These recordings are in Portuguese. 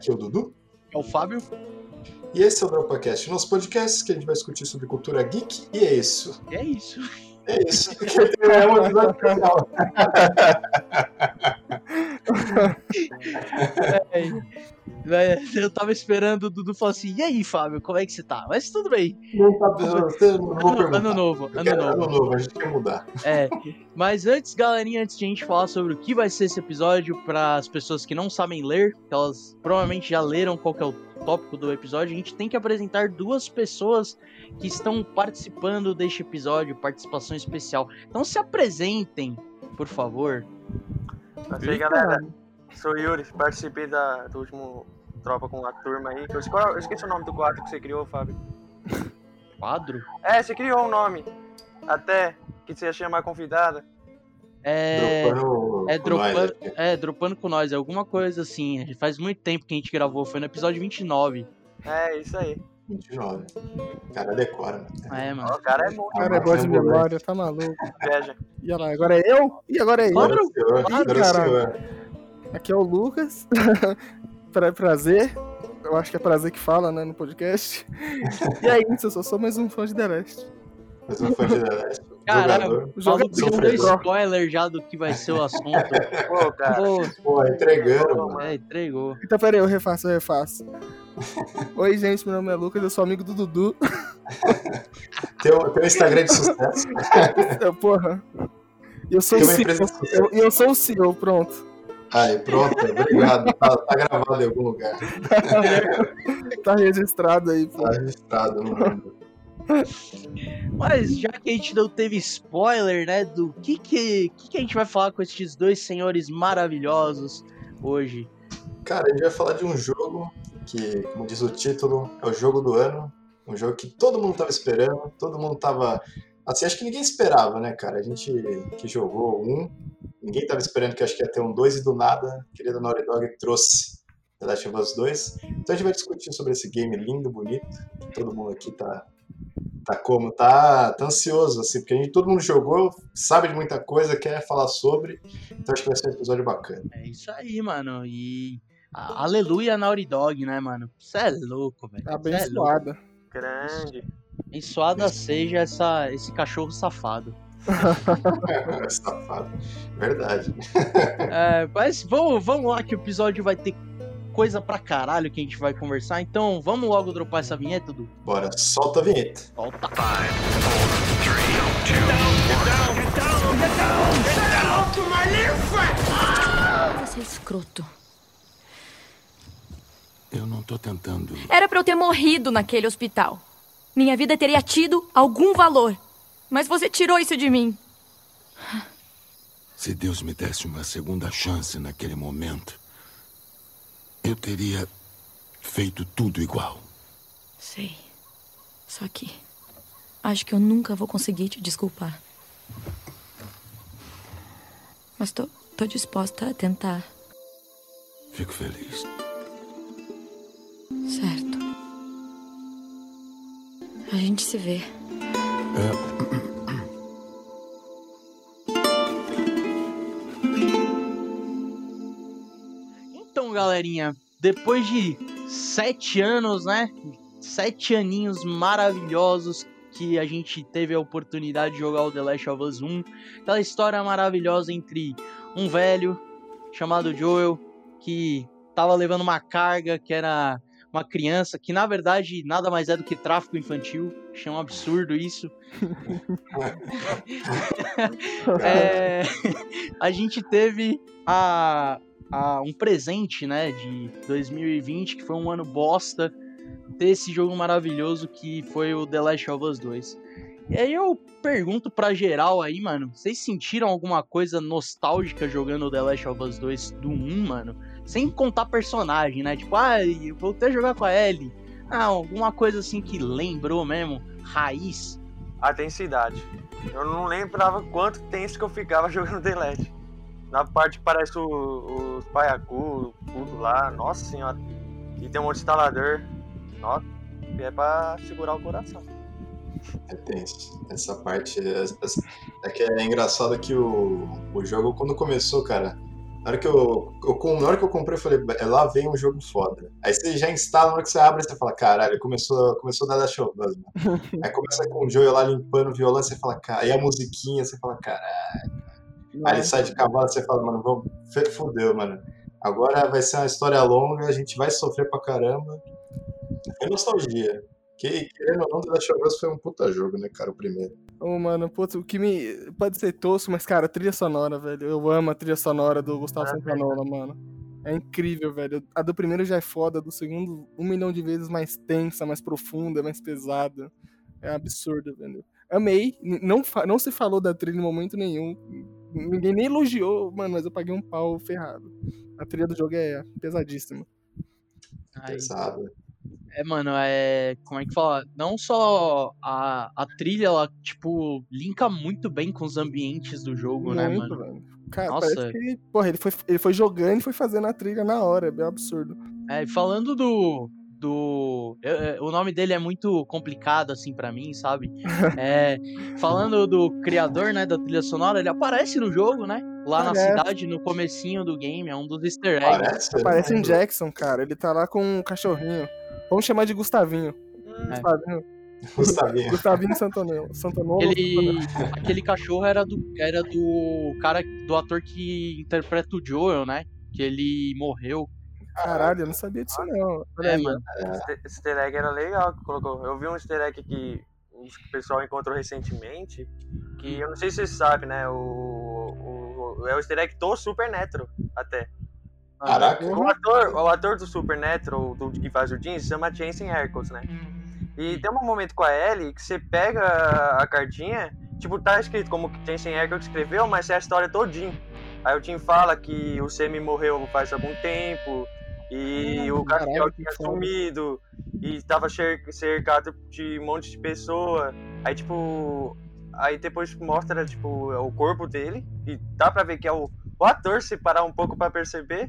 aqui é o Dudu. É o Fábio. E esse é o Dropcast, nosso podcast que a gente vai discutir sobre cultura geek, e é isso. É isso. É isso. É um episódio especial. É, eu tava esperando o Dudu falar assim, e aí, Fábio, como é que você tá? Mas tudo bem. Não tá Ano, ano novo, ano novo. Ano novo, a gente quer mudar. É, mas antes, galerinha, antes de a gente falar sobre o que vai ser esse episódio, para as pessoas que não sabem ler, que elas provavelmente já leram qual que é o tópico do episódio, a gente tem que apresentar duas pessoas que estão participando deste episódio, participação especial. Então se apresentem, por favor. Mas aí, galera, sou o Yuri, participei da, do último Tropa com a turma aí. Eu, qual- eu esqueci o nome do quadro que você criou, Fábio. Quadro? É, você criou um nome. Até que você ia chamar convidada. É. Dropando É dropando, nós é, dropando com nós, é alguma coisa assim. Faz muito tempo que a gente gravou, foi no episódio 29. É, isso aí. 29. O cara decora, mano. É, Ó, mano. o cara é bom, O cara é bom de memória, tá maluco. inveja. E olha lá, agora é eu? E agora é eu? Claro. Agora o Aqui é o Lucas. pra, prazer. Eu acho que é prazer que fala, né, no podcast. E é isso, eu só sou mais um fã de The Last. Mais um fã de The Last. Caralho, o já deu spoiler já do que vai ser o assunto. Pô, cara. Pô, Pô, entregando, mano. é, entregou. Então, pera aí, eu refaço, eu refaço. Oi, gente, meu nome é Lucas, eu sou amigo do Dudu. Teu, teu Instagram de sucesso. Eu, porra. E eu sou o CEO. Eu, eu sou o CEO, pronto. Aí, pronto, obrigado. Tá, tá gravado em algum lugar. Tá registrado aí, pô. Tá registrado no mundo. Mas já que a gente não teve spoiler, né, do que que, que que a gente vai falar com esses dois senhores maravilhosos hoje? Cara, a gente vai falar de um jogo que, como diz o título, é o jogo do ano. Um jogo que todo mundo tava esperando, todo mundo tava. Assim, acho que ninguém esperava, né, cara? A gente que jogou um, ninguém tava esperando que acho que ia ter um dois e do nada, a querida Naughty Dog trouxe The Last of Us 2. Então a gente vai discutir sobre esse game lindo, bonito, que todo mundo aqui tá. Tá como? Tá, tá ansioso, assim, porque a gente, todo mundo jogou, sabe de muita coisa, quer falar sobre. Então acho que vai ser um episódio bacana. É isso aí, mano. E a- aleluia Naughty Dog, né, mano? Você é louco, velho. Cê é louco. Abençoada. Grande. Abençoada seja essa, esse cachorro safado. Safado. Verdade. É, mas vamos, vamos lá que o episódio vai ter coisa pra caralho que a gente vai conversar. Então vamos logo dropar essa vinheta, Du. Bora, solta a vinheta. Volta. Você é escroto. Eu não tô tentando. Era pra eu ter morrido naquele hospital. Minha vida teria tido algum valor. Mas você tirou isso de mim. Se Deus me desse uma segunda chance naquele momento, eu teria feito tudo igual. Sei. Só que. Acho que eu nunca vou conseguir te desculpar. Mas tô, tô disposta a tentar. Fico feliz. Certo. A gente se vê. Então, galerinha, depois de sete anos, né? Sete aninhos maravilhosos que a gente teve a oportunidade de jogar o The Last of Us 1. Aquela história maravilhosa entre um velho chamado Joel que tava levando uma carga que era uma criança, que na verdade nada mais é do que tráfico infantil. Achei um absurdo isso. É, a gente teve a, a- um presente, né, de 2020, que foi um ano bosta, desse jogo maravilhoso que foi o The Last of Us 2. E aí eu pergunto pra geral aí, mano, vocês sentiram alguma coisa nostálgica jogando o The Last of Us 2 do 1, mano? Sem contar personagem, né? Tipo, ah, eu voltei a jogar com a Ellie. Ah, alguma coisa assim que lembrou mesmo, raiz. A densidade. Eu não lembrava quanto tenso que eu ficava jogando The Last. Na parte que parece o- os paiacu, tudo lá. Nossa senhora. E tem um monte de instalador. Nossa, é pra segurar o coração. É tenso. Essa parte. É, é que é engraçado que o, o jogo, quando começou, cara, Na hora que eu, eu, na hora que eu comprei, eu falei, "É, lá vem um jogo foda. Aí você já instala, na hora que você abre, você fala, caralho, começou, começou a dar Last of Us, mano. Aí começa com o Joel lá limpando o violão, você fala, cara, aí a musiquinha, você fala, caralho. Aí ele sai de cavalo, você fala, mano, vamos, fudeu, mano. Agora vai ser uma história longa, a gente vai sofrer pra caramba. É nostalgia. Que, querendo ou não, The Last of Us foi um puta jogo, né, cara, o primeiro. Ô, mano, putz, o que me. Pode ser tosco, mas, cara, trilha sonora, velho. Eu amo a trilha sonora do Gustavo Ah, Santanola, mano. É incrível, velho. A do primeiro já é foda, a do segundo, um milhão de vezes mais tensa, mais profunda, mais pesada. É absurdo, velho. Amei. Não, não se falou da trilha em momento nenhum. Ninguém nem elogiou, mano, mas eu paguei um pau ferrado. A trilha do jogo é pesadíssima. Aí, Pesado. É, mano, é. Como é que fala? Não só a, a trilha, ela, tipo, linka muito bem com os ambientes do jogo, né, Muito, mano? velho. Cara, Nossa. parece que, porra, ele foi, ele foi jogando e foi fazendo a trilha na hora, é bem absurdo. É, falando do. do eu- eu- o nome dele é muito complicado, assim, pra mim, sabe? É, falando do criador, né, da trilha sonora, ele aparece no jogo, né? Lá na cidade, no comecinho do game, é um dos easter eggs. Parece? Parece um Jackson, cara. Ele tá lá com um cachorrinho. Vamos chamar de Gustavinho. Hum, Gustavinho, Gustavinho. Gustavinho Santonelo. Santonolo. Ele, aquele cachorro era do, era do cara, do ator que interpreta o Joel, né? Que ele morreu. Caralho, eu não sabia disso, não. Olha É, aí, mano. Esse easter egg era legal que colocou. Eu vi um easter egg que o pessoal encontrou recentemente, que eu não sei se você sabe, né? O- é o easter egg do Supernatural, até. Caraca. O ator, o ator do Supernatural, do, que faz o se chama Jensen Ackles, né? E tem um momento com a Ellie que você pega a cartinha, tipo, tá escrito como que Jensen Ackles escreveu, mas é a história todinha. Aí o Jim fala que o Semi morreu faz algum tempo, e o que tinha sumido, e tava cer- cercado de um monte de pessoa. Aí, tipo, aí depois mostra, tipo, o corpo dele, e dá pra ver que é o, o ator, se parar um pouco pra perceber,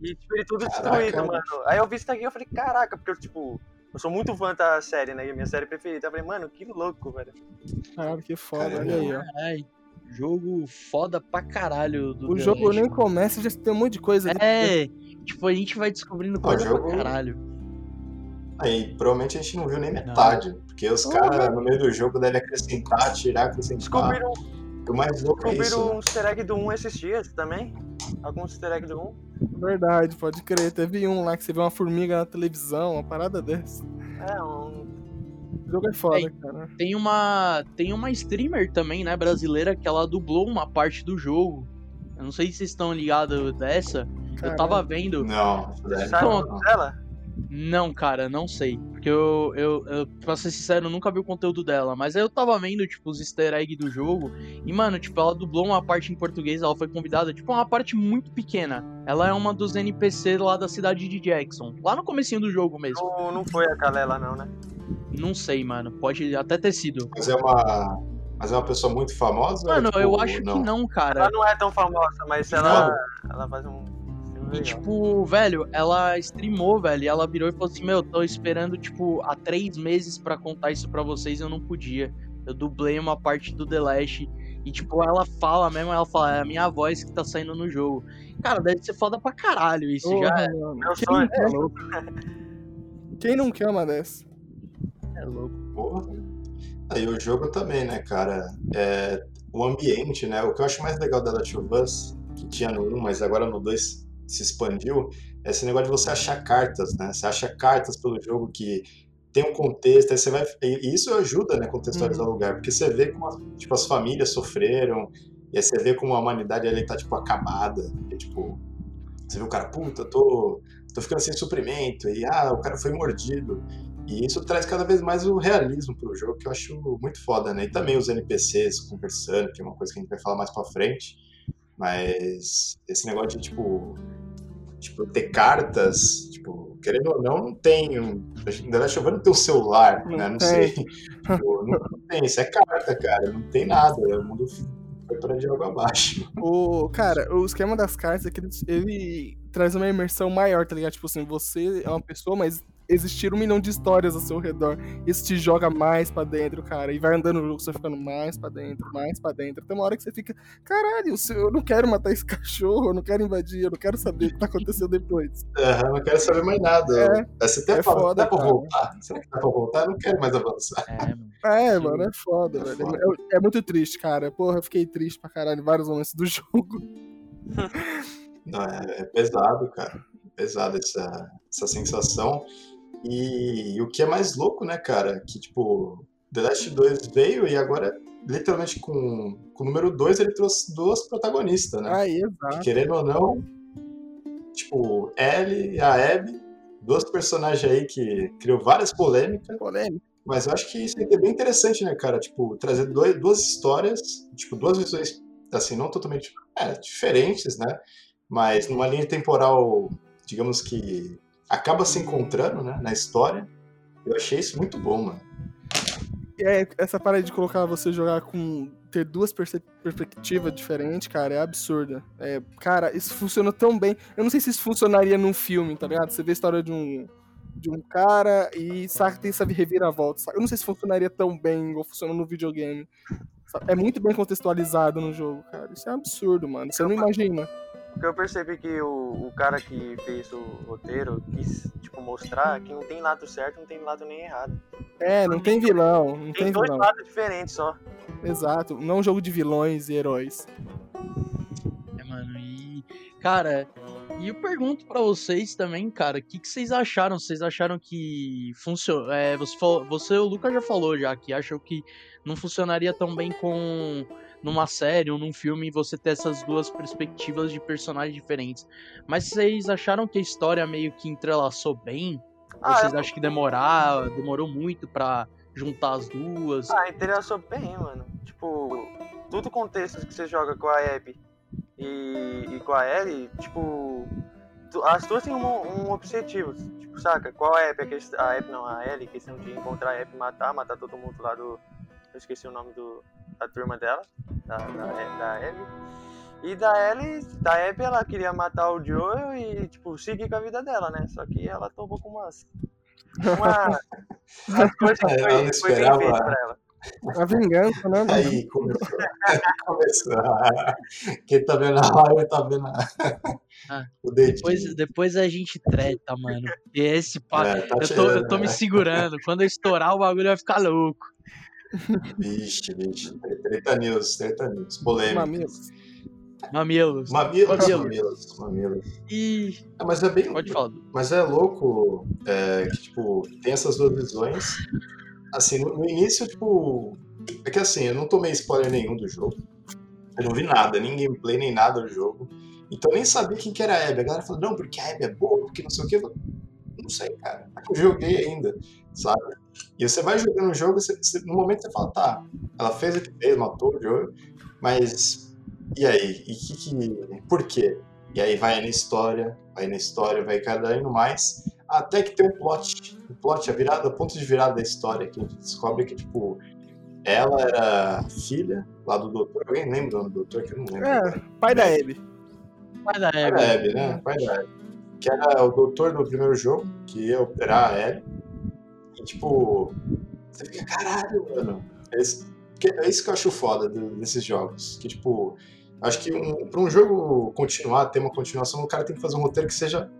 e, tipo, ele tudo Caraca. destruído, mano. Aí eu vi isso daqui e eu falei, caraca, porque eu, tipo, eu sou muito fã da série, né? Minha série preferida. Eu falei, mano, que louco, velho. Caralho, que foda. Olha aí, ó. Ai, jogo foda pra caralho do O jogo nem começa, já tem um monte de coisa ali. É, tipo, a gente vai descobrindo coisa jogo- pra caralho. Aí, provavelmente a gente não viu nem metade. Porque os caras, no meio do jogo, devem acrescentar, tirar, acrescentar. Descobriram, O mais louco é isso. descobriram né? um easter egg do 1 esses dias também. Alguns easter egg do 1. Verdade, pode crer. Teve um lá que você vê uma formiga na televisão, uma parada dessa. É, um. O jogo é foda, cara. Tem uma, tem uma streamer também, né, brasileira, que ela dublou uma parte do jogo. Eu não sei se vocês estão ligados dessa. Eu tava vendo. Não, Você velho, sabe não, o não. nome dela? Não, cara, não sei. Porque eu, eu, eu, pra ser sincero, nunca vi o conteúdo dela. Mas aí eu tava vendo, tipo, os easter eggs do jogo. E, mano, tipo, ela dublou uma parte em português, ela foi convidada, tipo, uma parte muito pequena. Ela é uma dos NPC lá da cidade de Jackson. Lá no comecinho do jogo mesmo. Não, não foi a Kalela, não, né? Não sei, mano. Pode até ter sido. Mas é uma. Mas é uma pessoa muito famosa? Mano, ou, eu tipo, acho que não, cara. Ela não é tão famosa, mas ela, ela faz um. E, tipo, velho, ela streamou, velho, e ela virou e falou assim, meu, tô esperando, tipo, há três meses pra contar isso pra vocês, eu não podia. Eu dublei uma parte do The Last, e, tipo, ela fala mesmo, ela fala, é a minha voz que tá saindo no jogo. Cara, deve ser foda pra caralho isso, já Porra, é. Meu Quem sonho. não quer? Quem não quer uma dessa? é louco. Porra. Aí o jogo também, né, cara? É, o ambiente, né? O que eu acho mais legal da Last of Us, que tinha no 1, mas agora no 2 se expandiu, é esse negócio de você achar cartas, né? Você acha cartas pelo jogo que tem um contexto, aí você vai. E isso ajuda, né, contextualizar o lugar, porque você vê como as, tipo, as famílias sofreram, e aí você vê como a humanidade ali tá, tipo, acabada. E, tipo, você vê o cara, puta, tô, tô ficando sem suprimento, e ah, o cara foi mordido. E isso traz cada vez mais o realismo pro jogo, que eu acho muito foda, né? E também os NPCs conversando, que é uma coisa que a gente vai falar mais pra frente. Mas esse negócio de, tipo, tipo ter cartas, tipo, querendo ou não, não tem. Um, The Last of Us não tem um celular, Não né? Não sei. Tipo, não, não tem, isso é carta, cara. Não tem nada. O mundo foi para de água abaixo. O, cara, o esquema das cartas é que ele, ele traz uma imersão maior, tá ligado? Tipo assim, você é uma pessoa, mas existir um milhão de histórias ao seu redor. Isso te joga mais pra dentro, cara. E vai andando no jogo, você vai ficando mais pra dentro, mais pra dentro. Tem uma hora que você fica, caralho, eu não quero matar esse cachorro, eu não quero invadir, eu não quero saber o que tá acontecendo depois. Aham, não quero saber mais nada. É, Você até é fala, foda, dá pra cara. voltar? Será que dá pra voltar? Eu não quero mais avançar. É, mano. É, mano, é foda, É velho. foda. É, é muito triste, cara. Porra, eu fiquei triste pra caralho em vários momentos do jogo. Não, é, é pesado, cara. Pesado essa, essa sensação. E, o que é mais louco, né, cara? Que, tipo, The Last 2 veio e agora, literalmente, com, com o número 2, ele trouxe duas protagonistas, né? Que, exato. querendo ou não, tipo, Ellie e a Abby, duas personagens aí que criou várias polêmicas. Polêmica. Mas eu acho que isso é bem interessante, né, cara? Tipo, trazer dois, duas histórias, tipo, duas visões, assim, não totalmente é, diferentes, né? Mas numa linha temporal, digamos que acaba se encontrando, né, na história. Eu achei isso muito bom, mano. É, essa parada de colocar você jogar com. ter duas perce- perspectivas diferentes, cara, é absurda. É, cara, isso funciona tão bem. Eu não sei se isso funcionaria num filme, tá ligado? Você vê a história de um. De um cara e sabe, tem essa reviravolta. sabe? Eu não sei se funcionaria tão bem igual funciona no videogame. sabe? É muito bem contextualizado no jogo, cara. Isso é absurdo, mano. Você não imagina. Porque eu percebi que o, o cara que fez o roteiro quis, tipo, mostrar que não tem lado certo, não tem lado nem errado. É, não tem vilão. Não Tem tem dois vilão. lados diferentes só. Exato. Não é um jogo de vilões e heróis. É, mano, e. Cara, e eu pergunto pra vocês também, cara, o que, que vocês acharam? Vocês acharam que funciona? É, você, falou, você, o Lucas já falou já que achou que não funcionaria tão bem com numa série ou num filme você ter essas duas perspectivas de personagens diferentes. Mas vocês acharam que a história meio que entrelaçou bem? Ou Ah, vocês eu- acham que demorar, demorou muito pra juntar as duas? Ah, interessou bem, mano. Tipo, todo o contexto que você joga com a Abby e, e com a Ellie, tipo, as duas têm um, um objetivo, tipo, saca? Qual a Abby? A, quest- a Abby não, a Ellie, questão de encontrar a e matar, matar todo mundo lá do... Eu esqueci o nome do, da turma dela, da, da, da Abby. E da Ellie, da Abby, ela queria matar o Joel e, tipo, seguir com a vida dela, né? Só que ela tomou com umas... Uma, umas coisas que Ela não foi, foi bem esperava. feito pra ela. A vingança, né? Aí começou. começou. Quem tá vendo a live tá vendo a... Ah, o dedinho. Depois, depois a gente treta, mano. E esse papo. É, tá eu, tô, eu tô me né? segurando. Quando eu estourar, o bagulho vai ficar louco. Vixe, vixe. Treta news, treta news. Polêmica. Mamilos. Mamilos. Mamilos, Mamilos. mamilos. E. É, mas é bem. Pode falar. Mas é louco é, que, tipo, tem essas duas visões. Assim, no, no início, tipo. É que assim, eu não tomei spoiler nenhum do jogo. Eu não vi nada, nem gameplay, nem nada do jogo. Então eu nem sabia quem que era a Abby. A galera falou, não, porque a Abby é boa, porque não sei o quê. Eu falei, não sei, cara. Eu joguei ainda, sabe? E você vai jogando o jogo, você- você- no momento você fala, tá, ela fez o que fez, matou o jogo, mas e aí? E que, que, por quê? E aí vai na história, vai na história, vai cada indo mais, até que tem um plot. O plot, a virada, o ponto de virada da história, que a gente descobre que, tipo, ela era filha lá do doutor. Alguém lembra do doutor? Que eu não lembro. É, pai da Abby. Pai da Pai Abby. da Abby, né? Pai da Abby. Que era o doutor do primeiro jogo, que ia operar a Abby. E, tipo, você fica, caralho, mano. Esse- que- é isso que eu acho foda desses jogos. Que, tipo, acho que um, pra um jogo continuar, ter uma continuação, o cara tem que fazer um roteiro que seja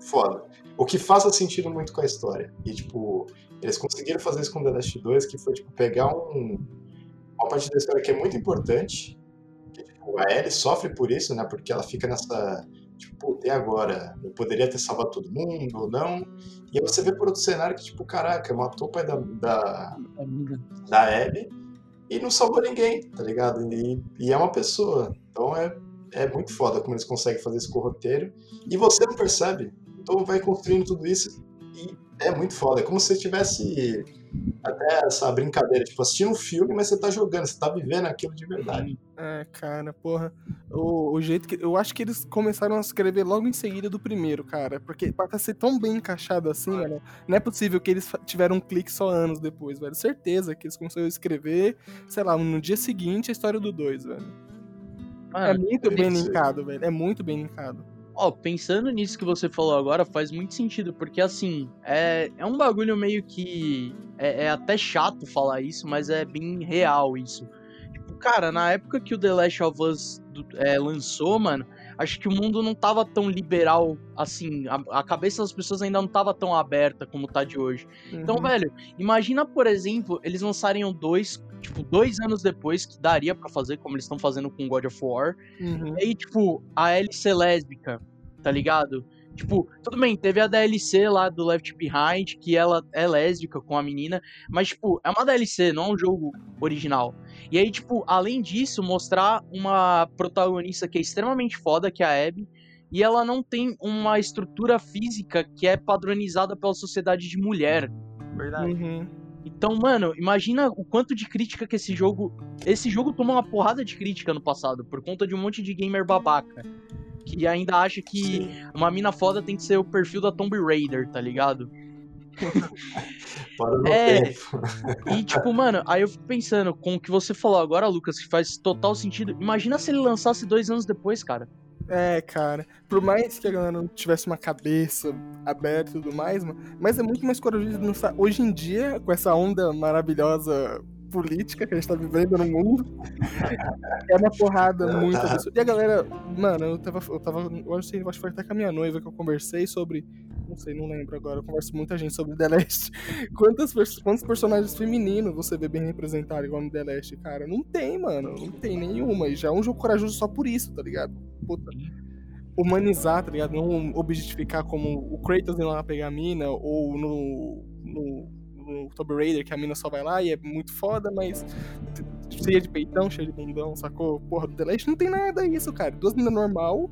foda. O que faça sentido muito com a história. E, tipo, eles conseguiram fazer isso com The Last 2, que foi, tipo, pegar um, uma parte da história que é muito importante. Que, tipo, a Ellie sofre por isso, né? Porque ela fica nessa. Tipo, e agora? Eu poderia ter salvado todo mundo ou não? E aí você vê por outro cenário que, tipo, caraca, matou o pai da, da, da Abby e não salvou ninguém, tá ligado? E, e é uma pessoa. Então é, é muito foda como eles conseguem fazer isso com o roteiro. E você não percebe. Então vai construindo tudo isso e é muito foda. É como se você tivesse até essa brincadeira, tipo, assistindo um filme, mas você tá jogando, você tá vivendo aquilo de verdade. É, cara, porra. O, o jeito que. Eu acho que eles começaram a escrever logo em seguida do primeiro, cara. Porque pra ser tão bem encaixado assim, mano, não é possível que eles tiveram um clique só anos depois, velho. Certeza que eles começaram a escrever, sei lá, no dia seguinte a história do 2, velho. É Mano, muito bem linkado, velho. É muito bem linkado. Ó, pensando nisso que você falou agora, faz muito sentido, porque assim, é, é um bagulho meio que. É, é até chato falar isso, mas é bem real isso. Tipo, cara, na época que o The Last of Us é, lançou, mano, acho que o mundo não tava tão liberal assim. A, a cabeça das pessoas ainda não tava tão aberta como tá de hoje. Então, Uhum. velho, imagina, por exemplo, eles lançarem o 2, tipo, dois anos depois, que daria pra fazer, como eles estão fazendo com God of War. Uhum. E aí, tipo, a ser lésbica, tá ligado? Tipo, tudo bem, teve a DLC lá do Left Behind, que ela é lésbica com a menina, mas, tipo, é uma DLC, não é um jogo original. E aí, tipo, além disso, mostrar uma protagonista que é extremamente foda, que é a Abby, e ela não tem uma estrutura física que é padronizada pela sociedade de mulher. Verdade. Uhum. Então, mano, imagina o quanto de crítica que esse jogo. Esse jogo tomou uma porrada de crítica no passado, por conta de um monte de gamer babaca. Que ainda acha que Sim. uma mina foda tem que ser o perfil da Tomb Raider, tá ligado? É. E, tipo, mano, aí eu fico pensando, com o que você falou agora, Lucas, que faz total sentido. Imagina se ele lançasse dois anos depois, cara. É, cara. Por mais que a galera não tivesse uma cabeça aberta e tudo mais, mano, mas é muito mais corajoso lançar hoje em dia, com essa onda maravilhosa política que a gente tá vivendo no mundo. É uma porrada muito absurda. E a galera, mano, eu tava. Eu tava. Eu acho, que- eu acho que foi até com a minha noiva que eu conversei sobre. Não sei, não lembro agora. Eu converso com muita gente sobre The Last. Quantas, quantos personagens femininos você vê bem representados igual no The Last, cara? Não tem, mano. Não tem nenhuma. E já é um jogo corajoso só por isso, tá ligado? Puta. Humanizar, tá ligado? Não objetificar como o Kratos indo lá pegar a mina, ou no. no no Tomb Raider, que a mina só vai lá e é muito foda, mas cheia de peitão, cheia de bundão, sacou? Porra, do The Last não tem nada disso, cara. Duas meninas normal,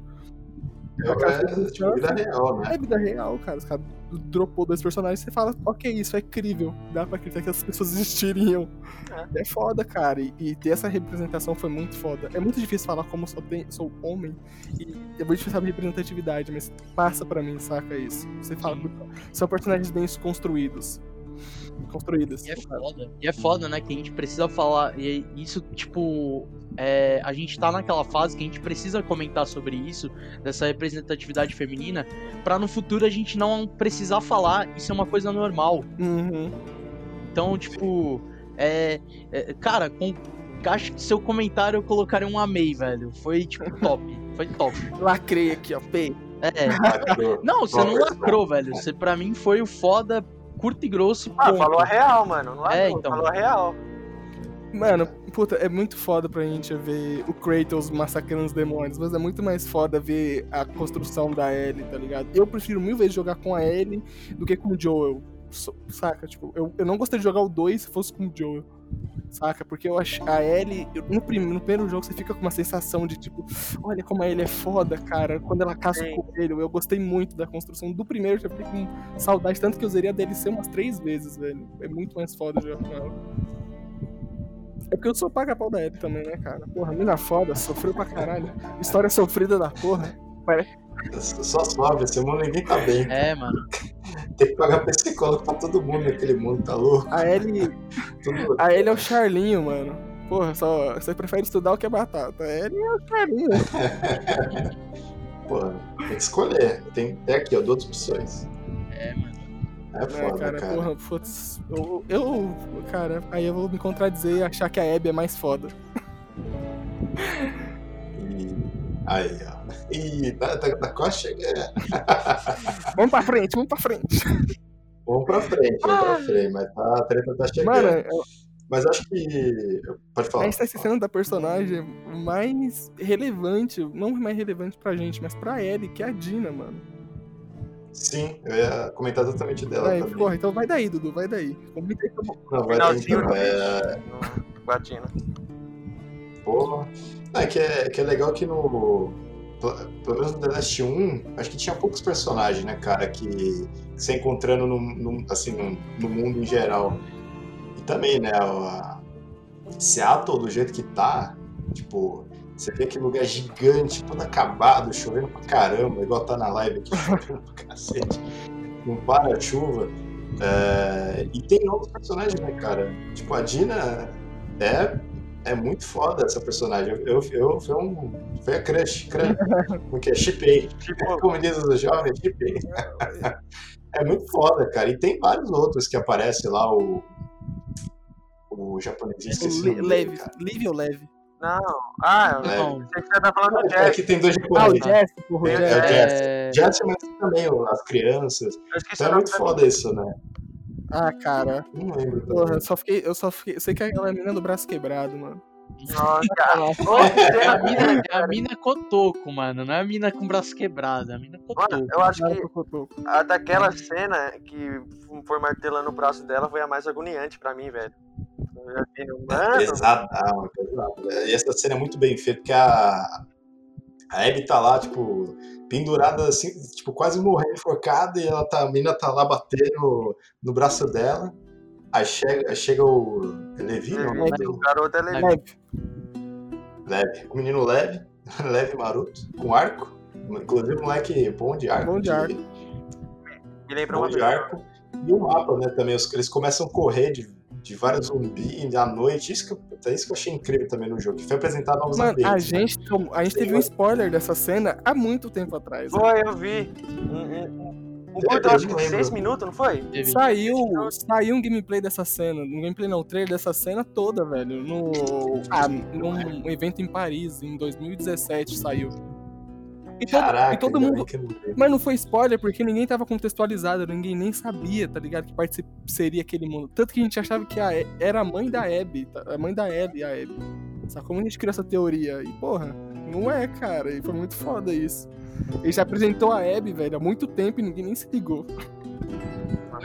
É, tipo, vida real, né? é vida real, cara. Os caras dropou dois personagens e você fala, ok, isso é crível. Dá pra acreditar que as pessoas existiriam. É, foda, cara. E, e ter essa representação foi muito foda. É muito difícil falar como sou, tem- sou homem. E é muito difícil falar representatividade, mas passa pra mim, saca isso. Você fala, são personagens bem construídos. Construídas. E é foda. E é foda, né? Que a gente precisa falar. E isso, tipo. é, a gente tá naquela fase que a gente precisa comentar sobre isso, dessa representatividade feminina, pra no futuro a gente não precisar falar isso é uma coisa normal. Uhum. Então, tipo. É, é, cara, com, acho que seu comentário eu colocaria um amei, velho. Foi, tipo, top. Foi top. Lacrei aqui, ó. P. É. Lacrou. Não, você não lacrou, velho. Você, pra mim, foi o foda, curto e grosso. e Ah, ponto. falou a real, mano. Não É, é, então. Falou a real. Mano, puta, é muito foda pra gente ver o Kratos massacrando os demônios, mas é muito mais foda ver a construção da Ellie, tá ligado? Eu prefiro mil vezes jogar com a Ellie do que com o Joel. So- Saca? Tipo, eu, eu não gostaria de jogar o 2 se fosse com o Joel. Saca? Porque eu acho a Ellie, no, prim- no primeiro jogo você fica com uma sensação de tipo, olha como a Ellie é foda, cara. Quando ela caça Sim. o coelho, eu gostei muito da construção do primeiro, já fiquei com saudade, tanto que eu usaria a DLC umas três vezes, velho. É muito mais foda jogar com ela. É porque eu sou paga-pau da Ellie também, né, cara? Porra, mina foda, sofreu pra caralho. História sofrida da porra. Só sobe, esse mundo ninguém tá bem. É, mano. Tem que pagar psicólogo pra todo mundo naquele mundo, tá louco? A Ellie, Tudo... a Ellie é o Charlinho, mano. Porra, só, você prefere estudar o que é batata. A Ellie é o Charlinho. Porra, tem que escolher. Tem, tem aqui, ó, duas opções. É, mano. É foda, cara, cara. porra, putz, eu, eu, cara, aí eu vou me contradizer e achar que a Abby é mais foda. E... Aí, ó. Ih, tá, tá, tá quase chegando. Vamos pra frente, vamos pra frente. Vamos pra frente, vamos pra frente, mas tá, a treta tá chegando. Mano, eu- Mas acho que. Pode a falar. gente tá esquecendo da personagem mais relevante, não mais relevante pra gente, mas pra Ellie, que é a Dina, mano. Sim, eu ia comentar exatamente dela Aí, também. porra, então vai daí, Dudu, vai daí. Comenta aí que eu vou- Não, vai Finalzinho então, do é, no Guatina. Porra. Não, é, que é, que é legal que no. Pelo menos no The Last 1, acho que tinha poucos personagens, né, cara, que, você encontrando no, no- assim, no, no mundo em geral. E também, né, a Seattle, do jeito que tá, tipo, você vê aquele lugar gigante, todo acabado, chovendo pra caramba, igual tá na live aqui, chovendo pra cacete. Não para a chuva. É, e tem novos personagens, né, cara? Tipo, a Dina é É muito foda essa personagem. Eu, eu, eu foi, um, foi a crush, crush. Porque é chipei. Tipo, Como diz os jovens, chipei. É muito foda, cara. E tem vários outros que aparecem lá, o. O japonês, esqueci o Le- leve. Live ou leve? não. Ah, É. Não. você tá falando do É Jack. que tem dois Ah, o japoneses. Porra, o É, Jeff. É o Jeff. É... Jesse, mas também as crianças. Então é muito da foda isso, né? Ah, cara. Não lembro. Porra, eu só fiquei. Eu só fiquei. Eu sei que é aquela menina do braço quebrado, mano. Nossa, É a mina, é a mina cotoco, mano. Não é a mina com braço quebrado, é a mina Mano, cotoco. eu acho Cara, que a daquela cena que foi martelando o braço dela foi a mais agoniante pra mim, velho. Mano, Pesadão, pesado. E essa cena é muito bem feita, porque a, a Abby tá lá, tipo, pendurada assim, tipo, quase morrendo enforcada, e ela tá, a mina tá lá batendo no braço dela. Aí chega, chega o Levi, não, o nome o dele? garoto é legal. Leve. Leve. O menino leve, leve maroto, com arco. Inclusive, moleque bom de arco. Bom de arco. Me lembra bom uma de arco. E o mapa, né, também. Eles começam a correr de, de vários zumbis à noite. Isso que, eu- é isso que eu achei incrível também no jogo. Que foi apresentar novos Mano, a ambientes. né? gente, a gente teve um spoiler dessa cena há muito tempo atrás. né? Foi, eu vi. Um, curto, acho que de lembro. 6 minutos, não foi? Saiu, saiu um gameplay dessa cena. Um gameplay não, um trailer dessa cena toda, velho. No, ah, num evento em Paris, em 2017 saiu. E todo, Caraca, e todo mundo. não. Mas não foi spoiler porque ninguém tava contextualizado, ninguém nem sabia, tá ligado? Que parte seria aquele mundo. Tanto que a gente achava que a, E- era a mãe da Abby, tá? a mãe da Ellie, a Abby. Sabe como a gente criou essa teoria? E porra, não é, cara. E foi muito foda isso. Ele já apresentou a Abby, velho, há muito tempo e ninguém nem se ligou.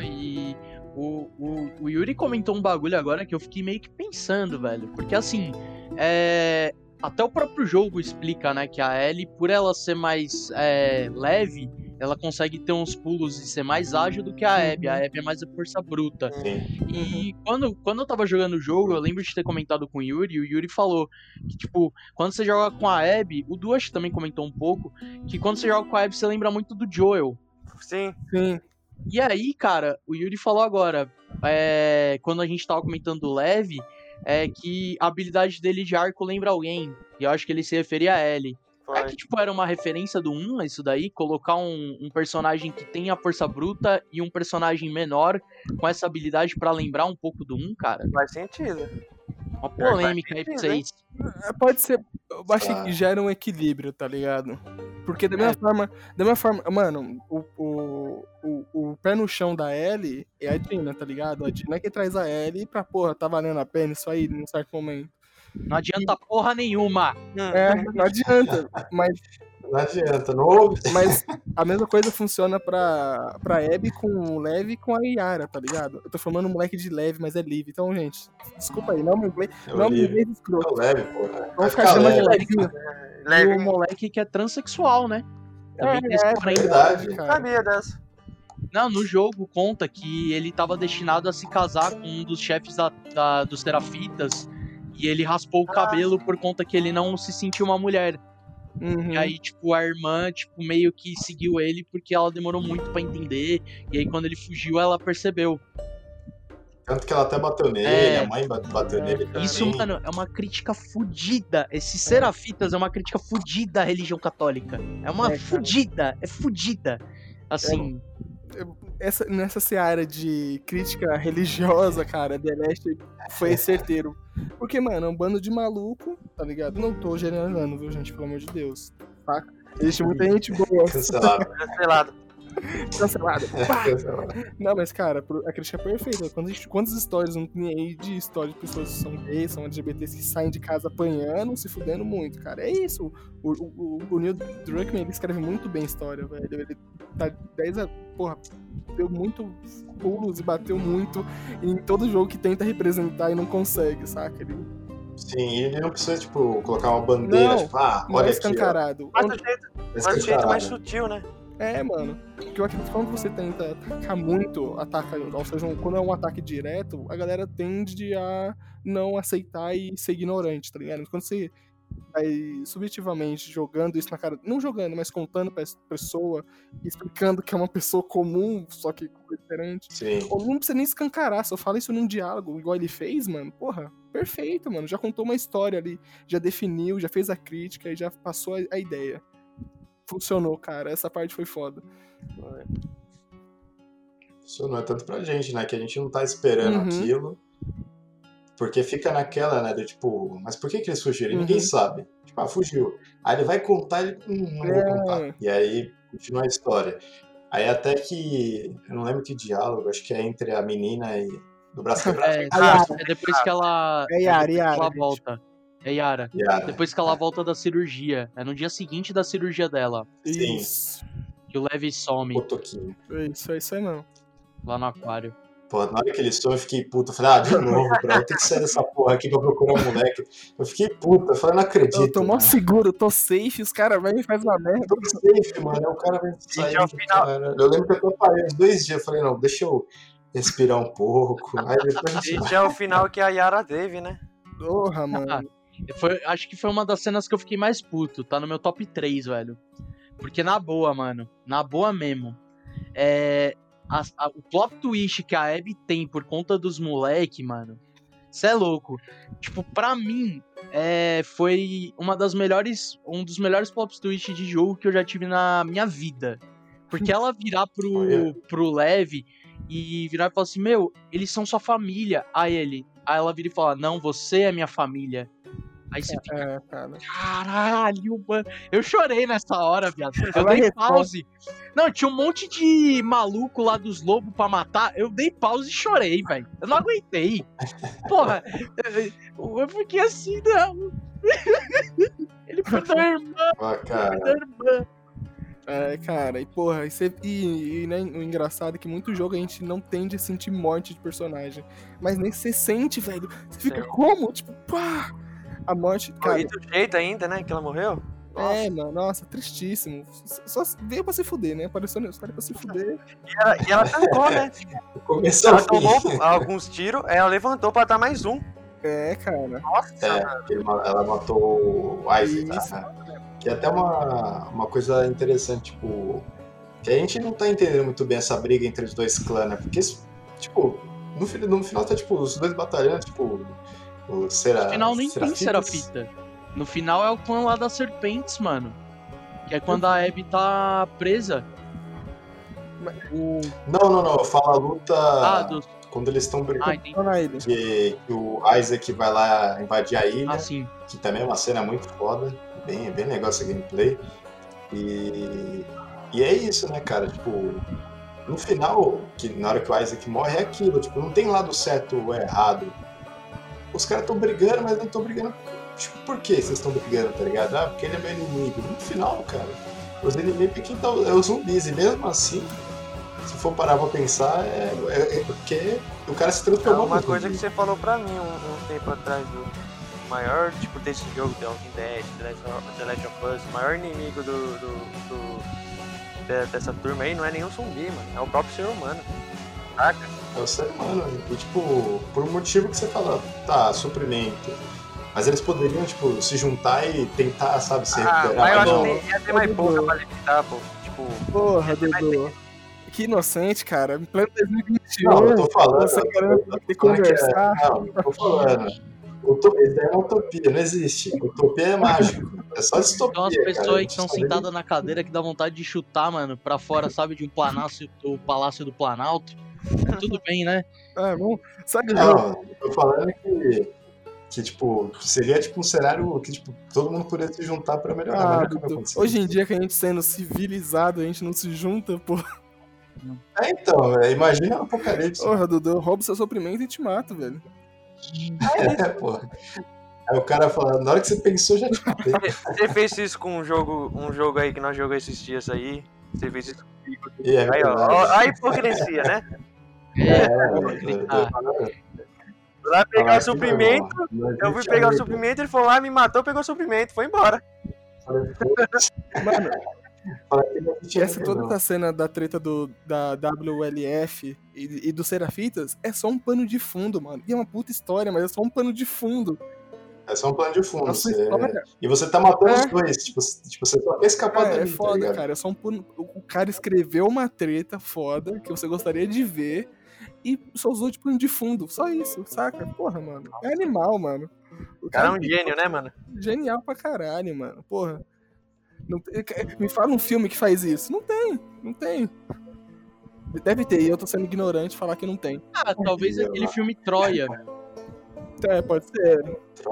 E o, o, o Yuri comentou um bagulho agora que eu fiquei meio que pensando, velho. Porque assim, é, até o próprio jogo explica, né, que a Ellie, por ela ser mais é, leve, ela consegue ter uns pulos e ser mais ágil do que a Abby. A Abby é mais a força bruta. Sim. E quando, quando eu tava jogando o jogo, eu lembro de ter comentado com o Yuri, e o Yuri falou que, tipo, quando você joga com a Abby, o Duas também comentou um pouco, que quando você joga com a Abby, você lembra muito do Joel. Sim. Sim. E aí, cara, o Yuri falou agora, é, quando a gente tava comentando do Leve, é que a habilidade dele de arco lembra alguém. E eu acho que ele se referia a Ellie. É que, tipo, era uma referência do 1, isso daí, colocar um, um personagem que tem a força bruta e um personagem menor com essa habilidade pra lembrar um pouco do 1, cara. Faz sentido. Uma polêmica aí pra vocês. Pode ser. Eu acho que gera um equilíbrio, tá ligado? Porque da mesma É. forma. Da mesma forma. Mano, o, o, o, o pé no chão da Ellie é a Dina, tá ligado? A Dina é que traz a Ellie pra, porra, tá valendo a pena isso aí num certo momento. Não adianta porra nenhuma. É, não adianta. Mas, Não adianta, não ouve. mas a mesma coisa funciona pra, pra Abby com o Leve e com a Yara, tá ligado? Eu tô formando um moleque de leve, mas é livre. Então, gente, desculpa aí, não me inglês, Eu não me inglês É escroto. o leve, porra. Vai Vamos ficar chamando de leve. levinho. E o moleque que é transexual, né? Também tem esse É, porém. verdade. cara. Sabia dessa. Não, no jogo conta que ele tava destinado a se casar com um dos chefes da, da- dos Terafitas e ele raspou o Ah. cabelo por conta que ele não se sentiu uma mulher. Uhum. E aí, tipo, a irmã, tipo, meio que seguiu ele porque ela demorou muito pra entender. E aí, quando ele fugiu, ela percebeu. Tanto que ela até bateu nele, É. a mãe bate- bateu nele também. Isso, mano, é uma crítica fudida. Esses Serafitas é uma crítica fudida à religião católica. É uma É, fudida, é fudida. Assim, essa, nessa seara de crítica religiosa, cara, The Last foi certeiro. Porque, mano, é um bando de maluco, tá ligado? Não tô generalizando, viu, gente? Pelo amor de Deus. Tá? Existe muita gente boa, Cancelado. Cancelado. Cancelado. Não, mas, cara, a crítica é perfeita. Gente- quantas histórias não tem aí de histórias de pessoas que são gays, são LGBTs que saem de casa apanhando, se fudendo muito, cara. É isso. O, o, o- o Neil Druckmann, ele escreve muito bem história, velho. Ele tá 10 a... Porra, deu muito pulos e bateu muito em todo jogo que tenta representar e não consegue, saca? Ele Sim, e ele não precisa, tipo, colocar uma bandeira, Não, tipo, ah, não é olha aqui, escancarado. Mas do jeito, É mas do jeito mais sutil, né? É, mano. Porque eu acredito que quando você tenta atacar muito, ataca, ou seja, quando é um ataque direto, a galera tende a não aceitar e ser ignorante, tá ligado? Quando você aí, subjetivamente, jogando isso na cara. Não jogando, mas contando pra essa pessoa, explicando que é uma pessoa comum, só que diferente. Sim. Ou não precisa nem escancarar, só fala isso num diálogo, igual ele fez, mano. Porra, perfeito, mano. Já contou uma história ali, já definiu, já fez a crítica e já passou a ideia. Funcionou, cara. Essa parte foi foda. Funcionou é tanto pra gente, né? Que a gente não tá esperando Uhum. aquilo. Porque fica naquela, né? Do tipo, mas por que, que eles fugiram? E Ninguém Uhum. sabe. Tipo, ah, fugiu. Aí ele vai contar, ele. Hum, não vou É. contar. E aí continua a história. Aí até que. Eu não lembro que diálogo, acho que é entre a menina e. Do braço quebrado. É, Ah, é depois que ela. É Yara, depois que Yara, ela volta. É Yara. Yara. Depois que ela volta da cirurgia. É no dia seguinte da cirurgia dela. Sim. Isso. Que o Levi some O Toquinho. Isso, é isso aí mesmo. lá no aquário. Pô, na hora que ele some, eu fiquei puto. Eu falei, ah, de novo, bro. Eu tenho que sair dessa porra aqui pra procurar um moleque. Eu fiquei puto. Eu falei, não acredito. Eu tô mó seguro, tô safe, os caras vêm e fazem uma merda. tô safe, mano. O cara vai sair. cara. Eu lembro que eu parei uns dois dias. Eu falei, não, deixa eu respirar um pouco. Aí depois a gente Esse é o final que a Yara teve, né? Porra, mano. Foi, acho que foi uma das cenas que eu fiquei mais puto. Tá no meu top 3, velho. Porque na boa, mano. Na boa mesmo. É. a- a- o plot twist que a Abby tem por conta dos moleque, mano. Cê é louco. Tipo, pra mim, é, foi uma das melhores. Um dos melhores plot twists de jogo que eu já tive na minha vida. Porque ela virar pro, pro Lev e virar e falar assim: Meu, eles são sua família. Aí ele. Aí ela vira e fala: Não, você é minha família. Aí você fica, É, cara. caralho, mano. Eu chorei nessa hora, viado. Eu Ela dei responde. pause. Não, tinha um monte de maluco lá dos lobos pra matar. Eu dei pause e chorei, velho. Eu não aguentei. Porra, eu, eu fiquei assim, não. Ele perdeu a irmã, Ah, cara. perdeu a irmã. É, cara, e porra, e, cê- e- e, né, o engraçado é que muito jogo a gente não tende a sentir morte de personagem. Mas nem você sente, velho. Você fica Sim. como? Tipo, pá! A morte, cara. e do jeito ainda, né? Que ela morreu. É, mano, nossa, tristíssimo. Só veio pra se fuder, né? Apareceu nos caras pra se fuder. E ela, e ela tancou, né? Começou Ela fim. tomou alguns tiros, ela levantou pra dar mais um. É, cara. Nossa, É, ela matou o Isaac. Isso. né? Que é até uma, uma coisa interessante, tipo. Que a gente não tá entendendo muito bem essa briga entre os dois clãs, né? Porque, tipo, no, no final tá, tipo, os dois batalhando, tipo. O Sera, No final nem tem Serafitas. Serafita. No final é o clã lá das serpentes, mano. Que é quando a Abby tá presa. O... Não, não, não. Eu falo a luta Ah, dos... quando eles estão Ah, brigando. Que, que o Isaac vai lá invadir a ilha. Ah, sim. que também é uma cena muito foda, bem, bem legal essa gameplay. E, e é isso, né, cara? Tipo, no final, que na hora que o Isaac morre, é aquilo, tipo, não tem lado certo ou errado. Os caras estão brigando, mas não estão brigando. Tipo, por que vocês estão brigando, tá ligado? Ah, porque ele é meu inimigo. No final, cara, os inimigos é quem tá, é os zumbis, e mesmo assim, se for parar pra pensar, é, é- é porque o cara se É transformou uma no coisa que zumbi. você falou pra mim um, um tempo atrás do maior, tipo, desse jogo, The Walking Dead, The Last of, Us, o maior inimigo do, do, do- de- dessa turma aí não é nenhum zumbi, mano, é o próprio ser humano. Saca? É o ser humano. E, tipo, por um motivo que você fala, tá, suprimento. Mas eles poderiam, tipo, se juntar e tentar, sabe, se Ah, recuperar. mas eu mas acho não. que ia ter mais pouca pra limitar, pô. Tipo, Porra, Dudu. Que inocente, cara. Em pleno 2021. Não, eu tô falando. Você querendo eu tô que é- conversar. Não, eu tô falando. Utopia, isso é uma utopia, não existe. Utopia é mágico. É só distopia. Tem umas cara. pessoas aí que estão tá sentadas na cadeira que dá vontade de chutar, mano, pra fora, sabe, de um palácio, o Palácio do Planalto. É tudo bem, né? Ah, bom, sabe, Não, eu tô falando que. Que, tipo, seria tipo um cenário que, tipo, todo mundo poderia se juntar pra melhorar. Ah, mas nunca vai Dudu, acontecer. hoje em dia que a gente sendo civilizado, a gente não se junta, pô. É, então, é, imagina o apocalipse. Porra, Dudu, eu roubo seu suprimento e te mato, velho. É, porra. Aí o cara fala, na hora que você pensou, já te matei. você fez isso com um jogo, um jogo aí que nós jogamos esses dias aí. Você fez isso comigo. É Aí, ó, ó, a hipocrisia, né? É, É, Lá pegar o suprimento, não eu fui pegar o suprimento, ele foi lá, me matou, pegou o suprimento, foi embora. Mano, essa toda essa cena da treta do, da WLF e, e do Serafitas é só um pano de fundo, mano. E é uma puta história, mas é só um pano de fundo. É só um plano de fundo. Nossa você- história. E você tá matando É. os dois. Tipo, tipo, você só quer escapar É, é tá foda, ligado? cara. É só um O cara escreveu uma treta foda que você gostaria de ver e só usou de pano de fundo. Só isso, saca? Porra, mano. É animal, mano. O O cara é um gênio, né, mano? Genial pra caralho, mano. Porra. Não me fala um filme que faz isso. Não tem, não tem. Deve ter, e eu tô sendo ignorante falar que não tem. Ah, talvez aquele filme Troia. É, pode ser.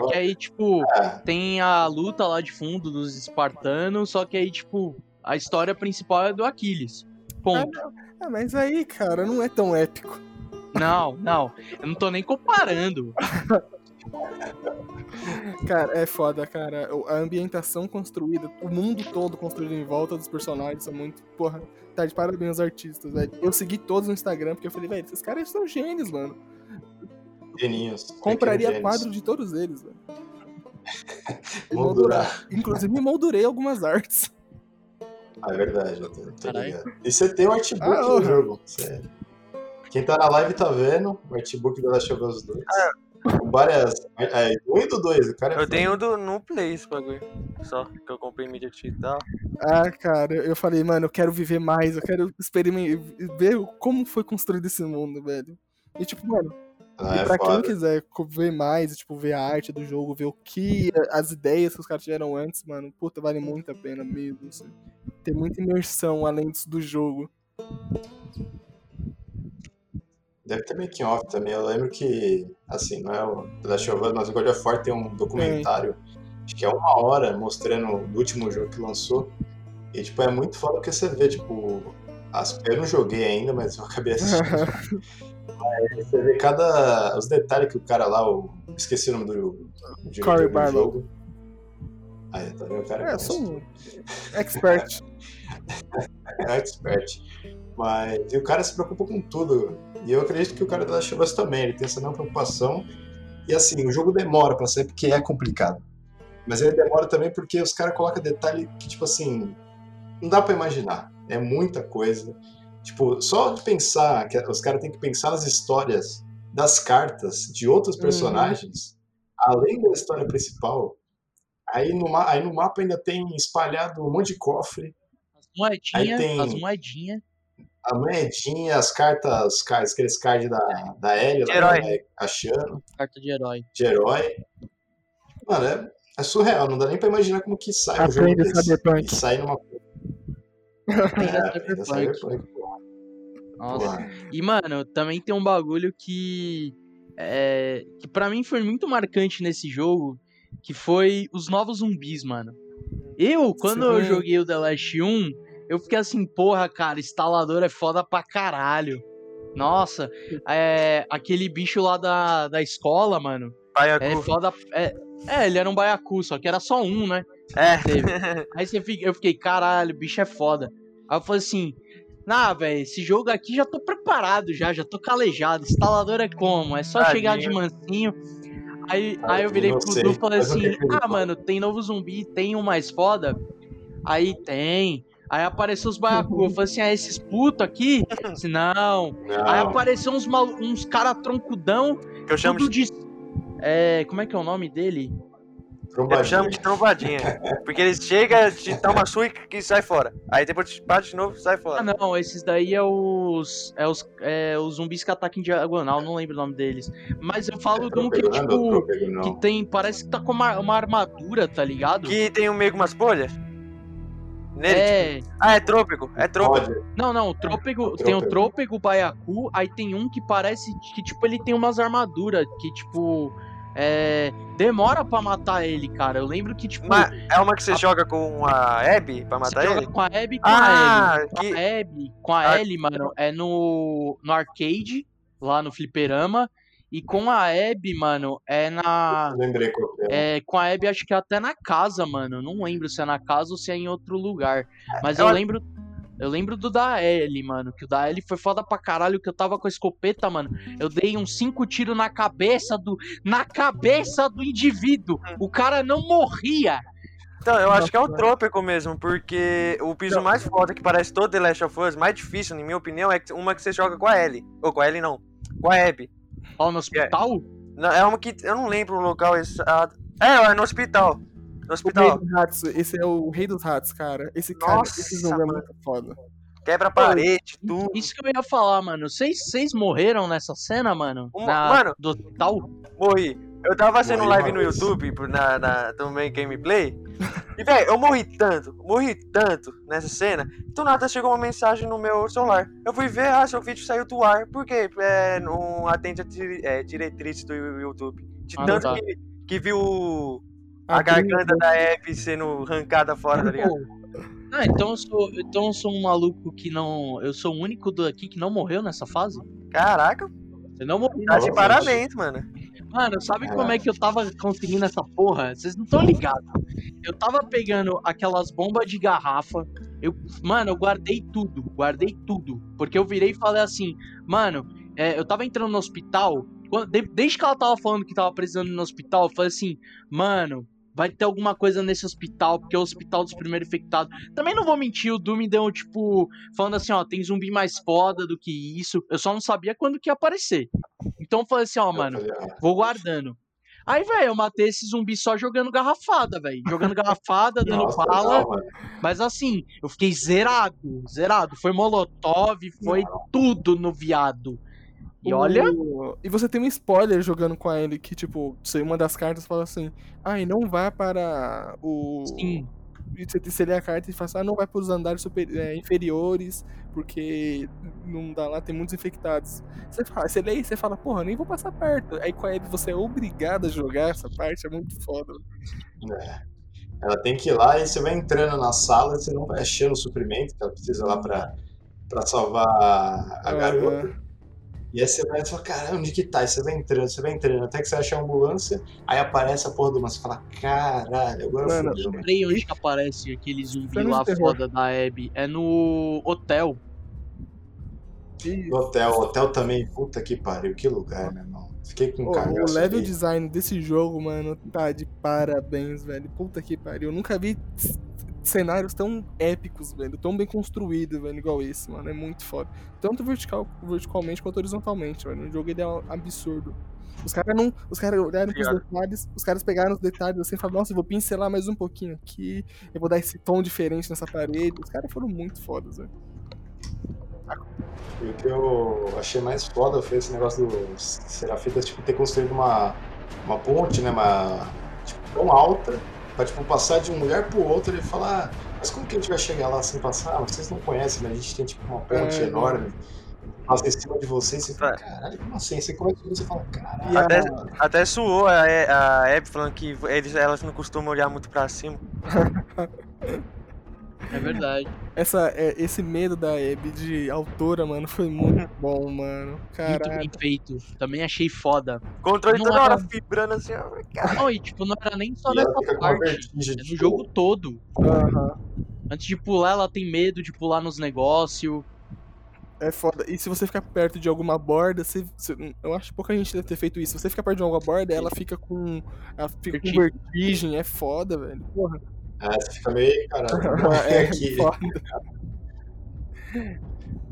Que aí, tipo, É, tem a luta lá de fundo dos espartanos, só que aí, tipo, a história principal é do Aquiles. Ponto. Ah, mas aí, cara, não é tão épico. Não, não. Eu não tô nem comparando. Cara, é foda, cara. A ambientação construída, o mundo todo construído em volta dos personagens são muito. Porra, tá de parabéns aos artistas, velho. Eu segui todos no Instagram porque eu falei, velho, esses caras são gênios, mano. geninhos. Compraria pequenos quadro de todos eles, velho. Moldurar. Inclusive, moldurei algumas artes. Ah, é verdade, eu tô, tô ligado. E você tem o artbook Ah, do jogo. Você- Quem tá na live tá vendo o artbook do Last of Us 2. Com várias. É, 1 e do 2, o cara é Eu foda. tenho do, no Play esse bagulho. Só que eu comprei mídia digital. Ah, cara, eu falei, mano, eu quero viver mais, eu quero experimentar, ver como foi construído esse mundo, velho. E tipo, mano, Ah, e é pra quem foda. quiser ver mais, tipo, ver a arte do jogo, ver o que, as ideias que os caras tiveram antes, mano, puta, vale muito a pena mesmo. assim. Tem muita imersão além disso do jogo. Deve ter making off também. Eu lembro que, assim, não é o The Last of Us, mas o God of War tem um documentário, acho que é uma hora, mostrando o último jogo que lançou. E, tipo, é muito foda porque você vê, tipo, as... eu não joguei ainda, mas eu acabei assistindo. Mas você vê cada. os detalhes que o cara lá, o... esqueci o nome do, do Cory do jogo. Aí, tá vendo? O cara É, bom. sou um expert. é expert. Mas e o cara se preocupa com tudo. E eu acredito que o cara da Last of Us também, ele tem essa mesma preocupação. E assim, o jogo demora pra sair porque é complicado. Mas ele demora também porque os caras colocam detalhe que, tipo assim, não dá pra imaginar. É muita coisa. Tipo, só de pensar, que os caras têm que pensar nas histórias das cartas de outros Uhum. personagens, além da história principal. Aí no, aí no mapa ainda tem espalhado um monte de cofre, As moedinhas, tem- as moedinhas. A moedinha, as cartas, cards, aqueles cards da, da Ellie, De herói. vai achando, Carta de herói. de herói. Mano, é, é surreal, não dá nem pra imaginar como que sai um jogo desse. Cyberpunk. E sai numa... É, Cyberpunk. Pô. Nossa. Porra. E, mano, também tem um bagulho que. É, que para mim foi muito marcante nesse jogo, que foi os novos zumbis, mano. Eu, quando eu Sim. joguei o The Last 1, eu fiquei assim, porra, cara, instalador é foda pra caralho. Nossa, é, aquele bicho lá da, da escola, mano, é Paiacu. foda. É, é, ele era um baiacu, só que era só um, né? É. Aí você fica, eu fiquei, caralho, bicho é foda. Aí eu falei assim, nah, velho, esse jogo aqui já tô preparado já, já tô calejado. Instalador é como? É só Tadinho. chegar de mansinho. Aí, Ah, aí eu virei pro Du e falei assim, ah, mano, tem novo zumbi, tem um mais foda? Aí tem. Aí apareceu os baiacu. Eu falei assim, ah, esses putos aqui? Eu disse, não. Aí Não, apareceu uns, malu- uns cara troncudão, Que eu chamo tudo de, de... É, como é que é o nome dele? eu chamo de trombadinha. Porque eles chegam, te dão uma sua e e sai fora. Aí depois te bate de novo e sai Ah, fora. não, esses daí é os. É os, é os zumbis que atacam em diagonal, não lembro o nome deles. Mas eu falo de um que, não é tipo. não. Que tem. Parece que tá com uma, uma armadura, tá ligado? Que tem um meio com umas bolhas. Nele. É. Ah, é trópico. É trópico. Pode. Não, não, o trôpego. Tem o trôpego. trôpego baiacu, aí tem um que parece que, tipo, ele tem umas armaduras que, tipo. É. Demora pra matar ele, cara. Eu lembro que, tipo. Mas é uma que você joga com a Abby pra você matar joga ele? com a Abby e com a Ah, Ellie. Com que... a Abby, com a Ah. Ellie, mano, é no, no arcade, lá no fliperama. E com a Abby, mano, é na. Lembrei qual que é. É, com a Abby, acho que é até na casa, mano. Não lembro se é na casa ou se é em outro lugar. Mas eu Eu- lembro. Eu lembro do da Ellie, mano. Que o da Ellie foi foda pra caralho. Que eu tava com a escopeta, mano. Eu dei uns cinco tiros na cabeça do. Na cabeça do indivíduo. O cara não morria. Então, eu acho que é o trópico mesmo, porque o piso Não. mais foda que parece todo The Last of Us, mais difícil, na minha opinião, é que- uma que você joga com a Ellie. Ou com a Ellie não. Com a Abby. Ó, no hospital? Não, é uma que. Eu não lembro o local exato. É, é no hospital. No O Rei hospital. dos Ratos, esse é o Rei dos Ratos, cara. Esse cara, Nossa, esse jogo é muito foda. Quebra a parede, tudo. Isso que eu ia falar, mano. Vocês morreram nessa cena, mano? Uma- Na- mano. Do hospital? Morri. Eu tava fazendo Morri live no vez. YouTube na, na, também gameplay. E, velho, eu morri tanto, morri tanto nessa cena. Do nada chegou uma mensagem no meu celular. Eu fui ver, ah, seu vídeo saiu do ar. Por quê? É, não atende a dire- é, diretriz do YouTube. De Ah, tanto tá. que, que viu a Abriu- garganta da Abby sendo arrancada fora, tá ligado? Ah, então eu sou, então eu sou um maluco que não. Eu sou o único daqui que não morreu nessa fase? Caraca, Eu não morri. tá de parabéns, mano. Mano, sabe É. como é que eu tava conseguindo essa porra? Vocês não estão ligados. Eu tava pegando aquelas bombas de garrafa. Eu, mano, eu guardei tudo. Guardei tudo. Porque eu virei e falei assim, mano, é, eu tava entrando no hospital. quando- de- desde que ela tava falando que tava precisando ir no hospital, eu falei assim, mano. Vai ter alguma coisa nesse hospital, porque é o hospital dos primeiros infectados. Também não vou mentir, o Doom me deu, tipo, falando assim, ó, tem zumbi mais foda do que isso. Eu só não sabia quando que ia aparecer. Então eu falei assim, ó, mano, ah, Vou guardando. Aí, velho, eu matei esse zumbi só jogando garrafada, velho. Jogando garrafada, dando nossa, bala. mano. Mas assim, eu fiquei zerado. Zerado. Foi molotov, foi tudo no viado. E olha. O- E você tem um spoiler jogando com ele que, tipo, você uma das cartas fala assim, ai, não vá para o. Sim. E você, você lê a carta e fala assim, ah, não vai para os andares super- é, inferiores, porque não dá lá, tem muitos infectados. Você, fala, você lê e você fala, porra, nem vou passar perto. Aí com a Abby você é obrigado a jogar essa parte, é muito foda. É. Ela tem que ir lá e você vai entrando na sala e você não vai achando o suprimento que ela precisa lá pra, pra salvar a a garota. E aí você vai e fala, caramba, onde que tá? E você vai entrando, você vai entrando, até que você acha a ambulância, aí aparece a porra do mano, você fala, caralho, agora Mano, mano. Onde que aparece aquele zumbi de lá foda da Abby. É no hotel. No hotel, hotel também, puta que pariu, que lugar, meu irmão. Fiquei com Pô, o level ali. design desse jogo, mano, tá de parabéns, velho. Puta que pariu. Eu nunca vi cenários tão épicos, velho. Tão bem construídos, velho, igual esse, mano. É muito foda. Tanto vertical, verticalmente quanto horizontalmente, velho. O jogo ele é um absurdo. Os caras não. Os caras olharam pros detalhes, os caras pegaram os detalhes assim e falaram, nossa, eu vou pincelar mais um pouquinho aqui, eu vou dar esse tom diferente nessa parede. Os caras foram muito fodas, velho. E o que eu achei mais foda foi esse negócio dos Serafitas, tipo, ter construído uma, uma ponte, né, uma, tipo, tão alta, pra, tipo, passar de um lugar pro outro e falar, ah, mas como que a gente vai chegar lá sem passar? Ah, vocês não conhecem, mas a gente tem, tipo, uma ponte É, enorme, passa em cima de vocês, e você fala, É. caralho, como assim? Você começa a você fala, caralho, Até, até suou a, a Abby falando que eles, elas não costumam olhar muito pra cima. É verdade. Essa, é, esse medo da Abby de autora, mano, foi muito bom, mano. Muito Caralho. bem feito. Também achei foda. Controle Não toda era- hora vibrando assim, ó. Cara. Não, e tipo, não era nem só e nessa com parte. É no jogo todo. Aham. Antes de pular, ela tem medo de pular nos negócios. É foda. E se você ficar perto de alguma borda, você, você- eu acho que pouca gente deve ter feito isso. Se você ficar perto de alguma borda, ela fica com. Ela fica com Vertigem. vertigem, é foda, velho. Porra. É, você fica meio, caralho, é aqui. foda.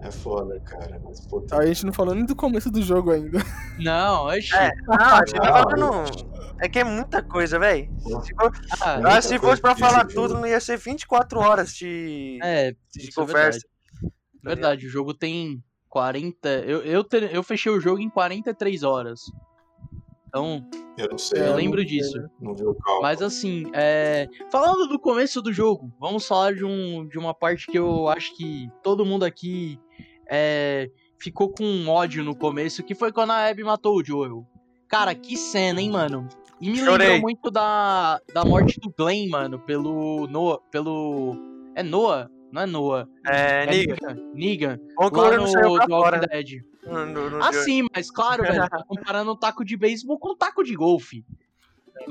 É foda, cara, mas puta. A gente não falou nem do começo do jogo ainda. Não, oxi. É, não, a gente tá Ah, falando. É que é muita coisa, velho. Se, for- Ah, se fosse pra falar jogo. tudo, não ia ser 24 horas de, é, de é conversa. verdade. Verdade, o jogo tem 40. Eu, eu, ter- eu fechei o jogo em 43 horas. Então, Eu não sei, eu É, lembro não sei, disso. não vi o cálculo. Mas assim, é... falando do começo do jogo, vamos falar de, um, de uma parte que eu acho que todo mundo aqui é, ficou com ódio no começo, que foi quando a Abby matou o Joel. Cara, que cena, hein, mano? E me Chorei. lembrou muito da, da morte do Glenn, mano, pelo Noah, pelo... É Noah? Não é Noah. É, niga. Negan. Negan. Bom que o Lá no The fora. Walking Dead. No, no, no Ah, sim, mas claro, velho, tá comparando um taco de beisebol com um taco de golfe.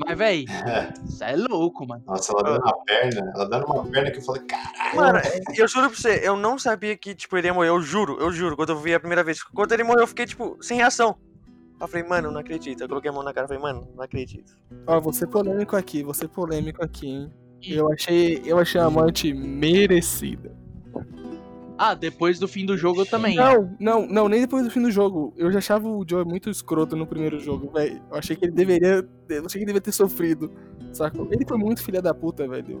Mas, velho, É, isso é louco, mano. nossa, ela dando uma perna, ela dando uma perna que eu falei, cara, Mano, eu juro pra você, eu não sabia que, tipo, ele ia morrer. Eu juro, eu juro, quando eu vi a primeira vez. Quando ele morreu, eu fiquei, tipo, sem reação. Eu falei, mano, não acredito. Eu coloquei a mão na cara e falei, mano, não acredito. Ó, vou ser polêmico aqui, vou ser polêmico aqui, hein. Eu achei, eu achei a morte merecida. Ah, depois do fim do jogo também. Não, não, não, nem depois do fim do jogo. Eu já achava o Joe muito escroto no primeiro jogo, velho. Eu achei que ele deveria. Eu achei que ele deveria ter sofrido. Saca? Ele foi muito filha da puta, velho.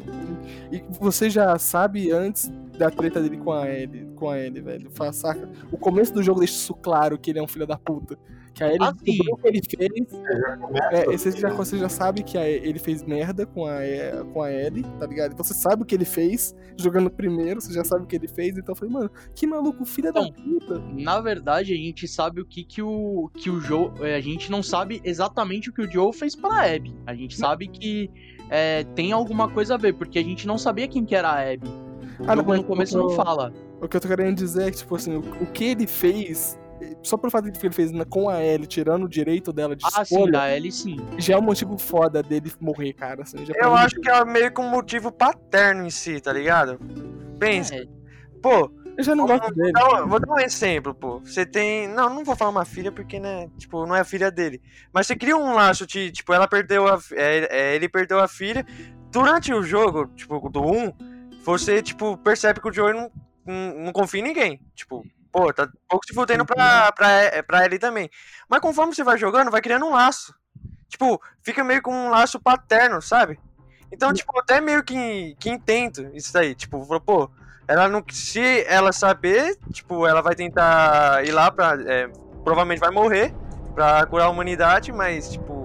E você já sabe antes da treta dele com a Ellie, com a Ellie, velho. Fala, Saca? O começo do jogo deixa isso claro que ele é um filho da puta. Que a Ellie Ah, o que ele fez. Já começa É, assim, você, já, você já sabe que a- ele fez merda com a, é, com a Ellie, tá ligado? Então você sabe o que ele fez jogando primeiro, você já sabe o que ele fez. Então eu falei, mano, que maluco, filha da Então, puta. Na verdade, a gente sabe o que que o que o Joe, é, a gente não sabe exatamente o que o Joe fez pra Abby. A gente sabe que é, tem alguma coisa a ver, porque a gente não sabia quem que era a Abby. O Ah, não, jogo mas no começo eu não fala. O que eu tô querendo dizer é que, tipo assim, o, o que ele fez, só por fato de que ele fez com a Ellie, tirando o direito dela de Ah, sim, escolha, a Ellie sim. já é um motivo foda dele morrer, cara. Assim, já Eu acho que é meio que um motivo paterno em si, tá ligado? Pensa, É, pô, Eu já não gosto dele. Vou dar um exemplo, pô. Você tem. Não, não vou falar uma filha porque, né? Tipo, não é a filha dele. Mas você cria um laço de. Tipo, ela perdeu a. é, é, ele perdeu a filha. Durante o jogo, tipo, do 1, você, tipo, percebe que o Joey não, não, não confia em ninguém. Tipo, pô, tá pouco se fudendo pra, pra, é, pra ele também. Mas conforme você vai jogando, vai criando um laço. Tipo, fica meio com um laço paterno, sabe? Então, tipo, eu até meio que, que entendo isso daí. Tipo, pô, ela não. Se ela saber, tipo, ela vai tentar ir lá pra. é, provavelmente vai morrer pra curar a humanidade, mas, tipo.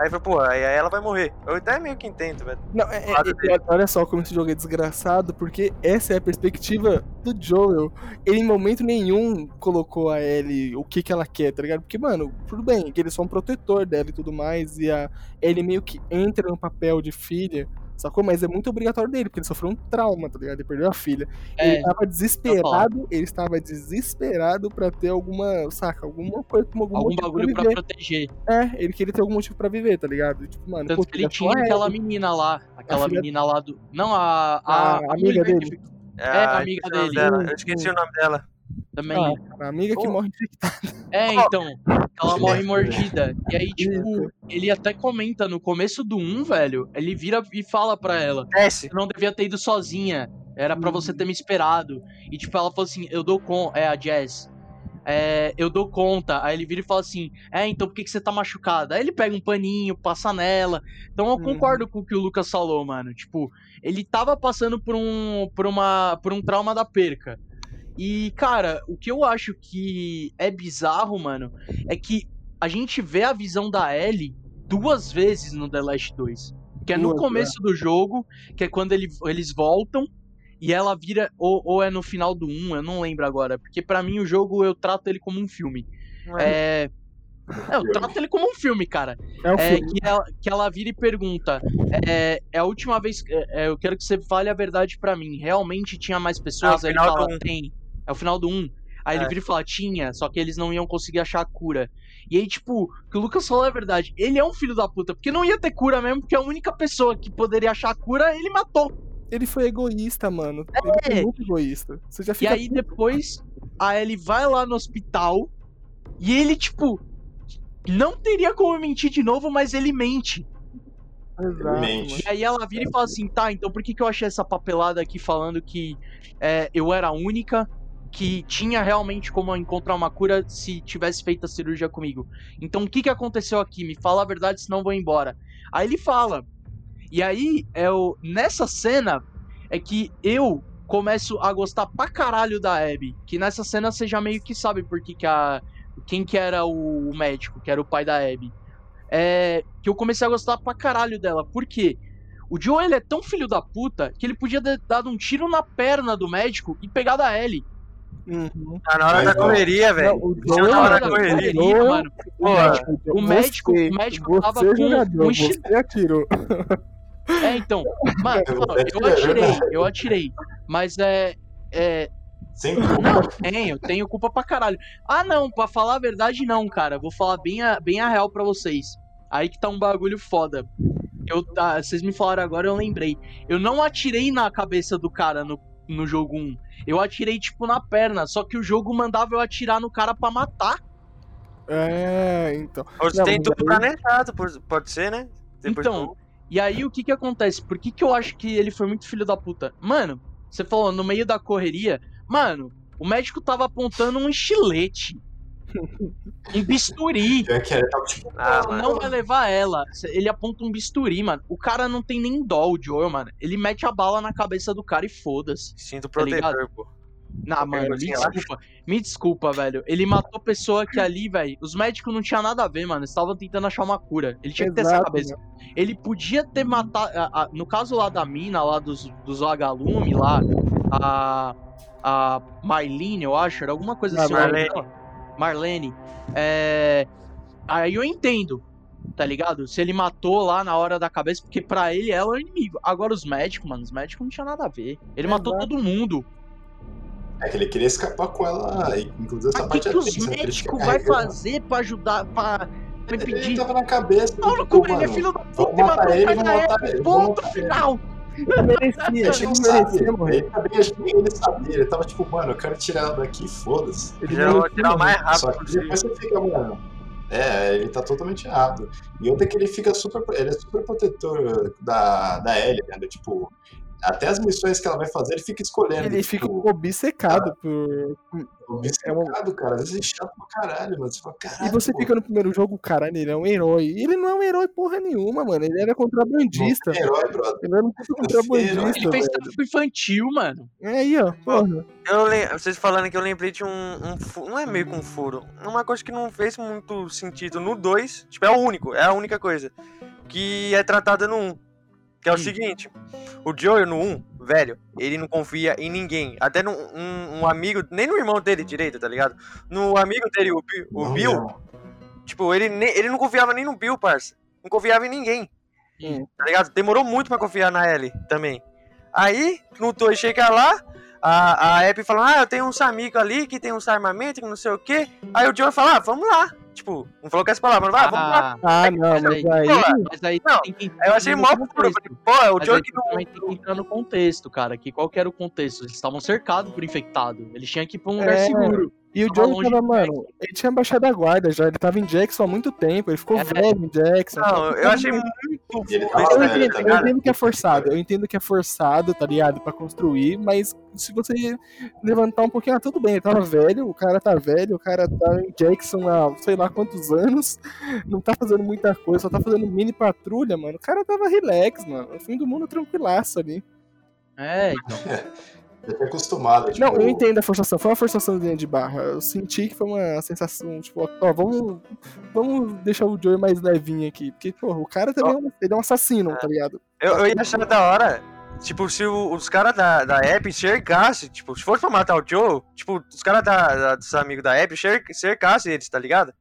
Aí falou, pô, aí ela vai morrer. Eu até meio que entendo, velho. Não, é- é- é- olha só como esse jogo é desgraçado, porque essa é a perspectiva do Joel. Ele em momento nenhum colocou a Ellie o que que ela quer, tá ligado? Porque, mano, tudo bem, que eles são um protetor dela e tudo mais, e a Ellie meio que entra no papel de filha, sacou? Mas é muito obrigatório dele, porque ele sofreu um trauma, tá ligado? Ele perdeu a filha. É, ele tava desesperado, ele estava desesperado pra ter alguma, saca, alguma coisa, algum, algum motivo bagulho pra viver. proteger. É, ele queria ter algum motivo pra viver, tá ligado? Tipo, mano, Tanto pô, que ele tinha a aquela menina lá. Aquela filha- menina lá do. Não, a. A, A amiga mulher dele. que É, a amiga dele. dela. Eu esqueci o nome dela. Também. Ah, a amiga que Oh. morre É, então. Ela morre mordida. E aí, tipo, ele até comenta no começo do 1, velho. Ele vira e fala pra ela. Você não devia ter ido sozinha. Era pra você ter me esperado. E, tipo, ela falou assim: Eu dou conta. É, a Jazz. É, eu dou conta. Aí ele vira e fala assim: É, então por que, que você tá machucada? Aí ele pega um paninho, passa nela. Então eu Uhum. concordo com o que o Lucas falou, mano. Tipo, ele tava passando por um, por uma, por um trauma da perca. E, cara, o que eu acho que é bizarro, mano, é que a gente vê a visão da Ellie duas vezes no The Last 2. Que é no Duas, começo do jogo, que é quando ele- eles voltam e ela vira. Ou, ou é no final do 1, eu não lembro agora. Porque pra mim o jogo eu trato ele como um filme. É. é, eu trato ele como um filme, cara. É um É, filme. que, ela, que ela vira e pergunta: é, é a última vez. é, é, eu quero que você fale a verdade pra mim. Realmente tinha mais pessoas? É o Aí ele fala: um. tem. É o final do 1. Aí ele É. vira e fala: tinha, só que eles não iam conseguir achar a cura. E aí, tipo, o que o Lucas falou é verdade. Ele é um filho da puta, porque não ia ter cura mesmo, porque a única pessoa que poderia achar a cura, ele matou. Ele foi egoísta, mano. Ele É. foi muito egoísta. Você já E fica. aí depois a Ellie vai lá no hospital e ele, tipo, não teria como mentir de novo, mas ele mente. Exato. E aí ela vira e fala assim, tá, então por que, que eu achei essa papelada aqui falando que é, eu era a única que tinha realmente como encontrar uma cura se tivesse feito a cirurgia comigo? Então o que, que aconteceu aqui? Me fala a verdade, senão eu vou embora. Aí ele fala. E aí, é o, nessa cena, é que eu começo a gostar pra caralho da Abby. Que nessa cena você já meio que sabe por que, que a. Quem que era o médico, que era o pai da Abby. É, que eu comecei a gostar pra caralho dela. Por quê? O Joe, ele é tão filho da puta que ele podia ter dado um tiro na perna do médico e pegado a Ellie. Uhum. Tá na hora Mas, da correria, velho. É na hora Cara, da correria. Mano. O Pô, médico, o médico- você- o médico você, tava com jogador, um chi- Você atirou. É, então. Mano, Eu atirei, né? eu atirei. Mas é. É, Sem culpa. Não, tenho, tenho culpa pra caralho. Ah, não, pra falar a verdade, não, cara. Vou falar bem a, bem a real pra vocês. Aí que tá um bagulho foda. Eu, tá, vocês me falaram agora, eu lembrei. Eu não atirei na cabeça do cara no, no jogo 1. Eu atirei, tipo, na perna. Só que o jogo mandava eu atirar no cara pra matar. É, então. Ou você Não, tem tudo planejado, por- pode ser, né? Depois Então, E aí, o que que acontece? Por que que eu acho que ele foi muito filho da puta? Mano, você falou, no meio da correria, Mano, o médico tava apontando um estilete. Um bisturi. Que tipo, Ah, Não, mano. não vai levar ela. Ele aponta um bisturi, mano. O cara não tem nem dó, o Joel, mano. Ele mete a bala na cabeça do cara e foda-se. Sinto Tá protetor, pô. Não, mano, me desculpa. Me desculpa, velho. Ele matou pessoa que ali, velho. Os médicos não tinham nada a ver, mano. Eles estavam tentando achar uma cura. Ele tinha que ter essa cabeça. Ele podia ter matado. a- a- no caso lá da mina, lá dos, dos vagalume, lá, a. A Marlene, eu acho, era alguma coisa Ah, assim. Marlene. Marlene. É. Aí eu entendo, tá ligado? Se ele matou lá na hora da cabeça, porque pra ele ela é o inimigo. Agora os médicos, mano, os médicos não tinham nada a ver. Ele matou Exato. todo mundo. É que ele queria escapar com ela, e, inclusive essa Mas o que, parte que é os tensa, né? Médicos vai fazer pra ajudar, pra, pra Ele impedir? tava na cabeça. Paulo tipo, Cunha, ele é filho da puta e matou matar o ele, matar ele, Ponto final. Ele merecia, Ele não sabe, merecia, mano. ele também ele sabia, ele tava tipo, mano, eu quero tirar ela daqui, foda-se. Ele Já vou merecia, tirar mais rápido Só que depois você fica, mano. É, ele tá totalmente errado. E outra é que ele fica super. Ele é super protetor da, da Ellie, né? do Tipo, até as missões que ela vai fazer, ele fica escolhendo. Ele tipo, fica obcecado por. obcecado, cara. Às vezes é chato pra caralho, mano. Você fala, caralho. E você pô, fica no primeiro jogo, caralho, ele é um herói. E ele não é um herói porra nenhuma, mano. Ele era contrabandista. não herói, brother. Ele era um contrabandista, Ele fez tráfico infantil, mano. É aí, ó. Porra. Eu lem... Vocês falando que eu lembrei de um, um Não é meio que um furo. Uma coisa que não fez muito sentido no 2. Tipo, é o único. É a única coisa. Que é tratada no 1. Um, que é o Hum. seguinte. O Joel no 1, um, velho, ele não confia em ninguém. Até num um, um amigo. Nem no irmão dele direito, tá ligado? No amigo dele, o, o Não Bill. Tipo, ele, ele não confiava nem no Bill, parça. Não confiava em ninguém. Hum. Tá ligado? Demorou muito pra confiar na Ellie também. Aí, no 2 chega lá, a, a Abby fala, ah, eu tenho uns amigos ali que tem uns armamentos, que não sei o quê. Aí o Joel fala, ah, vamos lá. Tipo, não falou com essa palavra, mas ah, vamos lá. Ah, Ah, não, mas aí. mas aí Não, tem que Aí eu achei contexto. falei, pô, é o aí que também tem que entrar no contexto, cara. Que qual que era o contexto? Eles estavam cercados por infectado. Eles tinham que ir pra um lugar É, seguro. E o longe tava, mano, ele tinha baixado a guarda já, ele tava em Jackson há muito tempo, ele ficou É. velho em Jackson. Não, eu achei muito tava esse Eu entendo, tá eu entendo que é forçado, eu entendo que é forçado, tá ligado? Pra construir, mas se você levantar um pouquinho, ah, tudo bem, ele tava velho, o cara tá velho, o cara tá em Jackson há sei lá quantos anos, não tá fazendo muita coisa, só tá fazendo mini patrulha, mano. O cara tava relax, mano. O fim do mundo tranquilaço ali. É, então. Eu tô acostumado. Tipo, Não, eu entendo a forçação, foi uma forçação de barra. Eu senti que foi uma sensação, tipo, ó, vamos, vamos deixar o Joey mais levinho aqui. Porque, pô, o cara também é um, ele é um assassino, tá ligado? Eu, eu ia achar da hora, tipo, se o- os caras da, da App cercassem, tipo, se fosse pra matar o Joe, tipo, os caras da, da- dos amigos da App cercassem eles, tá ligado?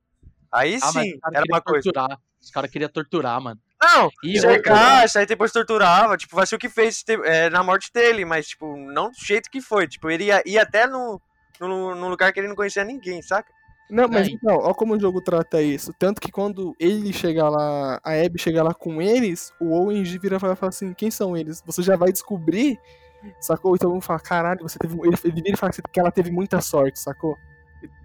Aí Ah, sim, era uma coisa. torturar. Os caras queriam torturar, mano. Não, E cercasse, aí depois torturava, tipo, vai ser o que fez é, na morte dele, mas, tipo, não do jeito que foi. Tipo, ele ia, ia até no, no, no lugar que ele não conhecia ninguém, saca? Não, mas É. então, ó como o jogo trata isso. Tanto que quando ele chegar lá, a Abby chegar lá com eles, o Owen vira e fala assim: quem são eles? Você já vai descobrir, sacou? Então vamos falar: caralho, você teve. Ele, ele vira e fala que ela teve muita sorte, sacou?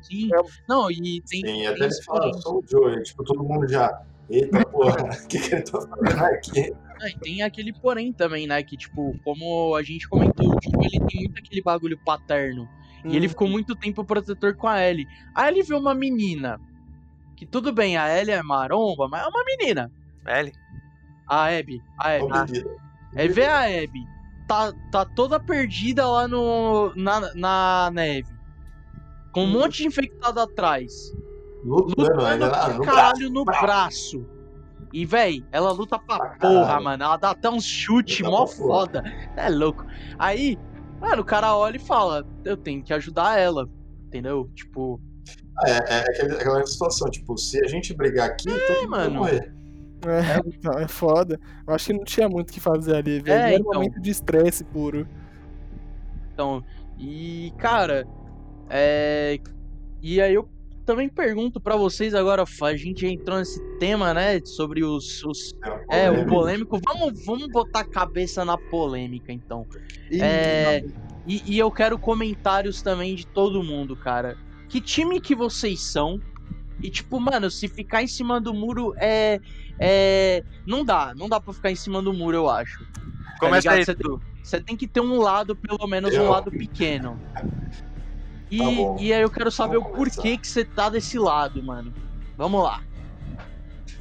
Sim. É. Não, e tem. Sim, até ele fala, sou o Joey. Tipo, todo mundo já. Eita porra, o que, que ele tá fazendo aqui? Ah, e tem aquele porém também, né? Que, tipo, como a gente comentou, o Joe, ele tem muito aquele bagulho paterno. E ele Hum. ficou muito tempo protetor com a Ellie. Aí ele vê uma menina. Que tudo bem, a Ellie é maromba, mas é uma menina. Ele. A Abby. A Abby. Bebida. Aí vê a Abby. Tá, tá toda perdida lá no, na, na neve. Com um Hum. monte de infectado atrás. Lutando ainda Lutando lá pra no caralho no braço. braço. E, véi, ela luta pra Pra porra, caralho. mano. Ela dá até uns chutes Luta mó pra foda. É louco. Aí, mano, o cara olha e fala: Eu tenho que ajudar ela. Entendeu? Tipo, É, é aquele- aquela situação, tipo, se a gente brigar aqui, todo mundo vai mano. morrer. É, então, é foda. Eu acho que não tinha muito o que fazer ali, velho. É, Era um então. momento de estresse puro. então. E, cara, é. E aí eu também pergunto pra vocês agora, a gente entrou nesse tema, né? Sobre os. os- é, o polêmico. Vamos, vamos botar a cabeça na polêmica, então. E, É, e, e eu quero comentários também de todo mundo, cara. Que time que vocês são? E tipo, mano, se ficar em cima do muro é. É. Não dá, não dá pra ficar em cima do muro, eu acho. Começa ligado? aí, Você. Você tem que ter um lado, pelo menos um Eu? lado pequeno. E, Tá e aí eu quero saber o porquê começar. que você tá desse lado, mano. Vamos lá.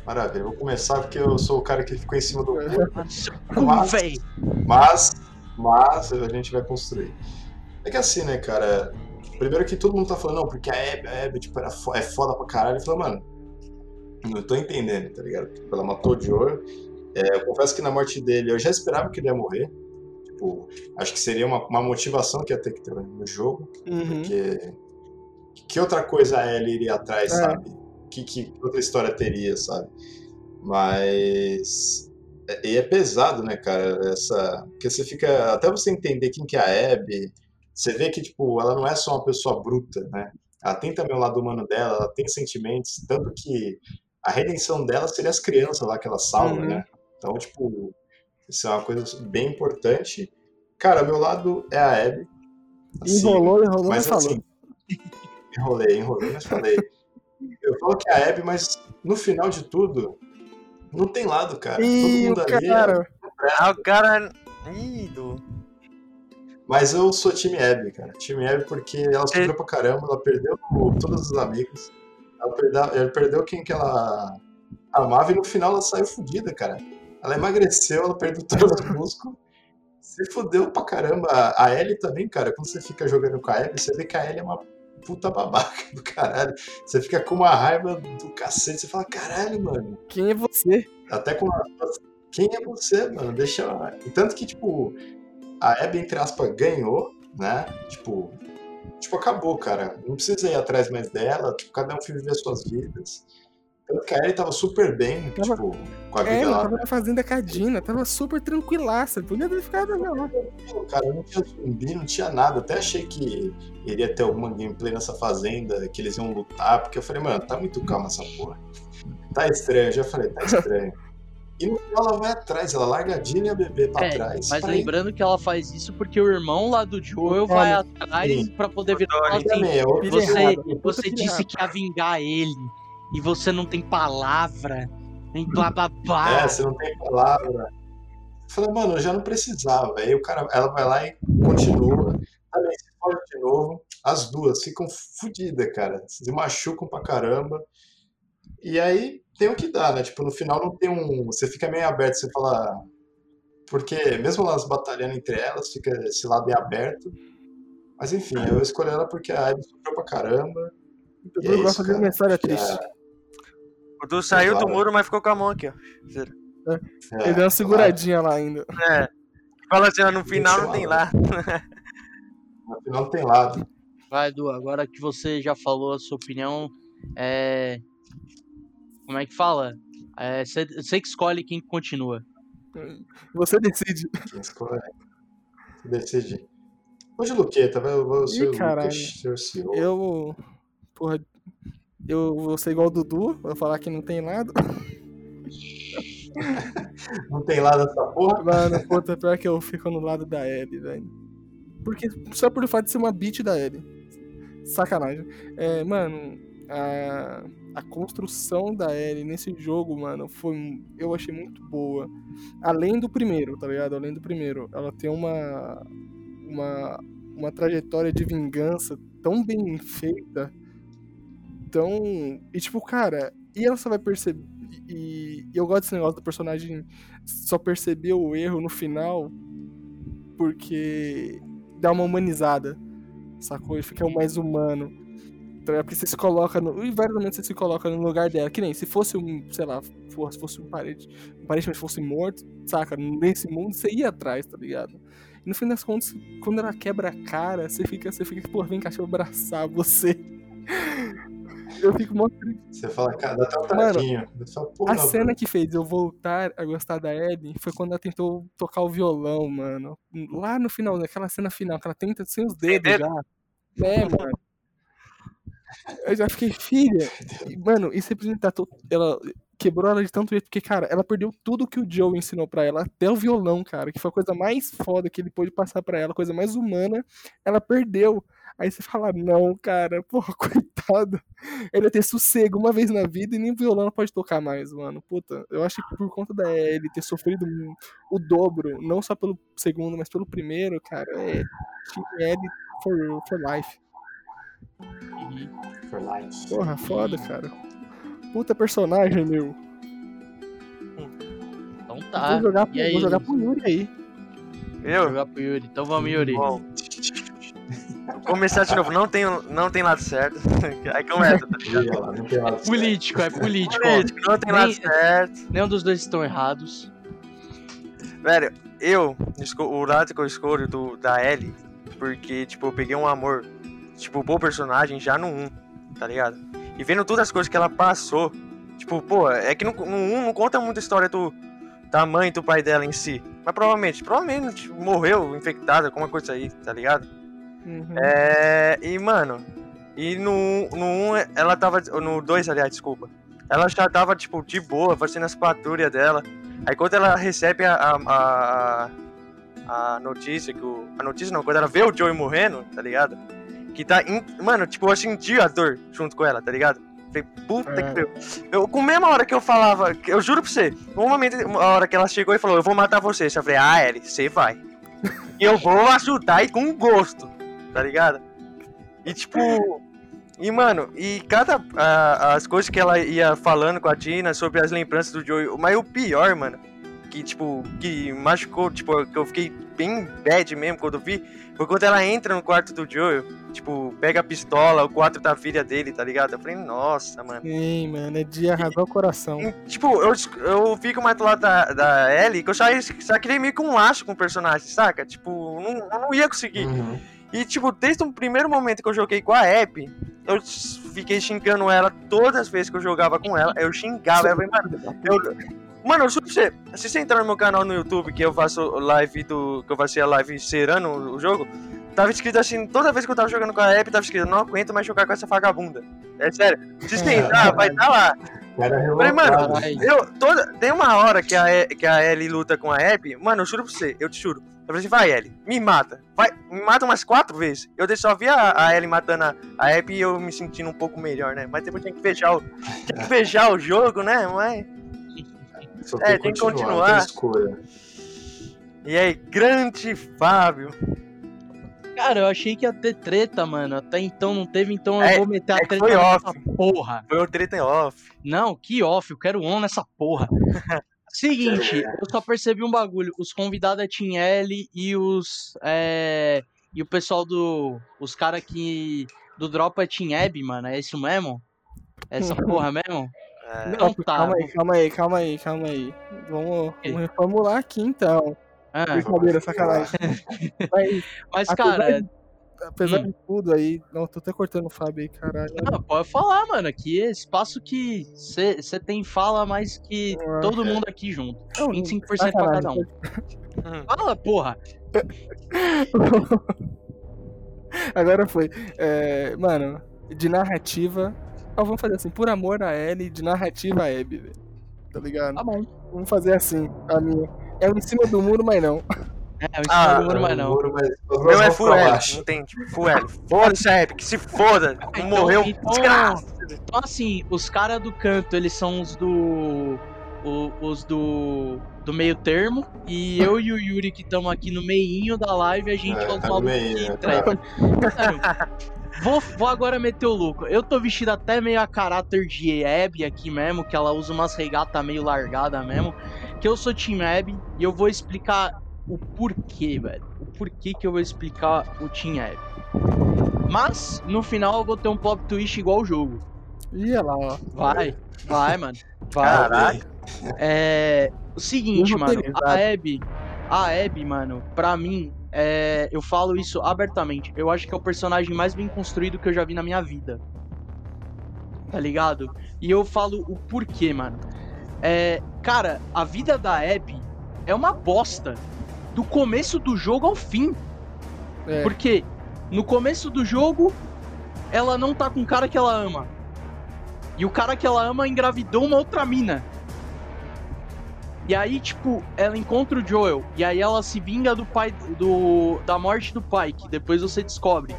Maravilha, vou começar porque eu sou o cara que ficou em cima do cu, Mas-. Mas, mas a gente vai construir. É que assim, né, cara? Primeiro que todo mundo tá falando, não, porque a Abby, a Abby tipo, era fo- é foda pra caralho. Eu falo, mano, não tô entendendo, tá ligado? Tipo, ela matou o Joe. É, eu confesso que na morte dele eu já esperava que ele ia morrer. Tipo, acho que seria uma, uma motivação que ia ter que ter no jogo. Uhum. Porque que outra coisa a Ellie iria atrás, É. sabe? Que, que outra história teria, sabe? Mas. é- E é pesado, né, cara? Essa. Porque você fica. Até você entender quem que é a Abby, você vê que, tipo, ela não é só uma pessoa bruta, né? Ela tem também o lado humano dela, ela tem sentimentos, tanto que a redenção dela seria as crianças lá que ela salva, Uhum. né? Então, tipo, isso é uma coisa bem importante. Cara, meu lado é a Abby. assim, Enrolou, enrolou, mas mas falou. assim, enrolei, enrolei, mas falei. Eu falo que é a Abby, mas no final de tudo, não tem lado, cara. Todo Ih, mundo o ali. é- cara. Ah, o cara. Ih, Du. Mas eu sou time Abby, cara. Time Abby porque ela sofreu pra caramba, ela perdeu todos os amigos. Ela perdeu, ela perdeu quem que ela amava e no final ela saiu fodida, cara. Ela emagreceu, ela perdeu todos os músculos. Se fudeu pra caramba. A Ellie também, cara, quando você fica jogando com a Abby, você vê que a Ellie é uma puta babaca do caralho. Você fica com uma raiva do cacete, você fala, caralho, mano. Quem é você? Até com a... Quem é você, mano? Deixa. E tanto que, tipo, a Abby, entre aspas, ganhou, né? Tipo. Tipo, acabou, cara. Não precisa ir atrás mais dela. Tipo, cada um foi viver suas vidas. Tanto que a Ellie tava super bem, Tava- tipo, com a É, vida ela lá. tava na fazenda Cadina, tava super tranquilaça. Podia ter ficado não. Cara, não tinha zumbi, não tinha nada. Até achei que iria ter alguma gameplay nessa fazenda, que eles iam lutar, porque eu falei, mano, tá muito calma essa porra. Tá estranho, eu já falei, tá estranho. E no final ela vai atrás, ela larga a Dina e a bebê pra É, trás. mas pra ir lembrando que ela faz isso porque o irmão lá do Joel É, vai atrás Sim. pra poder virar assim, é você, você disse que ia vingar ele e você não tem palavra, nem blá blá blá. É, você não tem palavra. Eu falei, mano, eu já não precisava. Aí o cara, ela vai lá e continua. Também se pode de novo. As duas ficam fodidas, cara. Se machucam pra caramba. E aí tem o que dá, né? Tipo, no final não tem um. Você fica meio aberto, você fala. Porque mesmo elas batalhando entre elas, fica esse lado em aberto. Mas enfim, eu escolhi ela porque a Abby sofreu pra caramba. Eu E é isso, gosto de cara. uma história triste. a- O Du saiu do muro, mas ficou com a mão aqui, ó. é, Ele deu uma seguradinha lá ainda. É. Fala assim, ó, no final não tem lá. No final não tem lado. Vai, Edu, agora que você já falou a sua opinião, é... Como é que fala? É, você você que escolhe quem continua. Você decide. Quem escolhe. Você decide. Hoje, Luqueta, vai eu ser o caralho. Lucas, seu CEO. Eu. Porra. Eu vou ser igual o Dudu, vou falar que não tem lado. Não tem lado nessa porra. Mano, puta, pior que eu fico no lado da Ellie, velho. Porque só por fato de ser uma beat da Ellie. Sacanagem. É, mano, a, a construção da Ellie nesse jogo, mano, foi. Eu achei muito boa. Além do primeiro, tá ligado? Além do primeiro. Ela tem uma. Uma, uma trajetória de vingança tão bem feita. Tão. E tipo, cara, e ela só vai perceber. E, e eu gosto desse negócio do personagem só perceber o erro no final porque dá uma humanizada, sacou? Ele fica mais humano. Então, é porque você se coloca no. E vários momentos você se coloca no lugar dela. Que nem se fosse um, sei lá, fosse, fosse um parente. Um parente, mas fosse morto, saca? Nesse mundo você ia atrás, tá ligado? E no fim das contas, quando ela quebra a cara, você fica, você fica, pô, vem cá, deixa eu abraçar você. Eu fico mó triste. Você fala, cara, dá até um Mano, tadinho. A cena que fez eu voltar a gostar da Ellie foi quando ela tentou tocar o violão, mano. Lá no final, naquela cena final, que ela tenta sem os dedos dedo? já. É, mano. Eu já fiquei, filha. Mano, e tá to- ela quebrou ela de tanto jeito, porque, cara, ela perdeu tudo que o Joe ensinou pra ela, até o violão, cara, que foi a coisa mais foda que ele pôde passar pra ela, a coisa mais humana, ela perdeu. Aí você fala, não, cara, porra, coitado. Ele ia ter sossego uma vez na vida e nem violão pode tocar mais, mano. Puta, eu acho que por conta da ele ter sofrido o dobro, não só pelo segundo, mas pelo primeiro, cara, é Team L for, for life. For life. Porra, foda, cara. Puta personagem, meu. Então tá. vou jogar, pro, E aí, vou jogar pro Yuri aí. Vou Eu? jogar pro Yuri. Então vamos, Yuri. Bom. Começar de novo, não tem, não tem lado certo. Aí começa, tá ligado? Lado certo. Político, é político. Político, não tem lado Nem- certo. Nenhum dos dois estão errados. Velho, eu, o lado que eu escolho do, da Ellie, porque, tipo, eu peguei um amor, tipo, bom personagem já no 1, tá ligado? E vendo todas as coisas que ela passou, tipo, pô, é que no, no 1 não conta muita história do, da mãe e do pai dela em si. Mas provavelmente, provavelmente morreu infectada, alguma coisa aí, tá ligado? Uhum. É, e mano, e no, no 1 ela tava. No 2, aliás, desculpa. Ela já tava, tipo, de boa, fazendo as patrulhas dela. Aí quando ela recebe a, a, a, a notícia que o. A notícia não, quando ela vê o Joey morrendo, tá ligado? Que tá. in- mano, tipo, eu senti a dor junto com ela, tá ligado? Falei, puta É. que pariu. Eu, com a mesma hora que eu falava, eu juro pra você, no momento, a hora que ela chegou e falou, eu vou matar você, eu falei, ah, Ellie, você vai. Eu vou ajudar e com gosto, tá ligado? E tipo. E, mano, e cada. a- as coisas que ela ia falando com a Tina sobre as lembranças do Joey. Mas o pior, mano, que, tipo, que machucou, tipo, que eu fiquei bem bad mesmo quando eu vi, foi quando ela entra no quarto do Joel, tipo, pega a pistola, o quarto da filha dele, tá ligado? Eu falei, nossa, mano. Sim, mano, é de arrasar o coração. E, tipo, eu, eu fico mais do lado da, da Ellie, que eu já, já criei meio que um laço com o personagem, saca? Tipo, não, eu não ia conseguir. Uhum. E, tipo, desde o primeiro momento que eu joguei com a App, eu fiquei xingando ela todas as vezes que eu jogava com ela. Eu xingava ela. eu falei, Mano, eu, mano, pra você, se você entrar no meu canal no YouTube, que eu faço live do. que eu faço a live serando o jogo, tava escrito assim, toda vez que eu tava jogando com a App, tava escrito, não aguento mais jogar com essa vagabunda. É sério. Se você entrar, vai estar lá. Cara, Eu Falei, mano, eu, toda, tem uma hora que a, E- que a Ellie luta com a Abby, mano, eu juro pra você, eu te juro. Eu falei assim, vai Ellie, me mata. Vai, me mata umas quatro vezes. Eu só vi a, a Ellie matando a, a Abby e eu me sentindo um pouco melhor, né? Mas depois tinha que fechar o, tinha que fechar o jogo, né? Mas... Só é, tem que continuar. E aí, grande Fábio. Cara, eu achei que ia ter treta, mano. Até então não teve, então eu É- vou meter a é que treta foi nessa off. porra. Foi o treta em off. Não, que off, eu quero on nessa porra. Seguinte, eu só percebi um bagulho. Os convidados é Team L e os. É, e o pessoal do. Os caras que. Do Drop é Team Ab, mano. É isso mesmo? É Essa porra mesmo? É, Então Não, tá. calma aí, calma aí, calma aí, calma aí. Vamos, vamos reformular aqui então. Ah, Brincadeira, sacanagem. Mas, mas, apesar cara. Apesar Hum. de tudo aí. Não, tô até cortando o Fábio aí, caralho. Não, pode falar, mano. Aqui é espaço que você tem fala mais que Ah, todo mundo aqui junto. Não, 25% pra cada um. Hum. Fala, porra. Agora foi. É, mano, de narrativa. Ó, vamos fazer assim, por amor a Ellie, de narrativa a Abby, velho. Tá ligado? Tá bom. Vamos fazer assim, a minha. É o em cima do muro, mas não. É, o Ah, ah, mas não. Muro, mas meu é full L, não tem, tipo, full L. Foda-se a Abby, que se foda. Então- Morreu. então- Desgraça. Então, assim, os caras do canto, eles são os do. o- os do. do meio termo. E eu e o Yuri, que estamos aqui no meinho da live, a gente É, é, tá no malucos meio. Sério, Vou, vou agora meter o louco. Eu tô vestido até meio a caráter de Abby aqui mesmo, que ela usa umas regatas meio largada mesmo. Que eu sou Team Abby e eu vou explicar o porquê, velho. O porquê que eu vou explicar o Team Abby. Mas, no final, eu vou ter um plot twist igual o jogo. Ia lá, ó. Vai, vai, mano. Vai. Caralho. É. O seguinte, mano. A Abby. A Abby, mano, pra mim, é, eu falo isso abertamente. Eu acho que é o personagem mais bem construído que eu já vi na minha vida. Tá ligado? E eu falo o porquê, mano. É, cara, a vida da Abby é uma bosta. Do começo do jogo ao fim. É. Porque no começo do jogo, ela não tá com o cara que ela ama. E o cara que ela ama engravidou uma outra mina. E aí, tipo, ela encontra o Joel. E aí ela se vinga do pai. Do, da morte do pai. Que depois você descobre.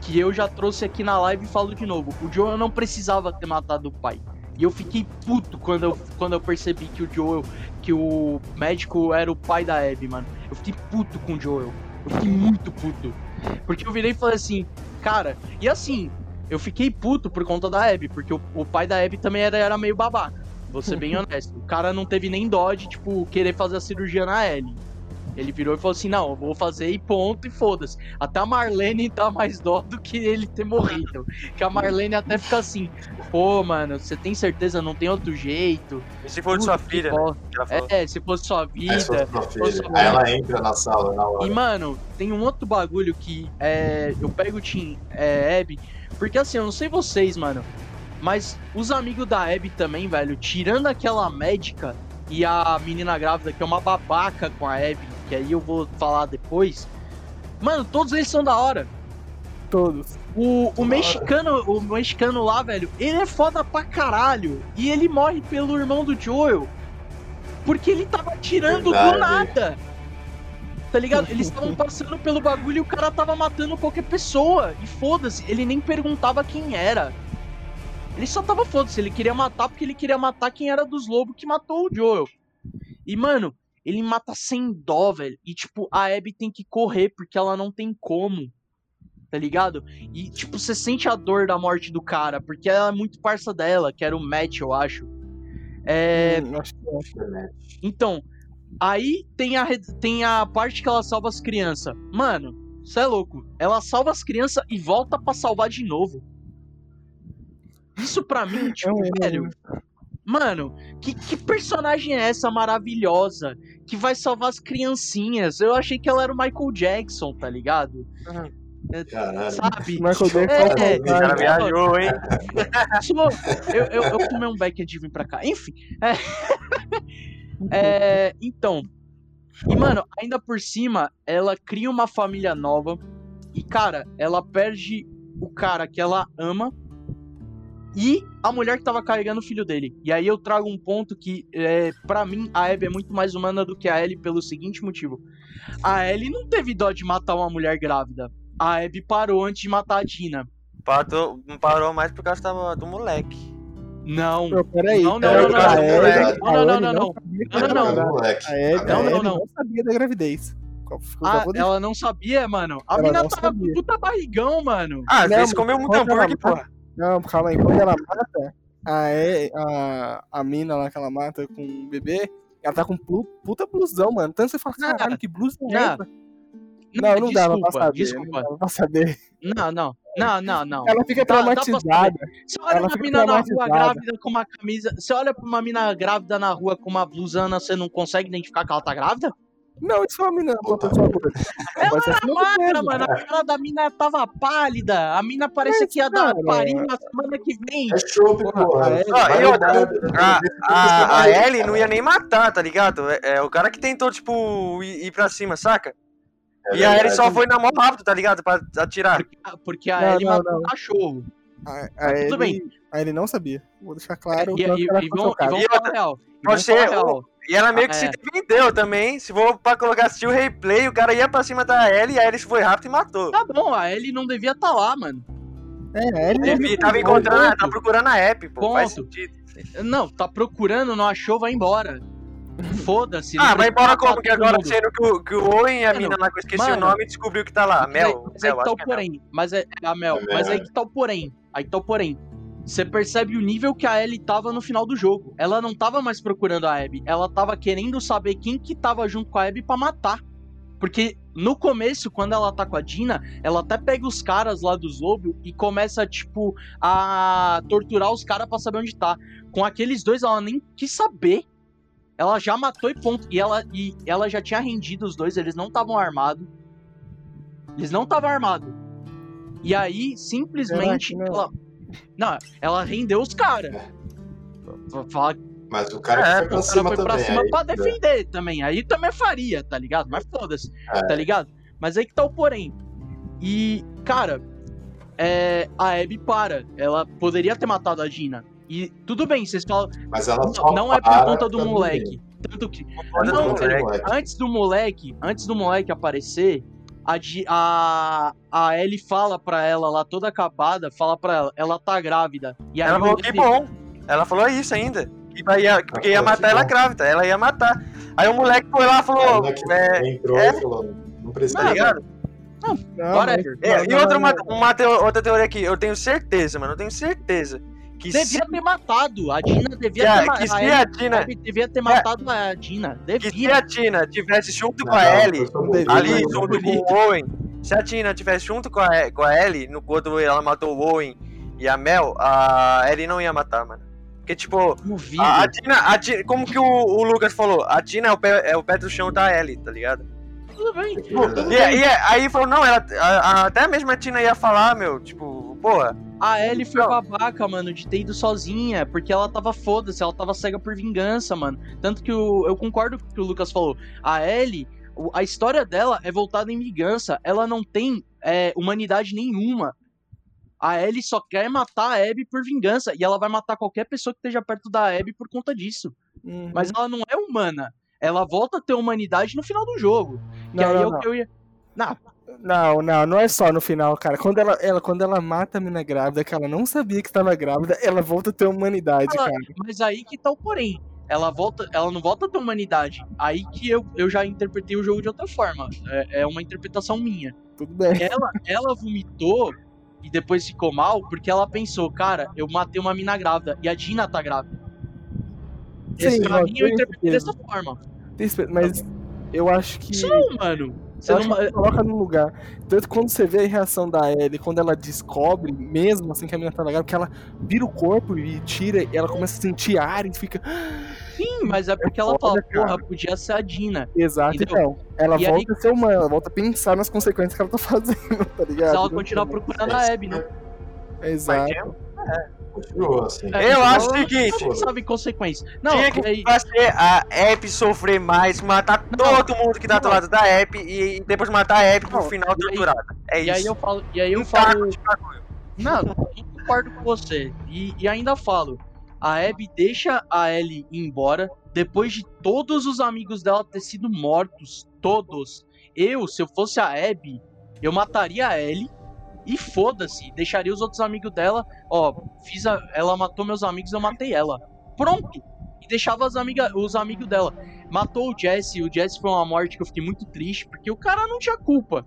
que eu já trouxe aqui na live e falo de novo. O Joel não precisava ter matado o pai. E eu fiquei puto quando eu, quando eu percebi que o Joel, que o médico era o pai da Abby, mano. Eu fiquei puto com o Joel. Eu fiquei muito puto. Porque eu virei e falei assim, cara, e assim, eu fiquei puto por conta da Abby, porque o, o pai da Abby também era, era meio babaca. Vou ser bem honesto. O cara não teve nem dó de, tipo, querer fazer a cirurgia na Ellie. Ele virou e falou assim: não, eu vou fazer e ponto, e foda-se. Até a Marlene tá mais dó do que ele ter morrido. Que a Marlene até fica assim: pô, mano, você tem certeza? Não tem outro jeito? E se for de sua filha, né? É, se fosse sua vida. se fosse sua se fosse filha. sua ela entra na sala na hora. E, mano, tem um outro bagulho que é, eu pego o Team é, Abby, porque assim, eu não sei vocês, mano, mas os amigos da Abby também, velho, tirando aquela médica e a menina grávida, que é uma babaca com a Abby, que aí eu vou falar depois, mano, todos eles são da hora. Todos. O, o mexicano, o mexicano lá, velho, ele é foda pra caralho. E ele morre pelo irmão do Joel. Porque ele tava tirando do Verdade. nada. Tá ligado? Eles estavam passando pelo bagulho e o cara tava matando qualquer pessoa. E foda-se, ele nem perguntava quem era. Ele só tava foda-se, ele queria matar porque ele queria matar quem era dos lobos que matou o Joel. E, mano, ele mata sem dó, velho. E, tipo, a Abby tem que correr porque ela não tem como. Tá ligado? E, tipo, você sente a dor da morte do cara, porque ela é muito parça dela, que era o Matt, eu acho. É. Hum, acho que é. Então, aí tem a, tem a parte que ela salva as crianças. Mano, você é louco. Ela salva as crianças e volta pra salvar de novo. Isso pra mim, tipo, um erro, velho. Mano, que, que personagem é essa maravilhosa que vai salvar as criancinhas? Eu achei que ela era o Michael Jackson, tá ligado? É, Caralho. Sabe? Michael Jackson É, é, O cara viajou, hein? Sou- eu, eu, eu tomei um back de vir pra cá. Enfim. É... É, então. E, mano, ainda por cima, ela cria uma família nova. E, cara, ela perde o cara que ela ama. E a mulher que tava carregando o filho dele. E aí eu trago um ponto que, é, para mim, a Abby é muito mais humana do que a Ellie pelo seguinte motivo. A Ellie não teve dó de matar uma mulher grávida. A Abby parou antes de matar a Dina. Parou, não parou mais por causa tava- do moleque. Não. Pô, peraí. Não, não, não, não, a não, não, não, não, não, não. Não. A Ellie, Não, a não, Ellie não. não sabia da gravidez. Ah, ela não sabia, mano. A Ela mina não tava com puta barrigão, mano. Ah, às Não, vezes mas comeu muito hambúrguer, porra. Não, calma aí. Quando ela mata, a, a, a mina lá que ela mata com o bebê, ela tá com pu- puta blusão, mano. Tanto você fala, Não, caralho, que blusa é não. essa? Não, não dava pra saber. desculpa. Não pra saber. Não, não, não, não, não. Ela fica dá pra traumatizada. Você olha ela uma mina na rua grávida com uma camisa. Você olha pra uma mina grávida na rua com uma blusana, você não consegue identificar que ela tá grávida? Não, isso é uma mina, Puta. Ela era magra, mano. A cara da mina tava pálida. A mina parecia que ia dar parir na semana que vem. É chope, Porra, porra. a a, a, a Ellie não ia nem matar, tá ligado? É, é o cara que tentou, tipo, ir, ir pra cima, saca? É e a Ellie só foi na mão rápido, tá ligado? Pra atirar. Porque a Não, Ellie não, matou não. o cachorro. A, a Tudo Ellie- bem. A Ellie não sabia. Vou deixar claro. E, e, e, e vão E falar real. Vão você- falar real. E ela meio que Ah, se é. defendeu também. Se for pra colocar assistir o replay, o cara ia pra cima da Ellie e a Ellie foi rápido e matou. Tá bom, a Ellie não devia estar lá, mano. É, a Ellie Devia, não tava sabia. encontrando, ponto. tá procurando a app, pô. Faz Ponto. sentido. Não, tá procurando, não achou, vai embora. Foda-se. Ah, vai embora como? Que agora, mundo. sendo que o, que o Owen e a Mano, mina lá que eu esqueci mano. o nome descobriu que tá lá. Mas aí- Mel. Mas aí Mel, que tá o é porém. Mas é, é a Mel. É Mas aí que tá o porém. Aí que tá o porém. Você percebe o nível que a Ellie tava no final do jogo. Ela não tava mais procurando a Abby. Ela tava querendo saber quem que tava junto com a Abby pra matar. Porque no começo, quando ela tá com a Dina, ela até pega os caras lá dos lobos e começa, tipo, a torturar os caras pra saber onde tá. Com aqueles dois, ela nem quis saber. Ela já matou e ponto. E ela, e ela já tinha rendido os dois, eles não estavam armados. Eles não estavam armados. E aí, simplesmente, ela. Não, ela rendeu os caras. Fala Mas o cara É, que foi pra o cima cara foi pra também. cima aí, pra defender também. Aí também faria, tá ligado? Mas foda-se, É. tá ligado? Mas aí que tá o porém. E, cara, é, a Abby para. Ela poderia ter matado a Gina. E tudo bem, vocês falam. Mas ela Não, só não é por conta do moleque. Tanto que. Não, do moleque. Antes do moleque, antes do moleque aparecer, a, a, a Ellie fala pra ela lá, toda acabada, fala pra ela, ela tá grávida. E aí Ela falou que bom. Ela falou isso ainda. Que vai- ia, porque ia matar ela grávida. Ela ia matar. Aí o moleque foi lá e falou. É, entrou é. e falou, não precisa. tá ligado? Não, Whatever. mas- É, e não, outra, não, uma, uma outra teoria aqui, eu tenho certeza, mano, eu tenho certeza que se, Devia ter matado. A Dina devia que a- ter matado. que se a Tina, Abby devia ter matado a Dina. que se Devia. a Tina tivesse junto Não, com a não, Ellie, ali, junto não com o Owen, se a Tina tivesse junto com a, com a Ellie, no quando ela matou o Owen e a Mel, a Ellie não ia matar, mano. Porque, tipo, Duvido. a, a Tina, a Tina- como que o, o Lucas falou? A Tina é o, pé, é o pé do chão da Ellie, tá ligado? Tudo bem. É verdade. E, e aí falou, não, ela, a- a- até mesmo a Tina ia falar, meu, tipo, porra, A Ellie foi babaca, mano, de ter ido sozinha, porque ela tava foda-se, ela tava cega por vingança, mano. Tanto que o, eu concordo com o que o Lucas falou. A Ellie, a história dela é voltada em vingança. Ela não tem é, humanidade nenhuma. A Ellie só quer matar a Abby por vingança. E ela vai matar qualquer pessoa que esteja perto da Abby por conta disso. Uhum. Mas ela não é humana. Ela volta a ter humanidade no final do jogo. Que Não, aí não, é o não. que eu ia. Não, Não, não, não é só no final, cara. Quando ela, ela, quando ela mata a mina grávida, que ela não sabia que estava grávida, ela volta a ter humanidade, Ela- cara. Mas aí que tá o porém. Ela volta, ela não volta a ter humanidade. Aí que eu, eu já interpretei o jogo de outra forma. É, é uma interpretação minha. Tudo bem. Ela, ela vomitou e depois ficou mal porque ela pensou, cara, eu matei uma mina grávida e a Dina tá grávida. Esse, Sim, pra eu mim eu interpretei dessa forma. Mas eu acho que. Não, mano. Você não, coloca no lugar. Tanto que quando você vê a reação da Ellie, quando ela descobre, mesmo assim que a menina tá legal, que ela vira o corpo e tira, e ela começa a sentir ar e fica. sim, mas é porque ela foda, fala, cara. porra, podia ser a Dina. Exato, Entendeu? então. Ela E aí- volta a ser humana, ela volta a pensar nas consequências que ela tá fazendo, tá ligado? Se ela continuar procurando a Abby, né? Exato. Assim. É, Eu acho o ela seguinte, não sabe consequência. Não, tinha que aí- fazer a App sofrer mais, matar todo mundo que tá do lado da App e depois matar a App no Não, final torturada. É E aí isso. eu falo, e aí eu Um falo, não, eu concordo com você. E, e ainda falo, a Abby deixa a Ellie ir embora depois de todos os amigos dela ter sido mortos, todos. Eu, se eu fosse a Abby, eu mataria a Ellie e foda-se, deixaria os outros amigos dela, ó, fiz a, ela matou meus amigos, eu matei ela. Pronto. E deixava as amiga, os amigos dela. Matou o Jesse, o Jesse foi uma morte que eu fiquei muito triste, porque o cara não tinha culpa.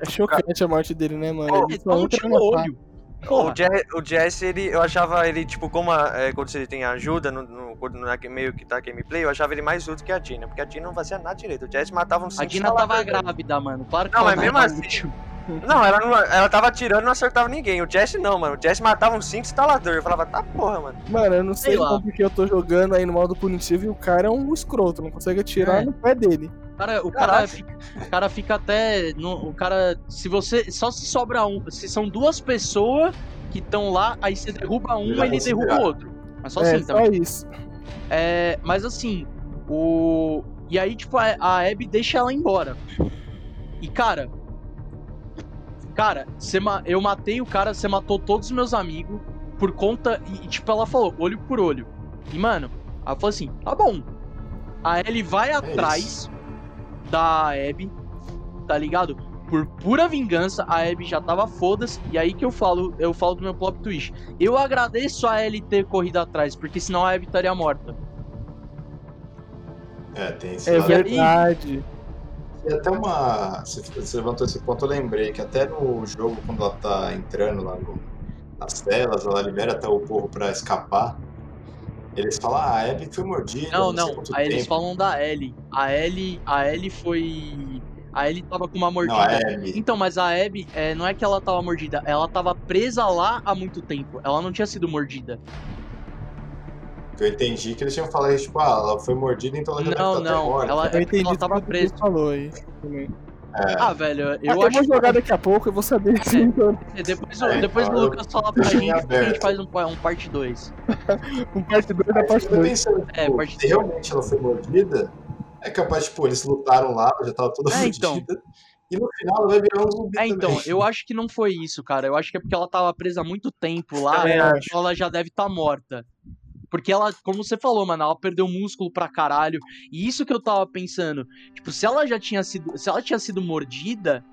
É chocante a morte dele, né, mano? Ele Ele só matar. olho. O, Porra. Je- o Jesse, ele, eu achava ele, tipo, como a, é, quando você tem ajuda no, no, na, meio que tá gameplay, eu achava ele mais útil que a Tina, porque a Tina não fazia nada direito. O Jesse matava um A Dina tava grávida, mano. Que Não, mas mesmo assim- útil. Não, ela, não, ela tava atirando e não acertava ninguém. O Jesse não, mano. O Jesse matava um 5 instalador. Eu falava, tá porra, mano. Mano, eu não sei, Sei não, porque eu tô jogando aí no modo punitivo e o cara é um escroto, não consegue atirar É. no pé dele. Cara, o cara, fica, o cara fica até. no- o cara. Se você. Só se sobra um. Se são duas pessoas que estão lá, aí você derruba um, Já ele derruba o outro. Mas só é, assim só também. isso. É, mas assim, o. E aí, tipo, a, a Abby deixa ela embora. E, cara. Cara, você ma- eu matei o cara, você matou todos os meus amigos por conta. E, e, tipo, ela falou, olho por olho. E, mano, ela falou assim: tá bom. A Ellie vai atrás da Abby, tá ligado? Por pura vingança, a Abby já tava foda-se. E aí que eu falo, eu falo do meu plot twist. Eu agradeço a Ellie ter corrido atrás, porque senão a Abby estaria morta. É, tem esse É lado. verdade. E até uma. Você, levantou esse ponto, eu lembrei que até no jogo, quando ela tá entrando lá no- nas telas, ela libera até o porro pra escapar. Eles falam, ah, a Abby foi mordida. Não, não. quanto Aí eles falam da Ellie. A Ellie, a Ellie foi. A Ellie tava com uma Não, a mordida. Abby. Então, mas a Abby, é, não é que ela tava mordida, ela tava presa lá há muito tempo. Ela não tinha sido mordida. Que eu entendi que eles tinham falado, tipo, ah, ela foi mordida, então ela já Não, deve estar até não, morta. ela- Eu É entendi ela tava que presa. falou aí. É, Ah, velho, eu Ah, eu acho vou jogar daqui a pouco, eu vou saber se então, que depois, É, depois então o Lucas fala pra gente que a gente faz um, pa- um parte 2. um parte 2 da parte eu fico 2. pensando, É, tipo, parte se dois. realmente ela foi mordida, é capaz, tipo, eles lutaram lá, já tava toda É, então. fodida. E no final ela vai virar um zumbi É, então, também. eu acho que não foi isso, cara. Eu acho que é porque ela tava presa há muito tempo lá, então acho. ela já deve estar morta. Porque ela, como você falou, mano, ela perdeu músculo pra caralho. E isso que eu tava pensando. Tipo, se ela já tinha sido. Se ela tinha sido mordida,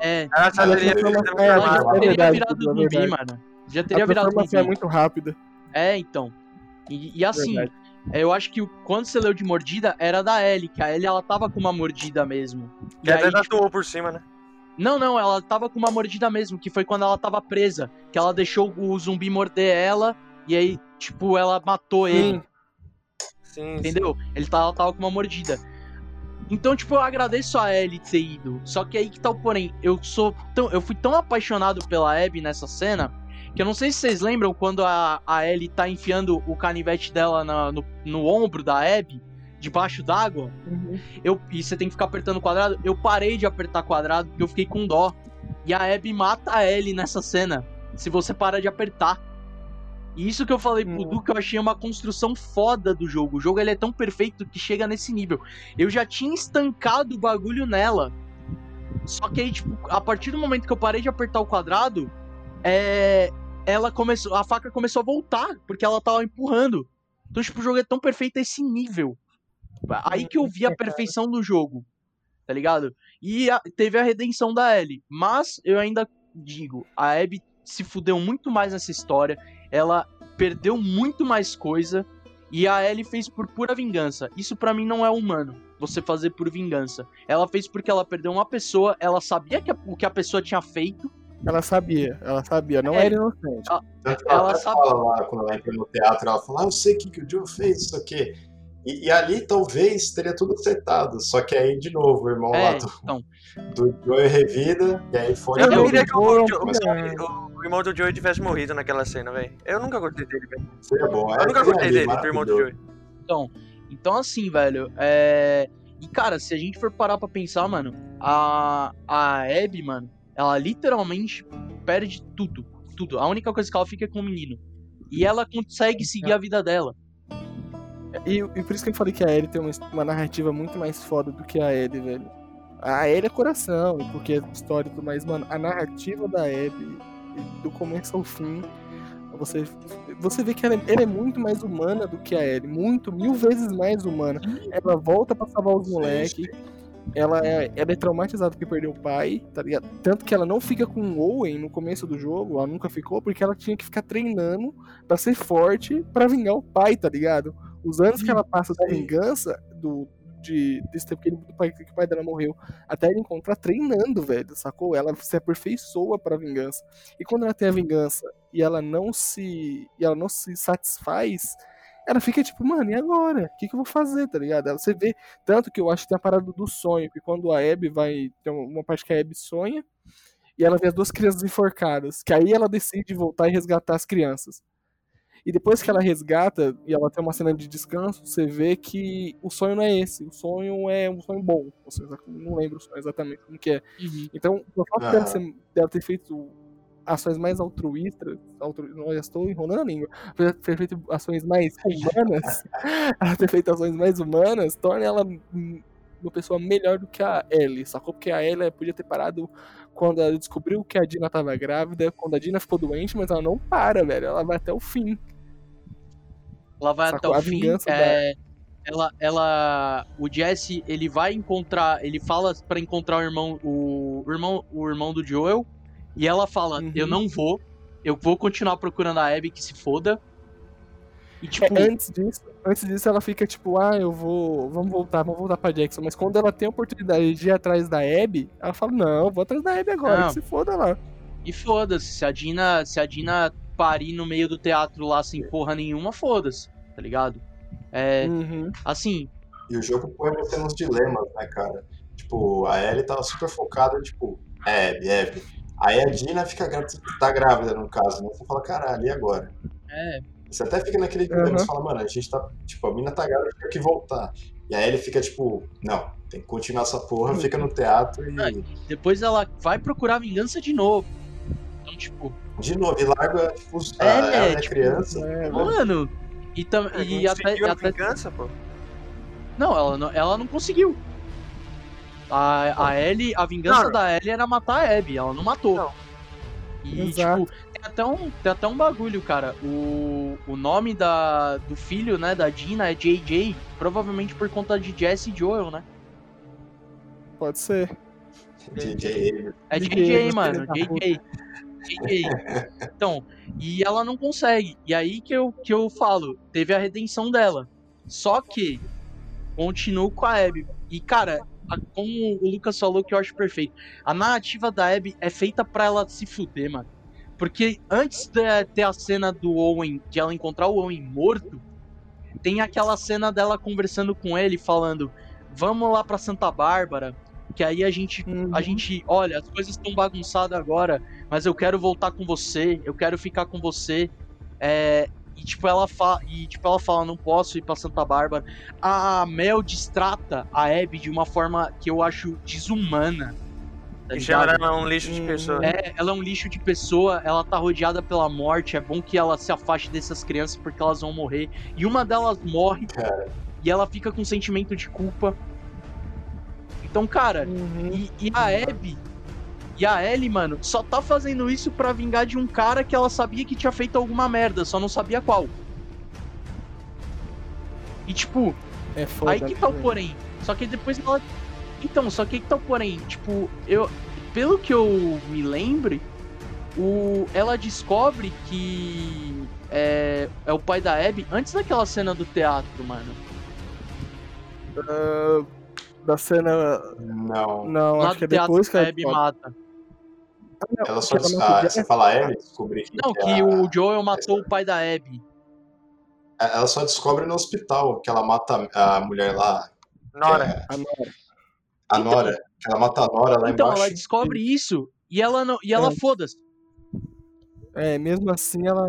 É, Ela já Ela teria foi uma- sido é, ela ela já é formada. teria verdade, virado é zumbi, mano. Já teria A virado transformação é zumbi. muito rápida. É, então. E, e assim, Verdade. é, eu acho que o- quando você leu de mordida, era da Ellie, que a Ellie ela tava com uma mordida mesmo. E Que até aí, tipo, tatuou por cima, né? não, não, ela tava com uma mordida mesmo, que foi quando ela tava presa. Que ela deixou o zumbi morder ela, e aí, tipo, ela matou ele. Sim. Sim, Entendeu? Ele tava, tava com uma mordida. Então, tipo, eu agradeço a Ellie ter ido. Só que aí que tá o porém. Eu sou tão. Eu fui tão apaixonado pela Abby nessa cena. Que eu não sei se vocês lembram quando a, a Ellie tá enfiando o canivete dela na- no, no ombro da Abby, debaixo d'água. Uhum. Eu, e você tem que ficar apertando quadrado. Eu parei de apertar quadrado porque eu fiquei com dó. E a Abby mata a Ellie nessa cena. Se você para de apertar. E isso que eu falei pro Hum. Du, que eu achei uma construção foda do jogo. O jogo ele é tão perfeito que chega nesse nível. Eu já tinha estancado o bagulho nela. Só que aí, tipo, a partir do momento que eu parei de apertar o quadrado, é. Ela começou. A faca começou a voltar, porque ela tava empurrando. Então, tipo, o jogo é tão perfeito a esse nível. Aí que eu vi a perfeição do jogo. Tá ligado? E a- teve a redenção da Ellie. Mas eu ainda digo, a Abby se fudeu muito mais nessa história. Ela perdeu muito mais coisa. E a Ellie fez por pura vingança. Isso pra mim não é humano. Você fazer por vingança. Ela fez porque ela perdeu uma pessoa. Ela sabia que a- o que a pessoa tinha feito. Ela sabia, ela sabia, não É. era inocente. Ela ela até sabe- fala lá, quando ela entra no teatro, ela fala, ah, eu sei o que, que o Joe fez, isso aqui. E, e ali talvez teria tudo acertado, só que aí, de novo, o irmão lá É, do, então. do Joe revida, e aí foi. Eu Eu não queria que o, é. O- irmão do Joey tivesse morrido naquela cena, velho. Eu nunca gostei dele, velho. Bom. Eu nunca é, gostei dele, do irmão do. Joey. Então, então assim, velho, é... E, cara, se a gente for parar pra pensar, mano, a, a Abby, mano, ela literalmente perde tudo, tudo. A única coisa que ela fica é com o menino. E ela consegue seguir a vida dela. E, e por isso que eu falei que a Ellie tem uma, uma narrativa muito mais foda do que a Ellie, velho. A Ellie é coração, porque é história e tudo mais, mano, a narrativa da Abby, do começo ao fim, você, você vê que ela é, ela é muito mais humana do que a Ellie, muito, mil vezes mais humana. Ela volta pra salvar os moleques, ela é, ela é traumatizada porque perdeu o pai, tá ligado? Tanto que ela não fica com o Owen no começo do jogo, ela nunca ficou, porque ela tinha que ficar treinando pra ser forte pra vingar o pai, tá ligado? Os anos que ela passa da vingança do, de, desse tempo que, ele, que o pai dela morreu, até ele encontrar treinando, velho, sacou? Ela se aperfeiçoa pra vingança. E quando ela tem a vingança e ela não se. e ela não se satisfaz, ela fica tipo, mano, e agora? O que, que eu vou fazer, tá ligado? Você vê, tanto que eu acho que tem a parada do sonho, que quando a Abby vai. Tem uma parte que a Abby sonha. E ela vê as duas crianças enforcadas. Que aí ela decide voltar e resgatar as crianças. E depois que ela resgata e ela tem uma cena de descanso, você vê que o sonho não é esse. O sonho é um sonho bom. Ou seja, não lembro exatamente como que é. Então, o fato dela, ser- dela ter feito ações mais altruístas, altru... eu já estou enrolando a língua, ter feito ações mais humanas, ela ter feito ações mais humanas, torna ela uma pessoa melhor do que a Ellie, sacou? Porque a Ellie podia ter parado quando ela descobriu que a Dina estava grávida, quando a Dina ficou doente, mas ela não para, velho, ela vai até o fim. Ela vai até o fim. é, ela, ela, o Jesse, ele vai encontrar, ele fala pra encontrar o irmão, o, o irmão, o irmão do Joel, e ela fala, Uhum. eu não vou, eu vou continuar procurando a Abby que se foda. E É, tipo, antes disso, antes disso ela fica tipo, ah, eu vou, vamos voltar, vamos voltar pra Jackson. Mas quando ela tem a oportunidade de ir atrás da Abby, ela fala, não, vou atrás da Abby agora, Não. que se foda lá. e foda-se, se a Dina, se a Dina parir no meio do teatro lá sem porra nenhuma, foda-se, tá ligado? É, Uhum. assim, E o jogo põe você nos dilemas, né, cara? Tipo, a Ellie tava super focada, tipo, Abby, Abby. Aí a Dina fica grávida, tá grávida no caso, né? Você fala, caralho, e agora? é, Você até fica naquele dilema, Uhum. você fala, mano, a gente tá, tipo, a mina tá grávida, tem que voltar. E aí ele fica, tipo, não, tem que continuar essa porra, fica no teatro e, depois ela vai procurar vingança de novo. Então, tipo, de novo, e larga, tipo, os- É, ela é tipo, criança. É, mano, e, tam, É, e até, a até vingança, pô. Não, ela não, ela não conseguiu. A, a Ellie, a vingança Não. da Ellie era matar a Abby, ela não matou. Não. E, Exato. tipo, tem até, um, tem até um bagulho, cara. O, o nome da, do filho, né, da Dina é JJ, provavelmente por conta de Jesse e Joel, né? pode ser. DJ. É JJ, mano. tá JJ. Então, e ela não consegue. E aí que eu, que eu falo, teve a redenção dela. Só que continuo com a Abby. E, cara, a- como o Lucas falou que eu acho perfeito, a narrativa da Abby é feita pra ela se fuder, mano. Porque antes de ter a cena do Owen, de ela encontrar o Owen morto, tem aquela cena dela conversando com ele, falando: Vamos lá pra Santa Bárbara, que aí a gente Uhum. a gente, olha, as coisas estão bagunçadas agora, mas eu quero voltar com você, eu quero ficar com você. É, e tipo ela fala, e tipo ela fala, não posso ir pra Santa Bárbara. A Mel distrata a Abby de uma forma que eu acho desumana. Tá E chama ela um lixo de Hum. pessoa. É, ela é um lixo de pessoa, ela tá rodeada pela morte, é bom que ela se afaste dessas crianças porque elas vão morrer. E uma delas morre Cara. e ela fica com sentimento de culpa. Então, cara, Uhum. e, e a Abby e a Ellie, mano, só tá fazendo isso pra vingar de um cara que ela sabia que tinha feito alguma merda, só não sabia qual. E tipo, É foda. aí que tá o né, porém. Só que depois ela. Então, só que aí que tá o porém. Tipo, eu. Pelo que eu me lembre, o... ela descobre que é... é o pai da Abby antes daquela cena do teatro, mano. Ah, da cena. Não. Não, Lá acho que é teatro depois que a Abby mata. Não, Ela só ela ah, você fala a Ellie, descobri que Não, que a- o Joel matou o pai da Abby. ela só descobre no hospital que ela mata a mulher lá, Nora. A Nora. a Nora, que ela mata a Nora lá Então, embaixo. ela descobre isso e ela não. E ela É. foda-se. É, mesmo assim ela.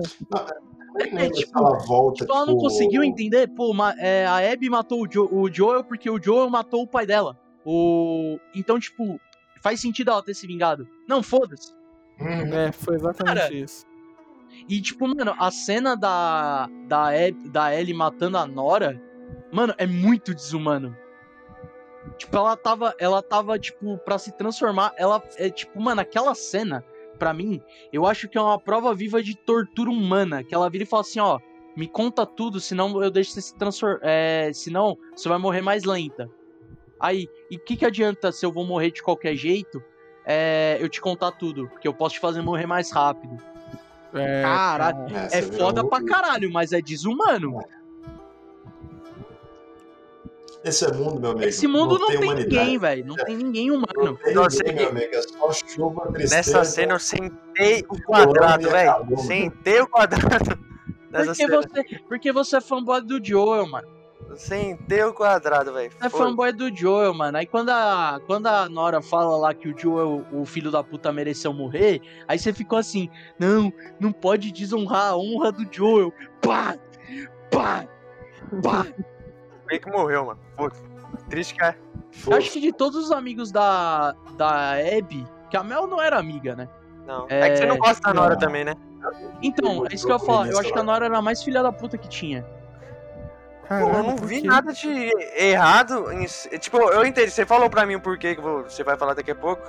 É, tipo, ela volta, Tipo, ela não tipo, conseguiu entender. Pô, é, a Abby matou o, Jo- o Joel porque o Joel matou o pai dela. O... Então, tipo, faz sentido ela ter se vingado. Não, foda-se. Hum, É, foi exatamente Cara, isso. E, tipo, mano, a cena da, da, Ab- da Ellie matando a Nora, mano, é muito desumano. Tipo, ela tava, ela tava, tipo, pra se transformar, ela, é tipo, mano, aquela cena, pra mim, eu acho que é uma prova viva de tortura humana, que ela vira e fala assim, ó, me conta tudo, senão eu deixo você se transformar, é, senão você vai morrer mais lenta. Aí, e o que que adianta se eu vou morrer de qualquer jeito, é, eu te contar tudo, porque eu posso te fazer morrer mais rápido. É, Caralho. é, É foda um- pra caralho, mas é desumano. Esse é mundo, meu amigo. Esse mundo não, tem, tem, humanidade. ninguém, velho. Não tem ninguém Não humano. tem Nossa, ninguém, e- meu amigo. É só chuva, tristeza. Nessa cena eu sentei o quadrado, Colônia velho. acabou. Sentei o quadrado. Nessa Porque cena. você, porque você é fanboy do Joel, mano. Sentei o quadrado, velho. Você é fanboy do Joel, mano. Aí quando a, quando a Nora fala lá que o Joel, o filho da puta, mereceu morrer, aí você ficou assim, não, não pode desonrar a honra do Joel. Pá! Pá! Pá! Que morreu, mano. Foda. Triste que é. Eu acho que de todos os amigos da, da Abby, que a Mel não era amiga, né? Não. É, que você não gosta da Nora não. também, né? Então, é isso que eu ia falar. Eu acho que a Nora era a mais filha da puta que tinha. Pô, Caralho, eu não vi nada de errado. Em... Tipo, eu entendi. Você falou pra mim o porquê que você vai falar daqui a pouco.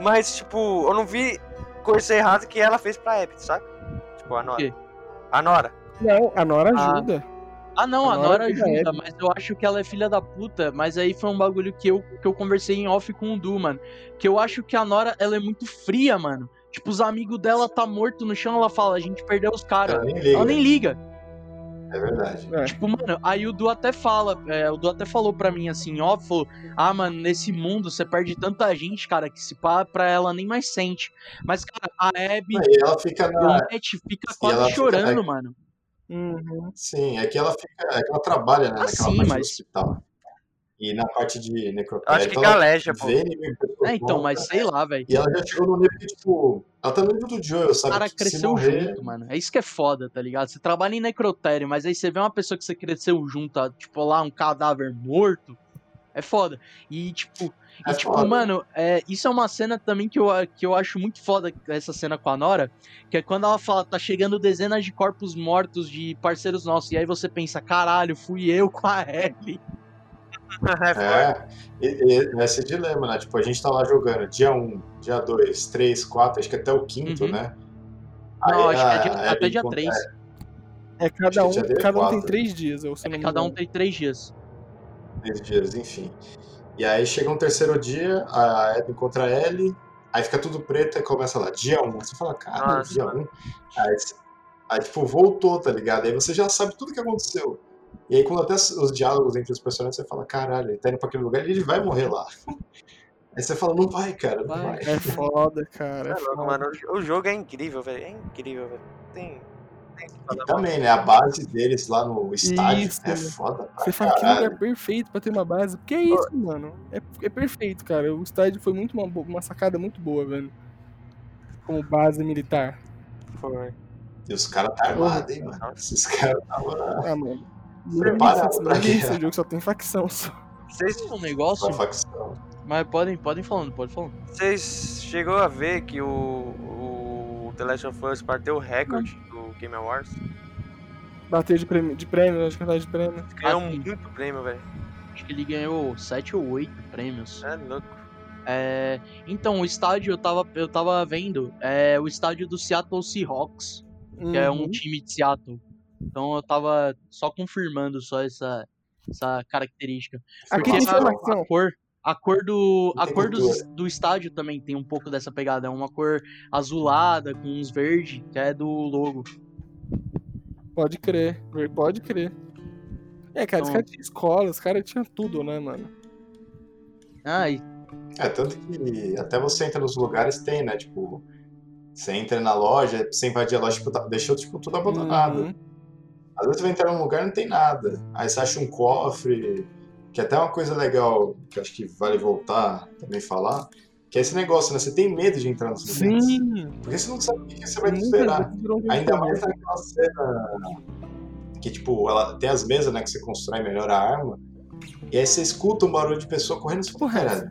Mas, tipo, eu não vi coisa errada que ela fez pra Abby, sabe? Tipo, a Nora. quê? A Nora. Não, a Nora Ah. ajuda. Ah, não, A a Nora ajuda, Abby. mas eu acho que ela é filha da puta. Mas aí foi um bagulho que eu, que eu conversei em off com o Du, mano. Que eu acho que a Nora, ela é muito fria, mano. Tipo, os amigos dela tá morto no chão, ela fala, a gente perdeu os caras. Ela nem liga. Ela nem liga. É verdade. É. Tipo, mano, aí o Du até fala, é, o Du até falou pra mim assim, ó, falou, ah, mano, nesse mundo você perde tanta gente, cara, que se pá pra ela nem mais sente. Mas, cara, a Abby, Aí ela fica o na. Matt fica quase ela fica- chorando, mano. Uhum. Sim, é que ela fica. É que ela trabalha, né, Ah, naquela sim, parte do mas- hospital. E na parte de Eu necrotério. acho que então galeja, pô. É, então, mas sei lá, velho. E ela já chegou no nível que, tipo. Ela tá no nível do Joel, O sabe? cara que se cresceu morrer, junto, mano. É isso que é foda, tá ligado? Você trabalha em necrotério, mas aí você vê uma pessoa que você cresceu junto, ah, tipo, lá, um cadáver morto. É foda. E, tipo, É e, tipo, foda. mano, é, isso é uma cena também que eu, que eu acho muito foda, essa cena com a Nora, que é quando ela fala, tá chegando dezenas de corpos mortos de parceiros nossos, e aí você pensa, caralho, fui eu com a Ellie. É. É, e, e, é esse dilema, né? Tipo, a gente tá lá jogando dia 1, dia 2, 3, 4, acho que até o quinto, Uhum. né? Não, Aí acho que é a- dia- a até dia encontra- 3. É cada um, cada um tem três dias, eu me Cada um tem três dias. três dias, enfim. E aí chega um terceiro dia, a Abby encontra a Ellie, aí fica tudo preto e começa lá, dia 1. Um. Você fala, cara, Nossa, dia 1. mano. Um. Aí, aí, tipo, voltou, tá ligado? Aí você já sabe tudo que aconteceu. E aí, quando até os diálogos entre os personagens, você fala, caralho, ele tá indo pra aquele lugar e ele vai morrer lá. Aí você fala, não vai, cara, não Vai. vai. É foda, cara. É É louco, foda. mano. O jogo é incrível, velho. É incrível, velho. Tem. E também, né, a base deles lá no estádio Isso. é foda pra Você fala que lugar perfeito pra ter uma base. Porque é isso, mano. É, é perfeito, cara. O estádio foi muito uma, uma sacada muito boa, velho. Como base militar. Foi. E os caras tá armados, hein, mano. Esses caras estavam Ah, mano. Preparado Isso, pra isso, guerra. o jogo só tem facção só. Vocês, Um negócio, facção. mas podem, podem falando, pode falando. vocês chegou a ver que o, o The Last of Us bateu o recorde Game Awards? Bater de prêmio, de prêmio, de quantidade de prêmio. Ganhou Ah, sim. muito prêmio, velho. Acho que ele ganhou 7 ou 8 prêmios. É louco. É, então, o estádio eu tava, eu tava vendo, é o estádio do Seattle Seahawks, que é um Uhum. time de Seattle. Então eu tava só confirmando só essa, essa característica. Aqui a, informação. a cor, a cor do, a cor do, do estádio também tem um pouco dessa pegada. É uma cor azulada com uns verde, que é do logo. Pode crer, pode crer. É, cara, os Então- caras tinham escola, os caras tinham tudo, né, mano? Ah, e É, tanto que até você entra nos lugares tem, né? Tipo, você entra na loja, você invadir a loja, tipo, tá- deixou tipo, tudo abandonado. Uhum. Às vezes você vai entrar num lugar e não tem nada. Aí você acha um cofre, que é até uma coisa legal, que acho que vale voltar também falar, que é esse negócio, né? Você tem medo de entrar nos lugares. Sim! Porque você não sabe o que você vai esperar. Ainda mais naquela cena que, tipo, ela tem as mesas, né, que você constrói melhor a arma. E aí você escuta um barulho de pessoa correndo e você fala, caralho.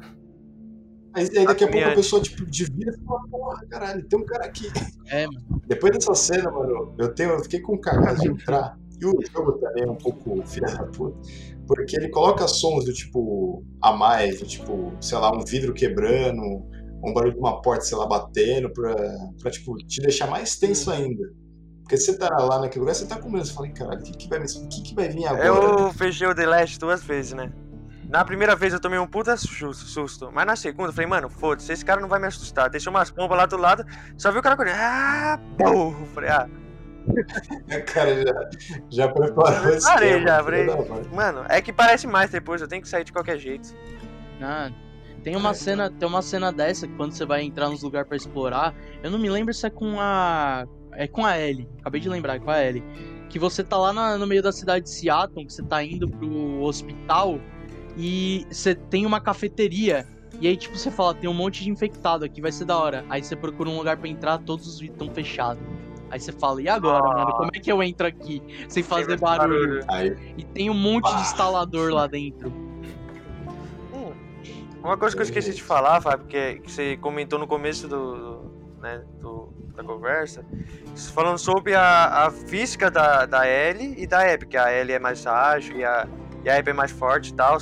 Aí, aí daqui a pouco a pessoa, tipo, devira e fala, porra, caralho, tem um cara aqui. é, mano. Depois dessa cena, mano, eu, tenho, eu fiquei com cagado de entrar. E o jogo também é um pouco filha da puta. Porque ele coloca sons do tipo a mais, do tipo, sei lá, um vidro quebrando, um barulho de uma porta, sei lá, batendo, pra, pra tipo, te deixar mais tenso ainda. Porque você tá lá naquele lugar, você tá com medo, você fala, "Ih, caralho, o que, que, vai, o que, que vai vir agora? Eu fechei o The Last duas vezes, né? Na primeira vez eu tomei um puta su- susto, mas na segunda eu falei, mano, foda-se, esse cara não vai me assustar. Deixou umas pombas lá do lado, só vi o cara correndo. Ah, pô! Falei, ah, cara já, já preparou esse Parei já, mãe. mano, é que parece mais depois, eu tenho que sair de qualquer jeito. Ah, tem uma cena, tem uma cena dessa que quando você vai entrar nos lugares pra explorar, eu não me lembro se é com a é com a Ellie. Acabei de lembrar, é com a Ellie. Que você tá lá na- no meio da cidade de Seattle, que você tá indo pro hospital e você tem uma cafeteria. E aí, tipo, você fala, tem um monte de infectado aqui, vai ser da hora. Aí você procura um lugar pra entrar, todos os vidros estão fechados. Aí você fala, e agora, Ah. mano? Como é que eu entro aqui sem fazer barulho? Aí, E tem um monte de Bah. instalador lá dentro. Hum, Uma coisa que eu esqueci de falar, Fábio, que, é- que você comentou no começo do, do- né, do- da conversa, falando sobre a, a física da, da Ellie e da Abby, que a Ellie é mais ágil e a, e a Abby é mais forte e tal.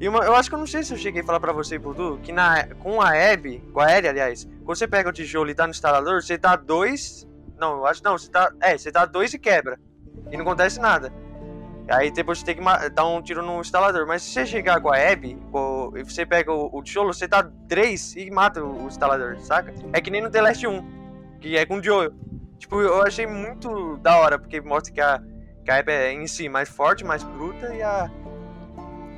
E uma, eu acho que eu não sei se eu cheguei a falar pra você, Budu, que na, com a Abby, com a Ellie, aliás, quando você pega o tijolo e tá no instalador, você dá dois. Não, eu acho não, você tá. É, você dá dois e quebra. E não acontece nada. Aí depois você tem que dar um tiro no instalador. Mas se você chegar com a Abby com- e você pega o, o tijolo, você dá três e mata o, o instalador, saca? É que nem no The Last 1, que é com o Joel. Tipo, eu achei muito da hora, porque mostra que a, que a Abby é em si mais forte, mais bruta e a.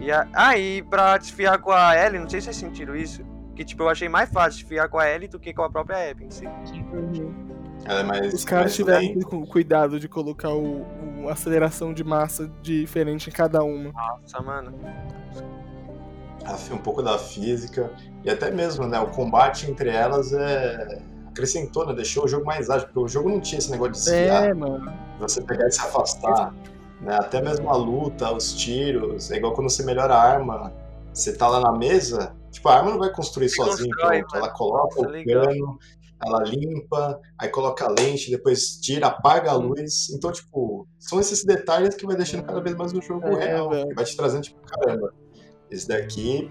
E a ah, e pra desfiar com a Ellie, não sei se vocês sentiram isso. Que tipo, eu achei mais fácil desfiar com a Ellie do que com a própria Abby em si. ela é mais. Os caras mais tiveram cu- cuidado de colocar o, o aceleração de massa diferente em cada uma. Nossa, mano. a- um pouco da física e até mesmo né, o combate entre elas é acrescentou, né, deixou o jogo mais ágil, porque o jogo não tinha esse negócio de desviar, É, mano. você pegar e se afastar, né, até mesmo a luta, os tiros, é igual quando você melhora a arma, você tá lá na mesa, tipo, a arma não vai construir sozinha, pronto, né? ela coloca é o cano, ela limpa, aí coloca a lente, depois tira, apaga a luz, então, tipo, são esses detalhes que vai deixando cada vez mais o jogo É, real, vai te trazendo, tipo, caramba, esse daqui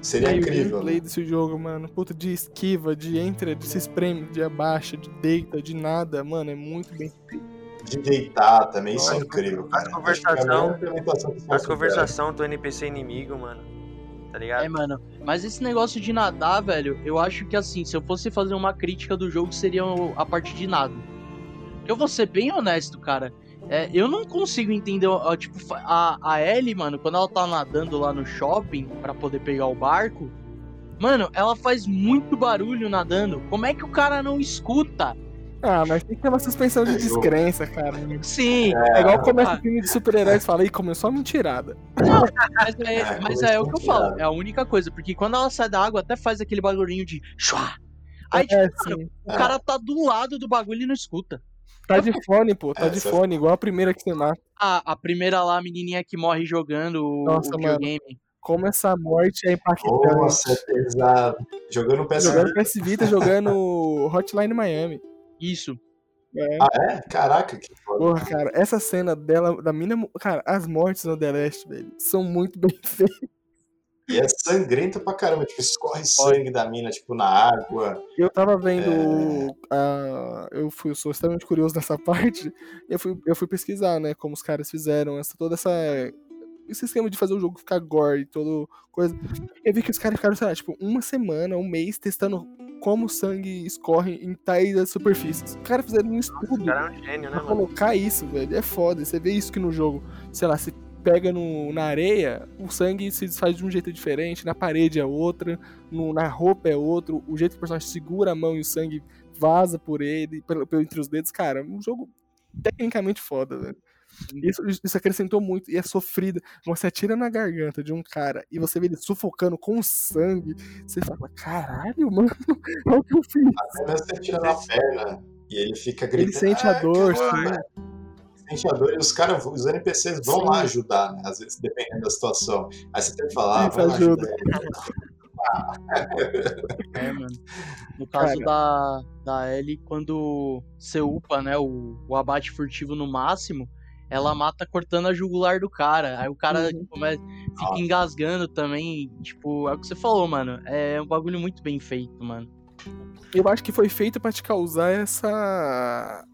seria E o incrível, gameplay né? desse jogo, mano. Puta, de esquiva, de entra, de se espreme, de abaixa, de deita, de nada, mano, é muito bem. de deitar também, isso é Nossa, incrível, as cara. conversação- é a ver. conversação do NPC inimigo, mano. Tá ligado? É, mano. Mas esse negócio de nadar, velho, eu acho que assim, se eu fosse fazer uma crítica do jogo, seria a parte de nado. Eu vou ser bem honesto, cara. É, eu não consigo entender, tipo, a, a Ellie, mano, quando ela tá nadando lá no shopping pra poder pegar o barco, mano, ela faz muito barulho nadando. Como é que o cara não escuta? Ah, mas tem que ter uma suspensão de É descrença, cara. Sim, É igual começa Ah. o filme de super-heróis e fala, ih, começou a mentirada. mas é, É, mas é o que eu falo, é a única coisa, porque quando ela sai da água, até faz aquele barulhinho de chua. Aí, tipo, É, mano, sim. o cara tá do lado do bagulho e não escuta. Tá de fone, pô, tá É, de fone, igual a primeira que você mata. A, a primeira lá, a menininha que morre jogando o, Nossa, o mano. videogame. Como essa morte é impactante. Nossa, é pesado. Jogando PS Jogando PS Vita, jogando Hotline Miami. Isso. É. Ah, é? Caraca, que foda. Porra, cara, essa cena dela, da mina. Cara, as mortes no The Last, velho, são muito bem feitas. E é sangrento pra caramba, tipo, escorre sangue da mina, tipo, na água. Eu tava vendo. É. ah, eu fui, eu sou extremamente curioso nessa parte. Eu fui, eu fui pesquisar, né, como os caras fizeram essa, toda essa. Esse esquema de fazer o jogo ficar gore e toda coisa. Eu vi que os caras ficaram, sei lá, tipo, uma semana, um mês testando como o sangue escorre em tais superfícies. Os caras fizeram um estudo cara é um gênio, né, pra mano? colocar isso, velho. É foda. Você vê isso que no jogo, sei lá, se pega no, na areia, o sangue se desfaz de um jeito diferente, na parede é outra, no- na roupa é outro, o jeito que o personagem segura a mão e o sangue vaza por ele, pelo, pelo- entre os dedos, cara, um jogo tecnicamente foda, velho. Isso, isso acrescentou muito e é sofrida. Você atira na garganta de um cara e você vê ele sufocando com sangue. Você fala, caralho, mano, olha o que eu fiz. Até mesmo você tira na perna e ele fica gritando. Ele sente a "Ah, dor, caralho". Sente a dor e os caras, os NPCs vão Sim. lá ajudar, né? Às vezes, dependendo da situação. Aí você tem que falar, ah, vai lá ajuda. ajudar ele. É, mano. No caso da, da Ellie, quando você upa, né, o, o abate furtivo no máximo, ela mata cortando a jugular do cara. Aí o cara Uhum. começa, fica Nossa. engasgando também. Tipo, é o que você falou, mano. É um bagulho muito bem feito, mano. Eu acho que foi feito pra te causar essa.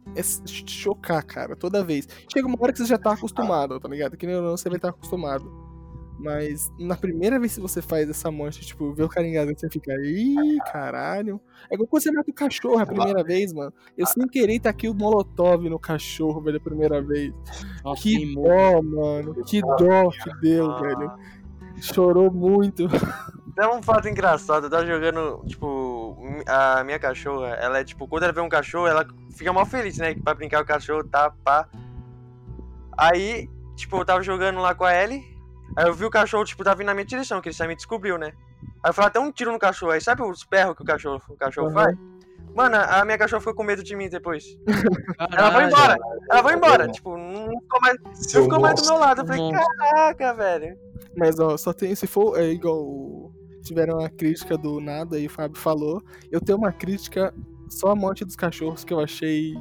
te chocar, cara, toda vez. Chega uma hora que você já tá acostumado, tá ligado? Que nem eu não, você vai estar acostumado. Mas na primeira vez que você faz essa morte, tipo, vê o cara engasgando, você fica, ih, caralho. É igual quando você mata o cachorro a primeira vez, mano. Eu sem querer tá aqui o molotov no cachorro, velho, a primeira vez. Nossa, Que dó, mano. Que dó que deu, Ah. velho. Chorou muito. É um fato engraçado, eu tava jogando, tipo, a minha cachorra, ela é tipo, quando ela vê um cachorro, ela fica mal feliz, né? Pra brincar o cachorro, tá, pá. Aí, tipo, eu tava jogando lá com a Ellie, aí eu vi o cachorro, tipo, tava vindo na minha direção, que ele já me descobriu, né? Aí eu falei até um tiro no cachorro, aí sabe os perros que o cachorro, o cachorro Uhum. faz? Mano, a minha cachorra ficou com medo de mim depois. Ela foi embora, ela foi embora, tipo, não ficou mais, não ficou mais do meu lado. Eu falei, Monstro. caraca, velho. Mas, ó, só tem. Se for é igual. Tiveram uma crítica do nada aí o Fábio falou. Eu tenho uma crítica só a morte dos cachorros que eu achei.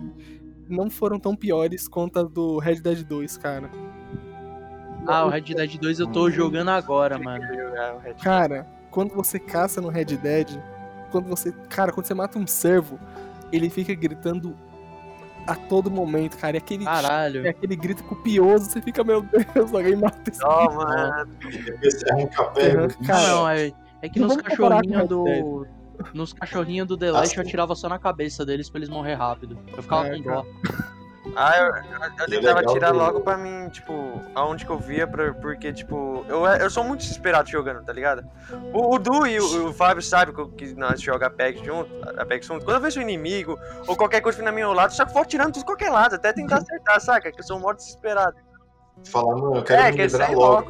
Não foram tão piores quanto a do Red Dead 2, cara. Ah, o Red Dead 2 eu tô jogando agora, mano. Cara, quando você caça no Red Dead, quando você. Cara, quando você mata um servo, ele fica gritando a todo momento, cara. E aquele, Caralho. é aquele grito copioso, você fica, meu Deus, alguém mata esse Ó, mano. Arranca. Uhum, cara. não, é, é que não nos cachorrinhos do. Nos cachorrinhos do The Last eu Assim. atirava só na cabeça deles pra eles morrer rápido. Eu ficava É, com dó. Ah, eu, eu, eu é tentava tirar do- logo pra mim, tipo, aonde que eu via, pra- porque, tipo, eu, eu sou muito desesperado jogando, tá ligado? O, o Du e o, o Fábio sabem que, que nós jogamos Apex junto, Apex junto. Quando eu vejo um inimigo ou qualquer coisa vindo na minha lado, só que vou tirando tudo de qualquer lado, até tentar acertar, saca? Que eu sou um modo desesperado. Falar, mano, eu quero É, me livrar logo. logo.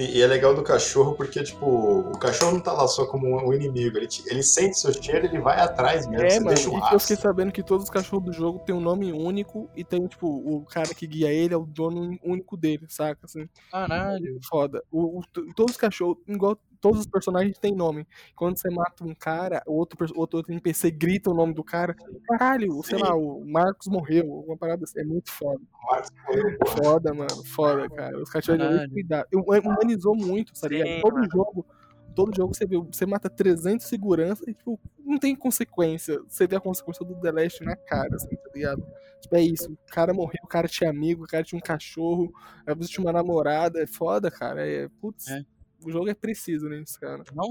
E, e é legal do cachorro porque, tipo, o cachorro não tá lá só como um inimigo. Ele, te- ele sente seu cheiro, ele vai atrás mesmo. É, você mano, deixa um e eu fiquei sabendo que todos os cachorros do jogo têm um nome único e tem, tipo, o cara que guia ele é o dono único dele, saca? Assim, Caralho. foda. O, o- todos os cachorros, igual todos os personagens têm nome. Quando você mata um cara, o outro, outro, outro NPC grita o nome do cara. Caralho, sei Sim. lá, o Marcos morreu. Uma parada assim. É muito foda. Marcos morreu. Foda, mano. Foda, cara. Os cachorros de Caralho. cuidado. Humanizou muito, tá ligado? Sim, Todo mano. jogo todo jogo você vê, você mata 300 segurança e, tipo, não tem consequência. Você vê a consequência do The Last na cara, assim, tá ligado? Tipo, é isso. O cara morreu, o cara tinha amigo, o cara tinha um cachorro, às vezes tinha uma namorada. É foda, cara. É, putz, É. o jogo é preciso nisso, cara. Não,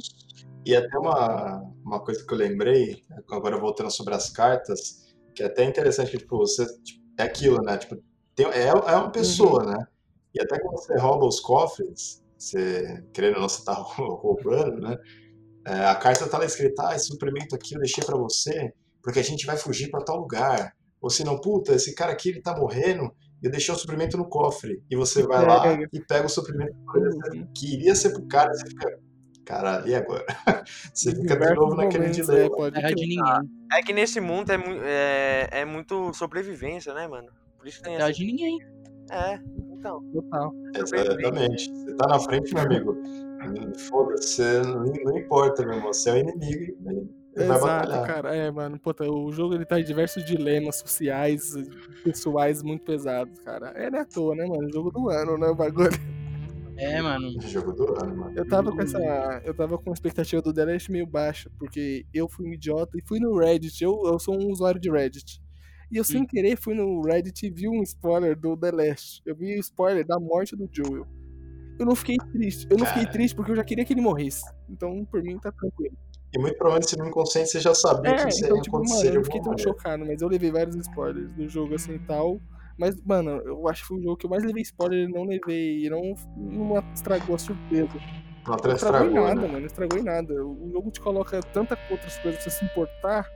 E até uma, uma coisa que eu lembrei, agora voltando sobre as cartas, que é até interessante que, tipo, você. tipo, é aquilo, né? Tipo, tem, é, é uma pessoa, né? E até quando você rouba os cofres, você, querendo ou não, você tá roubando, né? É, a carta tá lá escrita, ah, esse suprimento aqui eu deixei pra você, porque a gente vai fugir pra tal lugar. Ou se não, puta, esse cara aqui ele tá morrendo eu deixei o suprimento no cofre. E você vai lá Pega. e pega o suprimento que iria ser pro cara, você fica, caralho, e agora? Você fica de novo naquele dilema. é, de ninguém. É que nesse mundo é, é, é muito sobrevivência, né, mano? Por isso que tem essa... de ninguém. É, então. Total. Exatamente. Você tá na frente, meu amigo. Foda-se, você não, não importa, meu irmão. Você é o inimigo vai Exato, cara. É, mano. Puta, o jogo ele tá em diversos dilemas sociais, pessoais muito pesados, cara. É, não é à toa, né, mano? Jogo do ano, né? O bagulho. É, mano. Jogo do ano, mano. Eu tava com essa. Eu tava com a expectativa do The Last meio baixa, porque eu fui um idiota e fui no Reddit. Eu, eu sou um usuário de Reddit. E eu sem querer fui no Reddit e vi um spoiler do The Last. Eu vi o spoiler da morte do Joel. Eu não fiquei triste. Eu não fiquei triste porque eu já queria que ele morresse. Então, por mim, tá tranquilo. E muito provavelmente, se no inconsciente, você já sabia que É, isso ia então, tipo, mano, acontecer eu de não fiquei tão chocado, mas eu levei vários spoilers do jogo assim e tal. Mas, mano, eu acho que foi o jogo que eu mais levei spoiler e não levei. Não, não estragou a surpresa. Não Não estragou em estragou, nada, né? mano. Não estragou em nada. O jogo te coloca tanta outras coisas pra você se importar.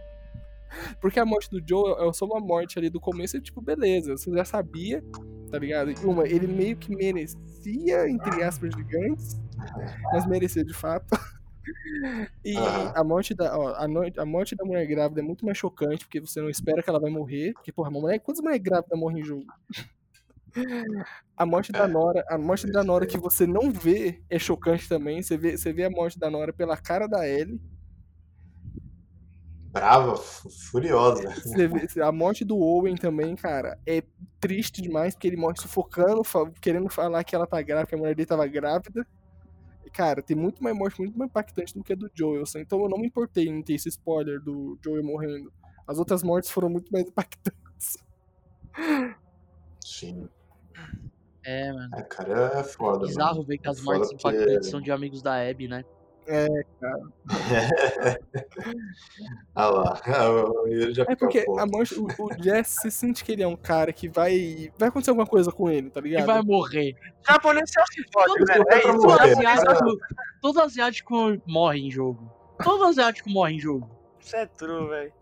Porque a morte do Joe é só uma morte ali do começo e, tipo, beleza. Você já sabia, tá ligado? E uma, ele meio que merecia, entre aspas, gigantes. Mas merecia de fato. E a morte da ó, a, no- a morte da mulher grávida é muito mais chocante, porque você não espera que ela vai morrer. Porque, porra, uma mulher, quantas mulheres grávidas morrem em jogo? A morte da É. Nora, a morte da Nora que você não vê é chocante também. Você vê, você vê a morte da Nora pela cara da Ellie. Brava, fu- furiosa. Você vê- a morte do Owen também, cara, é triste demais, porque ele morre sufocando, querendo falar que ela tá grávida, que a mulher dele tava grávida. Cara, tem muito mais morte, muito mais impactante do que a do Joel. assim, Então eu não me importei em ter esse spoiler do Joel morrendo. As outras mortes foram muito mais impactantes. Sim. É, mano. É, cara, é foda. Bizarro mano. ver que É as mortes impactantes são de amigos da Abby, né? Ah lá, o Yuri já É porque a morte, o, o Jess se sente que ele é um cara que vai. Vai acontecer alguma coisa com ele, tá E ligado? vai morrer. Japonês só se fode. É pra isso. Todo morrer, asiático, todo asiático morre em jogo. Todo asiático morre em jogo. Isso é true, velho.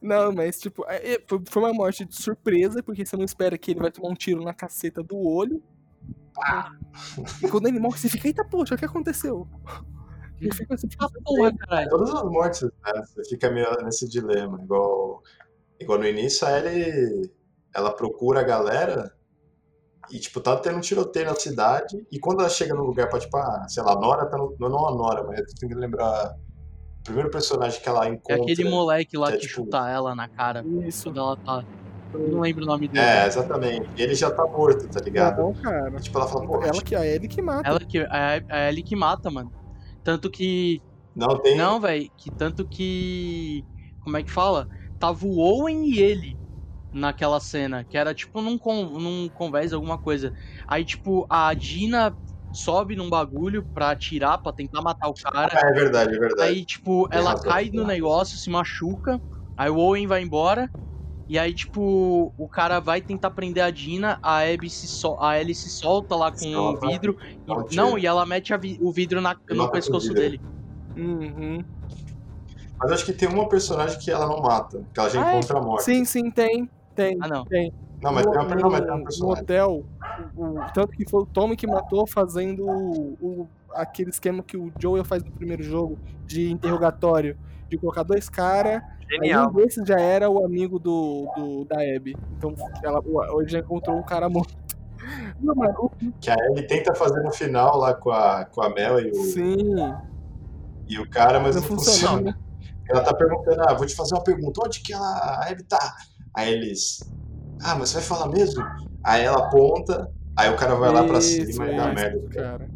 Não, mas tipo, é- é- foi foi uma morte de surpresa, porque você não espera que ele vai tomar um tiro na caceta do olho. E quando ele morre, você fica, eita poxa, o que aconteceu? E fica, fica Ah, porra, caralho. Todas as mortes, né? Você fica meio nesse dilema. Igual, igual no início, a Ellie, ela procura a galera e, tipo, tá tendo um tiroteio na cidade. E quando ela chega no lugar pra, tipo, ah, sei lá, a Nora tá no. Não a Nora, mas eu tenho que lembrar. O primeiro personagem que ela É encontra. aquele moleque lá que é que tipo- chuta ela na cara isso. quando ela tá. Eu não lembro o nome dele. É, exatamente. E ele já tá morto, tá ligado? Não, cara. E, tipo, ela fala, pô, Ela que é ele que mata. Ela que, é, é ele que mata, mano. Tanto que. não tem. Não, velho. Que tanto que. Como é que fala? Tava o Owen e ele naquela cena. Que era tipo num, con, num convés, alguma coisa. Aí, tipo, a Dina sobe num bagulho pra atirar, pra tentar matar o cara. Ah, é verdade, é verdade. Aí, tipo, Tem ela razão, cai no negócio, se machuca. Aí o Owen vai embora. E aí, tipo, o cara vai tentar prender a Dina, a Abby se sol... a Ellie se solta lá com o Solta. vidro. Um E-. Não, e ela mete a vi- o vidro na- no pescoço dele. Uhum. Mas acho que tem uma personagem que ela não mata, que ela já Ah, é? encontra a morte. Sim, sim, tem. Tem. Ah, não. Não, mas no, tem uma, não, mas tem uma no- personagem. no hotel, o, o- tanto que foi o Tommy que matou fazendo o, o- aquele esquema que o Joel faz no primeiro jogo de interrogatório, de colocar dois caras, aí Genial. um desses já era o amigo do, do da Abby. Então ela hoje já encontrou um cara morto. Não, o- Que a Ellie tenta fazer no final lá com a, com a Mel e o, sim, e o cara, mas não não, funcionou. funciona. né? Ela tá perguntando, ah, vou te fazer uma pergunta, onde que ela, a Abby tá? Aí eles, ah, mas você vai falar mesmo? Aí ela aponta, aí o cara vai lá pra Isso, cima e dá isso, merda. cara.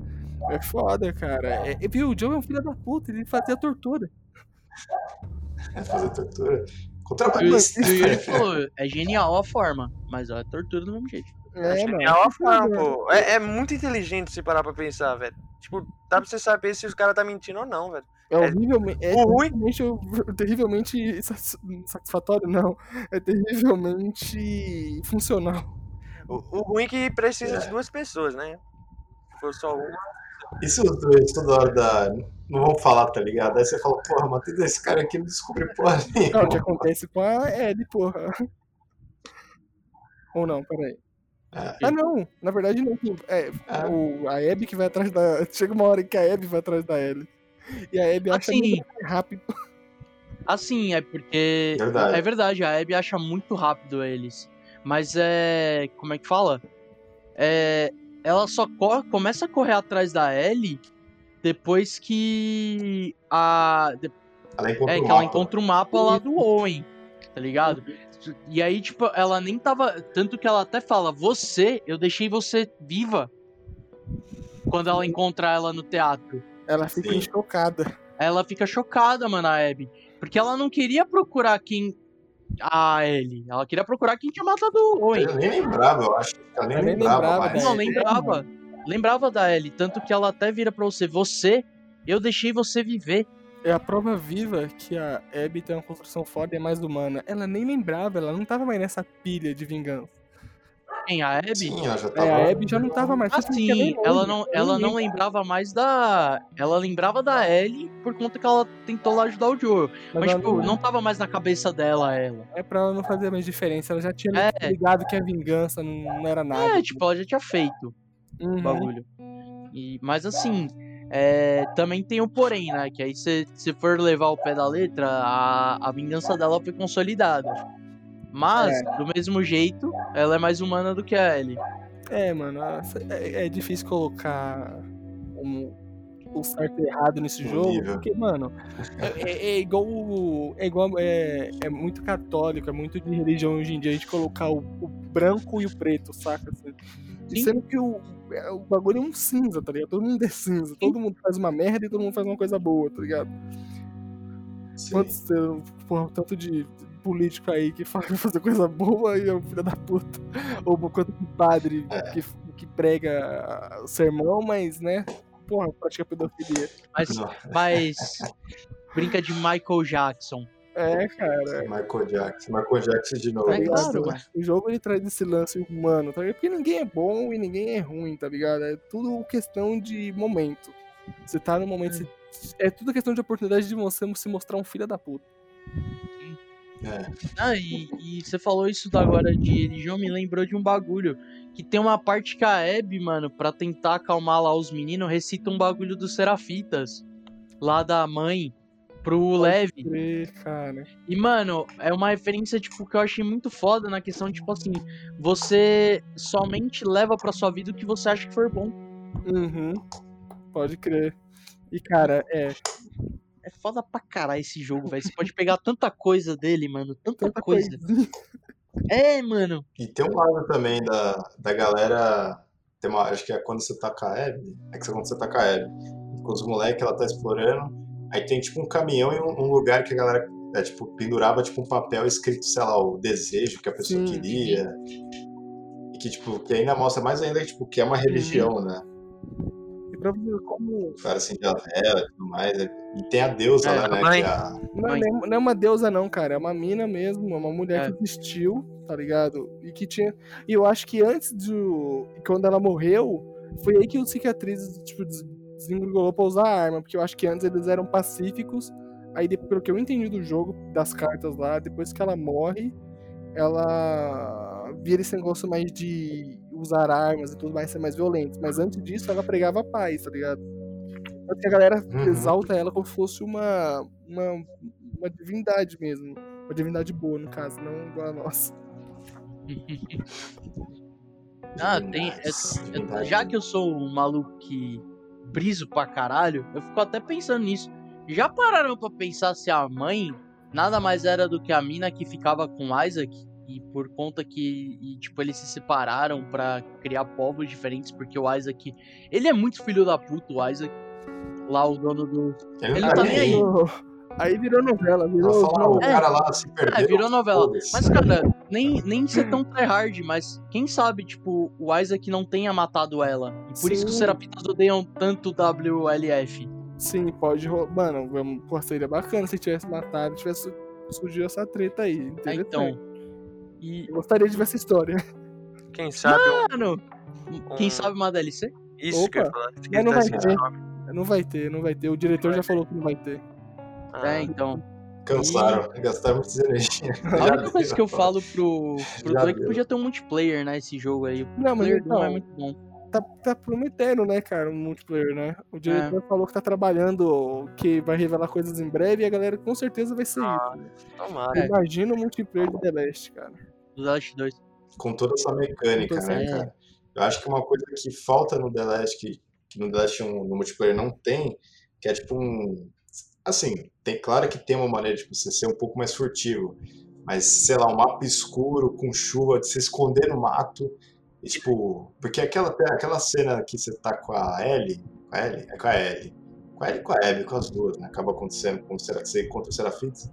É foda, cara. É, e, viu, o Joe é um filho da puta, ele fazia tortura. É fazer tortura. O falou, é genial a forma, mas ó, é tortura do mesmo jeito. É, mano. Genial a forma, pô. É, é muito inteligente se parar pra pensar, velho. Tipo, dá pra você saber se os caras tá mentindo ou não, velho. É horrivelmente. É ruim- terrivelmente, terrivelmente satis- satisfatório, não. É terrivelmente funcional. O, o ruim é que precisa de É. duas pessoas, né? Se for só uma. E se os dois toda hora da... não vão falar, tá ligado? Aí você fala, porra, matei esse cara aqui não descobriu porra Não, o que nenhuma. acontece com a Ellie, porra. Ou não, peraí. É. Ah, não. Na verdade, não. É, Ah. o, a Abby que vai atrás da. Chega uma hora que a Abby vai atrás da Ellie. E a Abby acha Assim, muito rápido. Assim, é porque. Verdade. É verdade, a Abby acha muito rápido eles. Mas é. Como é que fala? É. Ela só co- começa a correr atrás da Ellie depois que. A. de- Ela encontra É, o que ela mapa. encontra o mapa lá do Owen, tá ligado? E aí, tipo, ela nem tava. Tanto que ela até fala, você, eu deixei você viva. Quando ela encontra ela no teatro. Ela fica Sim. chocada. Ela fica chocada, mano, a Abby. Porque ela não queria procurar quem. A Ellie. Ela queria procurar quem tinha matado o Owen. Eu nem lembrava, eu acho. Ela nem Eu nem lembrava, lembrava mais. da Não, lembrava. Lembrava da Ellie. Tanto que ela até vira pra você. Você, eu deixei você viver. É a prova viva que a Abby tem uma construção foda e é mais humana. Ela nem lembrava, ela não tava mais nessa pilha de vingança. Quem? A Abby? Sim, ela já É, tava... a Abby já não tava mais. ela Assim, nem ela não, ela não lembra. lembrava mais da. Ela lembrava da Ellie por conta que ela tentou lá ajudar o Joe. Mas, ela tipo, não tava mais na cabeça dela, ela. É pra ela não fazer mais diferença. Ela já tinha É. ligado que a vingança não, não era nada. É, tipo, ela já tinha feito o Uhum. bagulho. E, mas assim, é, também tem o porém, né? Que aí se, se for levar o pé da letra, a, a vingança dela foi consolidada. Mas, do mesmo jeito, ela é mais humana do que a Ellie. É, mano, é, é difícil colocar um, o certo e errado nesse Um jogo, nível. porque, mano, é, é- é igual. o- É igual. É, é muito católico, é muito de religião hoje em dia a gente colocar o, o branco e o preto, saca? Assim. E Sim. sendo que o, é, o bagulho é um cinza, tá ligado? Todo mundo é cinza, todo mundo faz uma merda e todo mundo faz uma coisa boa, tá ligado? Sim. Quantos, eh, porra, tanto de político aí que faz fazer coisa boa e é um filho da puta. Ou quanto de padre É. que, que prega o sermão, mas, né, porra, pratica pedofilia. Mas, mas brinca de Michael Jackson. É, cara. Michael Jackson. Michael Jackson de novo. É claro. O jogo ele traz esse lance humano, tá ligado? Porque ninguém é bom e ninguém é ruim, tá ligado? É tudo questão de momento. Você tá no momento. você- É tudo questão de oportunidade de você se mostrar um filho da puta. É. Ah, e, e você falou isso da agora de religião, me lembrou de um bagulho. Que tem uma parte que a Abby, mano, pra tentar acalmar lá os meninos, recita um bagulho dos Serafitas. Lá da mãe, pro Levi. E, cara. E, mano, é uma referência, tipo, que eu achei muito foda na questão, tipo assim, você somente leva pra sua vida o que você acha que for bom. Uhum. Pode crer. E, cara, é. É foda pra caralho esse jogo, velho. Você pode pegar tanta coisa dele, mano. Tanta, Tanta coisa. coisinha. É, mano. E tem um lado também da, da galera. Tem uma, acho que é quando você tá com a Abby. É que quando você tá com a Abby. Com os moleques, ela tá explorando. Aí tem tipo um caminhão e um, um lugar que a galera é, tipo, pendurava tipo um papel escrito, sei lá, o desejo que a pessoa Sim. queria. E que, tipo, que ainda mostra mais ainda tipo, que é uma religião, né? Ver como. O cara acende a vela e tudo mais. né? E tem a deusa É, lá, né? mãe. É a, Não, é- não é uma deusa, não, cara. É uma mina mesmo, é uma mulher É. que existiu, tá ligado? E que tinha. E eu acho que antes do. Quando ela morreu, foi aí que os cicatrizes, tipo, des- desengolou pra usar a arma. Porque eu acho que antes eles eram pacíficos. Aí, pelo que eu entendi do jogo, das cartas lá, depois que ela morre, ela vira esse negócio mais de usar armas e tudo mais, ser mais violento. Mas antes disso, ela pregava a paz, tá ligado? Tanto que a galera Uhum. exalta ela como se fosse uma, uma, uma divindade mesmo. Uma divindade boa, no caso, não igual a nossa. Ah, tem. É- é- já que eu sou um maluco que briso pra caralho, eu fico até pensando nisso. Já pararam pra pensar se a mãe nada mais era do que a mina que ficava com Isaac E por conta que, e, tipo, eles se separaram pra criar povos diferentes, porque o Isaac, ele é muito filho da puta, o Isaac, lá o dono do... Ele não tá nem aí. Aí virou novela, Ela virou. fala, o É. cara lá se perdeu. É, virou novela. Mas, cara, nem, nem ser tão tryhard, mas quem sabe, tipo, o Isaac não tenha matado ela. E por isso que os Sim. Serapitas odeiam tanto o WLF. Sim, pode rolar. Mano, seria bacana se tivesse matado, tivesse surgido essa treta aí. É, então. E, Eu gostaria de ver essa história. Quem sabe um- mano, quem Um- sabe uma DLC? isso que eu ia Opa. falar. Mas Quem não tá vai ter. nome. Não vai ter, não vai ter. O diretor já falou que não vai ter. Ah, É, então. Cansaram, gastaram muita energia. A única coisa que eu falo pro, pro Já Du é que podia ter um multiplayer, né, esse jogo aí. O Não, mas multiplayer não é então, muito bom. Tá, tá prometendo, né, cara, um multiplayer, né? O diretor É. falou que tá trabalhando, que vai revelar coisas em breve e a galera com certeza vai ser Ah, isso. Tomara. É. Imagina o multiplayer de The Last, cara. Do The Last 2. com toda essa mecânica, Com toda né, essa- cara? Eu acho que uma coisa que falta no The Last, que, que no The Last 1, no multiplayer não tem, que é tipo um... Assim, tem, claro que tem uma maneira de você ser um pouco mais furtivo, mas, sei lá, um mapa escuro, com chuva, de se esconder no mato, e tipo... Porque aquela, aquela cena que você tá com a Ellie, com a Ellie? É com a Ellie. Com a Ellie e com a Abby, com as duas, né? Acaba acontecendo com o contra o Serafites.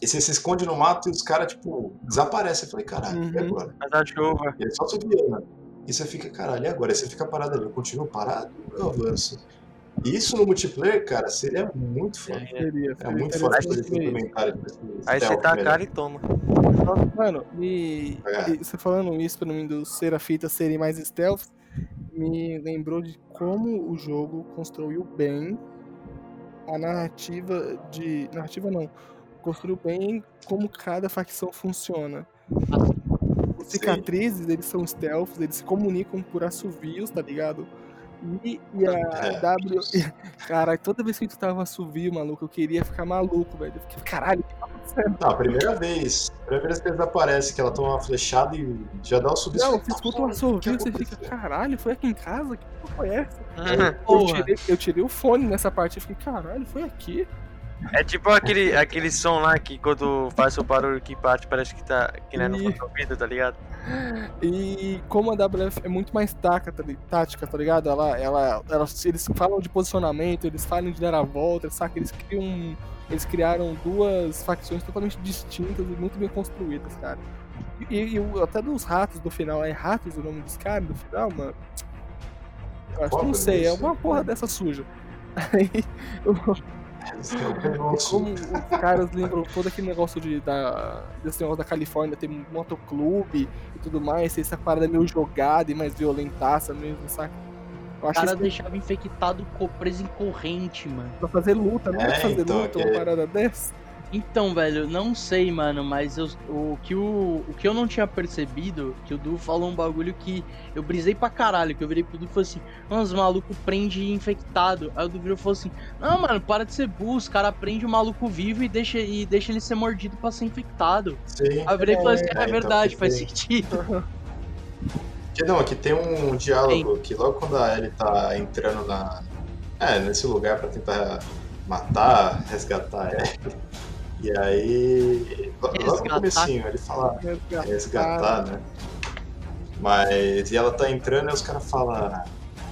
E você se esconde no mato e os caras, tipo, desaparecem. Eu falei, caralho, e Uhum. agora? Mas a chuva. E ele só subia, né? E você fica, caralho, e agora? Aí você fica parado ali, eu continuo parado eu avanço. Isso no multiplayer, cara, seria muito foda. Seria, É seria muito foda implementário desse Aí você stealth tá a cara e toma. Mano, e, É. e você falando isso pra mim dos Serafitas serem mais stealth, me lembrou de como o jogo construiu bem a narrativa de. Narrativa não. Construiu bem como cada facção funciona. Os Sim. cicatrizes, eles são stealths, eles se comunicam por assovios, tá ligado? E, e a É. W. Caralho, toda vez que tu tava assovio, maluco, eu queria ficar maluco, velho. Eu fiquei, caralho, o que tá acontecendo? Não, a primeira vez. A primeira vez que eles aparecem, que ela toma uma flechada e já dá um subir. Não, você escuta um "Porra, assovio, o que você fica, aconteceu?" caralho, foi aqui em casa? Que porra foi essa? Uhum. Eu tirei, eu tirei o fone nessa parte e fiquei, caralho, foi aqui? É tipo aquele, aquele som lá que quando faz o barulho que bate, parece que tá. Que não é no ouvido, tá ligado? E como a WF é muito mais tática, tá, tática, tá ligado? Ela, ela, ela, eles falam de posicionamento, eles falam de dar a volta, saca? Eles criam. Eles criaram duas facções totalmente distintas e muito bem construídas, cara. E, e o- até dos ratos do final, é ratos o nome dos caras do final, mano? Eu acho que não sei, é uma porra dessa suja. Aí, eu- Um negócio- como os caras lembram todo aquele negócio de, da, desse negócio da Califórnia, ter um motoclube e tudo mais, essa parada meio jogada e mais violentaça mesmo, saca? Eu O cara isso deixava infectado preso em corrente, mano. pra fazer luta, não é, É, fazer então, luta, que- uma parada dessa. Então, velho, não sei, mano, mas eu- o, que o, o que eu não tinha percebido, que o Du falou um bagulho que eu brisei pra caralho, que eu virei pro Du e falei assim, mano, os malucos prende infectado. Aí o Du virou e falou assim, não, mano, para de ser burro, os caras prende o maluco vivo e deixa, e deixa ele ser mordido pra ser infectado. Sim. Aí eu virei e falei assim, É, é, então, verdade, que faz tem- sentido. Que não, aqui tem um diálogo que logo quando a Ellie tá entrando na. É, nesse lugar pra tentar matar, resgatar a Ellie. E aí. lo- Logo no Resgatar? comecinho, ele fala. resgatar, né? Mas. E ela tá entrando e os caras falam.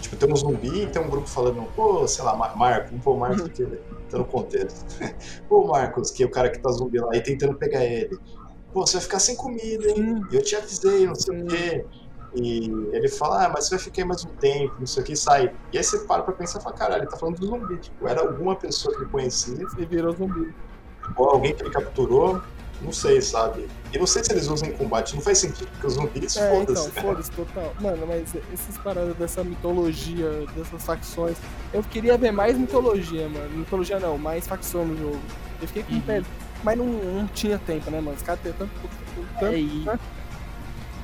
Tipo, tem um zumbi e tem um grupo falando, pô, sei lá, Mar- Marco, vamos pôr o Marcos aqui, tá no contexto. pô, Marcos, que é o cara que tá zumbi lá e tentando pegar ele. Pô, você vai ficar sem comida, hein? E eu te avisei, não sei o quê. E ele fala, ah, mas você vai ficar aí mais um tempo, não sei o que, e sai. E aí você para pra pensar e fala, caralho, ele tá falando do zumbi. Tipo, era alguma pessoa que ele conhecia, E virou zumbi. Ou alguém que ele capturou, não sei, sabe? E não sei se eles usam em combate, não faz sentido, porque os zumbis, É, então, foda-se. né? foda-se total. Mano, mas essas paradas dessa mitologia, dessas facções, eu queria ver mais mitologia, mano. Mitologia não, mais facção no jogo. Eu fiquei com Uhum. pé. Mas não, não tinha tempo, né, mano? Os caras têm tanto. tanto É, e né?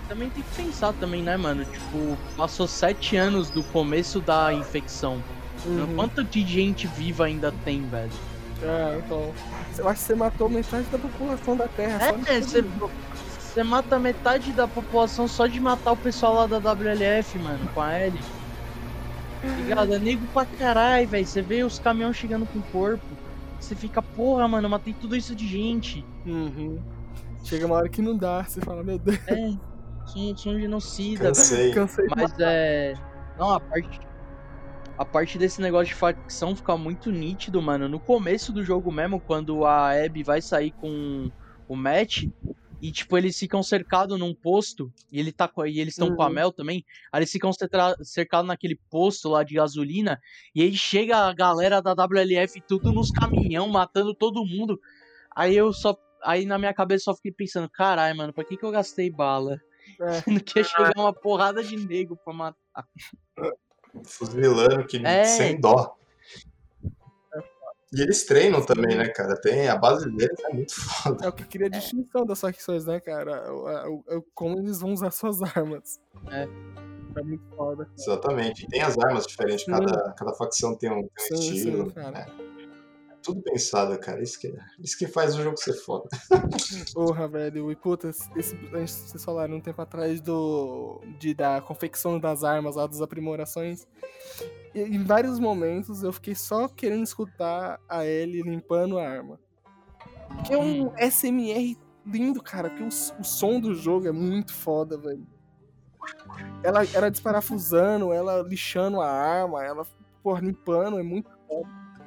também tem que pensar também, né, mano? Tipo, passou sete anos do começo da infecção. Uhum. Quanto de gente viva ainda tem, velho? É, então. Eu acho que você matou metade da população da Terra. só É, você, você mata metade da população só de matar o pessoal lá da WLF, mano, com a L. Ligado? É nego pra caralho, velho. Você vê os caminhões chegando com corpo. Você fica, porra, mano, eu matei tudo isso de gente. Uhum. Chega uma hora que não dá, você fala, meu Deus, É, sou, sou um genocida, velho. Cansei. cansei. Mas é. Não, a parte. A parte desse negócio de facção fica muito nítido, mano. No começo do jogo mesmo, quando a Abby vai sair com o Matt. E, tipo, eles ficam cercados num posto. E, ele tá, e eles estão com a Uhum. Mel também. Aí eles ficam cercados naquele posto lá de gasolina. E aí chega a galera da WLF tudo nos caminhão, matando todo mundo. Aí eu só. Aí na minha cabeça só fiquei pensando, caralho, mano, pra que, que eu gastei bala? É. Sendo que ia chegar uma porrada de nego pra matar. Fuzilando que É. sem dó. E eles treinam também, né, cara? Tem, a base deles é muito foda. É o que cria a distinção das facções, né, cara? O, o- o- como eles vão usar suas armas. É. É muito foda. Exatamente. Tem as armas diferentes, cada, cada facção tem um, tem um Sim, estilo. sim, cara. né? Tudo pensado, cara. Isso que, isso que faz o jogo ser foda. Porra, velho. E puta, esse, vocês falaram um tempo atrás do. De, da confecção das armas lá, das aprimorações. E em vários momentos eu fiquei só querendo escutar a Ellie limpando a arma. Que é um SMR lindo, cara. Que o, o som do jogo é muito foda, velho. Ela, ela desparafusando, ela lixando a arma, ela porra, limpando, é muito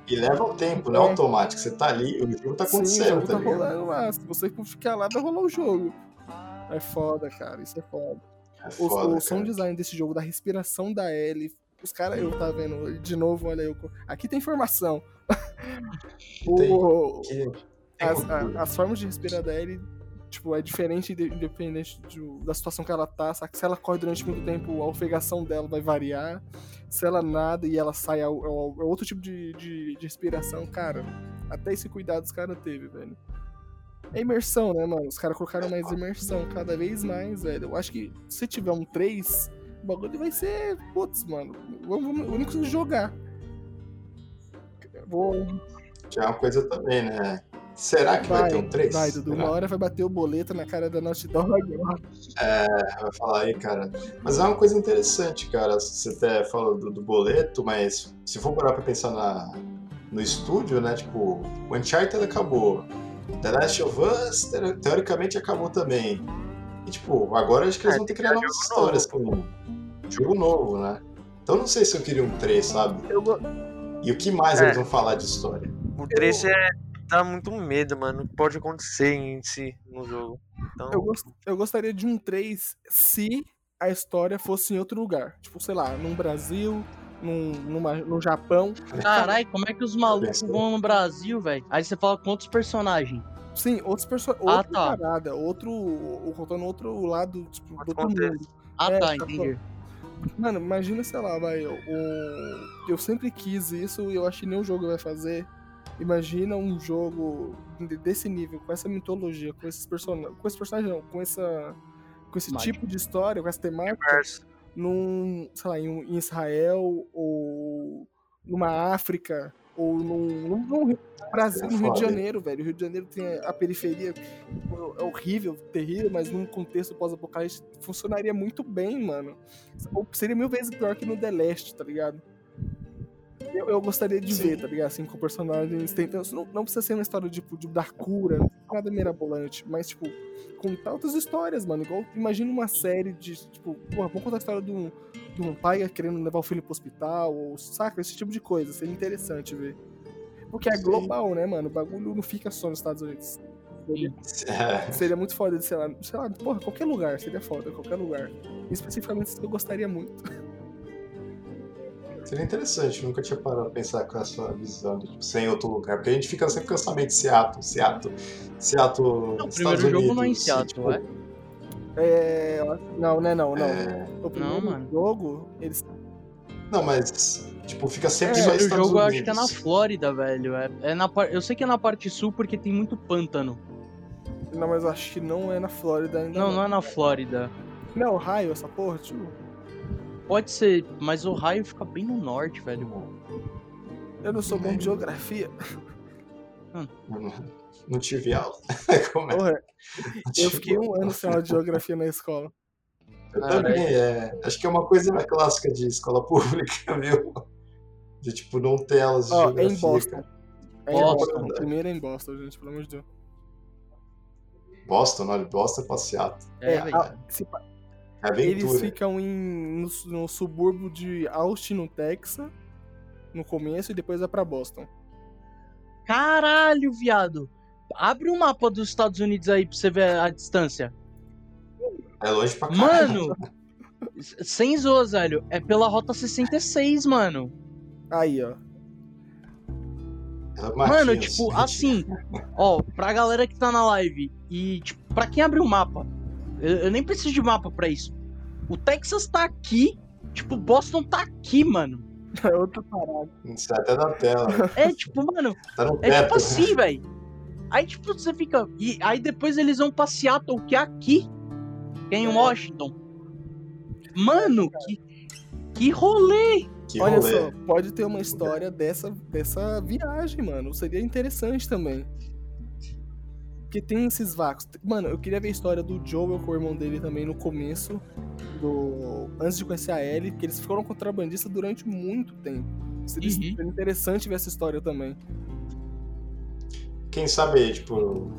E leva o tempo, não é É. automático. Você tá ali, o jogo tá Sim, o acontecendo, jogo tá tá rolando lá. Se você ficar lá, vai rolar o jogo. É foda, cara. Isso é foda. É O, foda, o sound cara. design desse jogo, da respiração da Ellie. Os caras, eu tá vendo, de novo, olha eu. Aqui tem informação. Tem. O- tem as, a- as formas de respirar da Ellie, tipo, é diferente de- independente de- da situação que ela tá. Sabe? Se ela corre durante muito tempo, a ofegação dela vai variar. Se ela nada e ela sai, é, o- é outro tipo de, de, de respiração, cara. Até esse cuidado os caras teve, velho. É imersão, né, mano? Os caras colocaram mais imersão, cada vez mais, velho. Eu acho que se tiver um 3, o bagulho vai ser. Putz, mano. Vamos, vamos, conseguir jogar. Vou, Que é uma coisa também, né? Será que vai, vai, ter um 3? vai, Dudu. Uma hora vai bater o boleto na cara da Naughty Dog. vai falar aí, cara. Mas é uma coisa interessante, cara. Você até falou do, do boleto, mas se for parar pra pensar na, no estúdio, né? Tipo, o Uncharted acabou. The Last of Us, te- teoricamente, acabou também. E, tipo, agora acho que eles É, vão ter que criar novas histórias com jogo novo, né? Então não sei se eu queria um 3, sabe? Eu, E o que mais É. eles vão falar de história? O 3 é. Dá muito medo, mano. O que pode acontecer em si no jogo. Então, eu, gos- eu gostaria de um 3 se a história fosse em outro lugar. Tipo, sei lá, num Brasil, num, numa, no Japão. Caralho, como é que os malucos vão no Brasil, velho? Aí você fala com outros personagens. Sim, outros personagens. Ah, outra tá. parada, outro. ou Contando outro lado, tipo, do Outro mundo. Ah, É, tá, tá entendi. Mano, imagina, sei lá, vai. Um, eu sempre quis isso e eu acho que nenhum jogo vai fazer. Imagina um jogo de- desse nível, com essa mitologia, com esses personagens. Com esse personagem não, com essa. Com esse tipo de história, com essa temática. num, sei lá, em, um- em Israel, ou numa África, ou num, num, num Brasil, É no Rio de? Janeiro, velho. O Rio de Janeiro tem a periferia, é horrível, terrível, mas num contexto pós-apocalipse funcionaria muito bem, mano. Ou Seria mil vezes pior que no The Last, tá ligado? Eu, eu gostaria de Sim. ver, tá ligado? Assim, com personagens tentando. Não, não precisa ser uma história tipo, de dar cura, nada mirabolante, mas, tipo, contar outras histórias, mano. Igual, imagina uma série de, tipo, porra, vamos contar a história de um, de um pai querendo levar o filho pro hospital, ou saca, esse tipo de coisa. Seria interessante ver. Porque é Sim. global, né, mano? O bagulho não fica só nos Estados Unidos. Seria, É, seria muito foda de, sei lá, sei lá, porra, qualquer lugar, seria foda, qualquer lugar. Especificamente eu gostaria muito. seria interessante, nunca tinha parado pra pensar com essa visão de tipo, ser em outro lugar. Porque a gente fica sempre com essa mente Seattle, Seattle, Seattle. Não, o primeiro jogo não é em Unidos, Seattle, tipo, é? É. eu Não, né, não, não. é, O primeiro mano. jogo, eles. Não, mas, tipo, fica sempre O só primeiro Estados jogo eu Unidos. acho que é na Flórida, velho. É, é na par... Eu sei que é na parte sul porque tem muito pântano. Não, mas eu acho que não é na Flórida ainda. Não, não é na Flórida. Não é Ohio essa porra, tio? Pode ser, mas o raio fica bem no norte, velho. Eu não sou bom de geografia. Não, não tive aula. Como é? Porra, Não eu fiquei um ano sem aula de geografia na escola. Eu Caralho. também, é. Acho que é uma coisa clássica de escola pública, viu? De tipo, não ter aulas de Ó, é geografia. em Boston. cara. É em Boston. Boston. Primeiro é em Boston, gente, pelo amor de Deus. Boston, não, de Boston pra Seattle. É, É, a- se É aventura. Eles ficam em, no, no subúrbio de Austin, no Texas, no começo, e depois vai pra Boston. Caralho, viado. Abre o mapa dos Estados Unidos aí pra você ver a distância. É longe pra caralho. Mano, sem zoas, velho. É pela rota 66, mano. Aí, ó. É Mano, tipo, gente. assim, ó, pra galera que tá na live e, tipo, pra quem abriu o mapa, eu, eu nem preciso de mapa pra isso. O Texas tá aqui, tipo, Boston tá aqui, mano. É outra parada. Isso é até na tela. É, tipo, mano, Tá no é teto. tipo assim, velho. Aí, tipo, você fica. E aí depois eles vão pra Seattle, que é aqui, que é em Washington. Mano, que, que rolê! Que Olha rolê. só, pode ter uma história dessa, dessa viagem, mano. Seria interessante também. Porque tem esses vácuos. Mano, eu queria ver a história do Joel com o irmão dele também no começo. Do... Antes de conhecer a Ellie, que eles foram contrabandistas durante muito tempo. Seria Uhum. interessante ver essa história também. Quem sabe, tipo,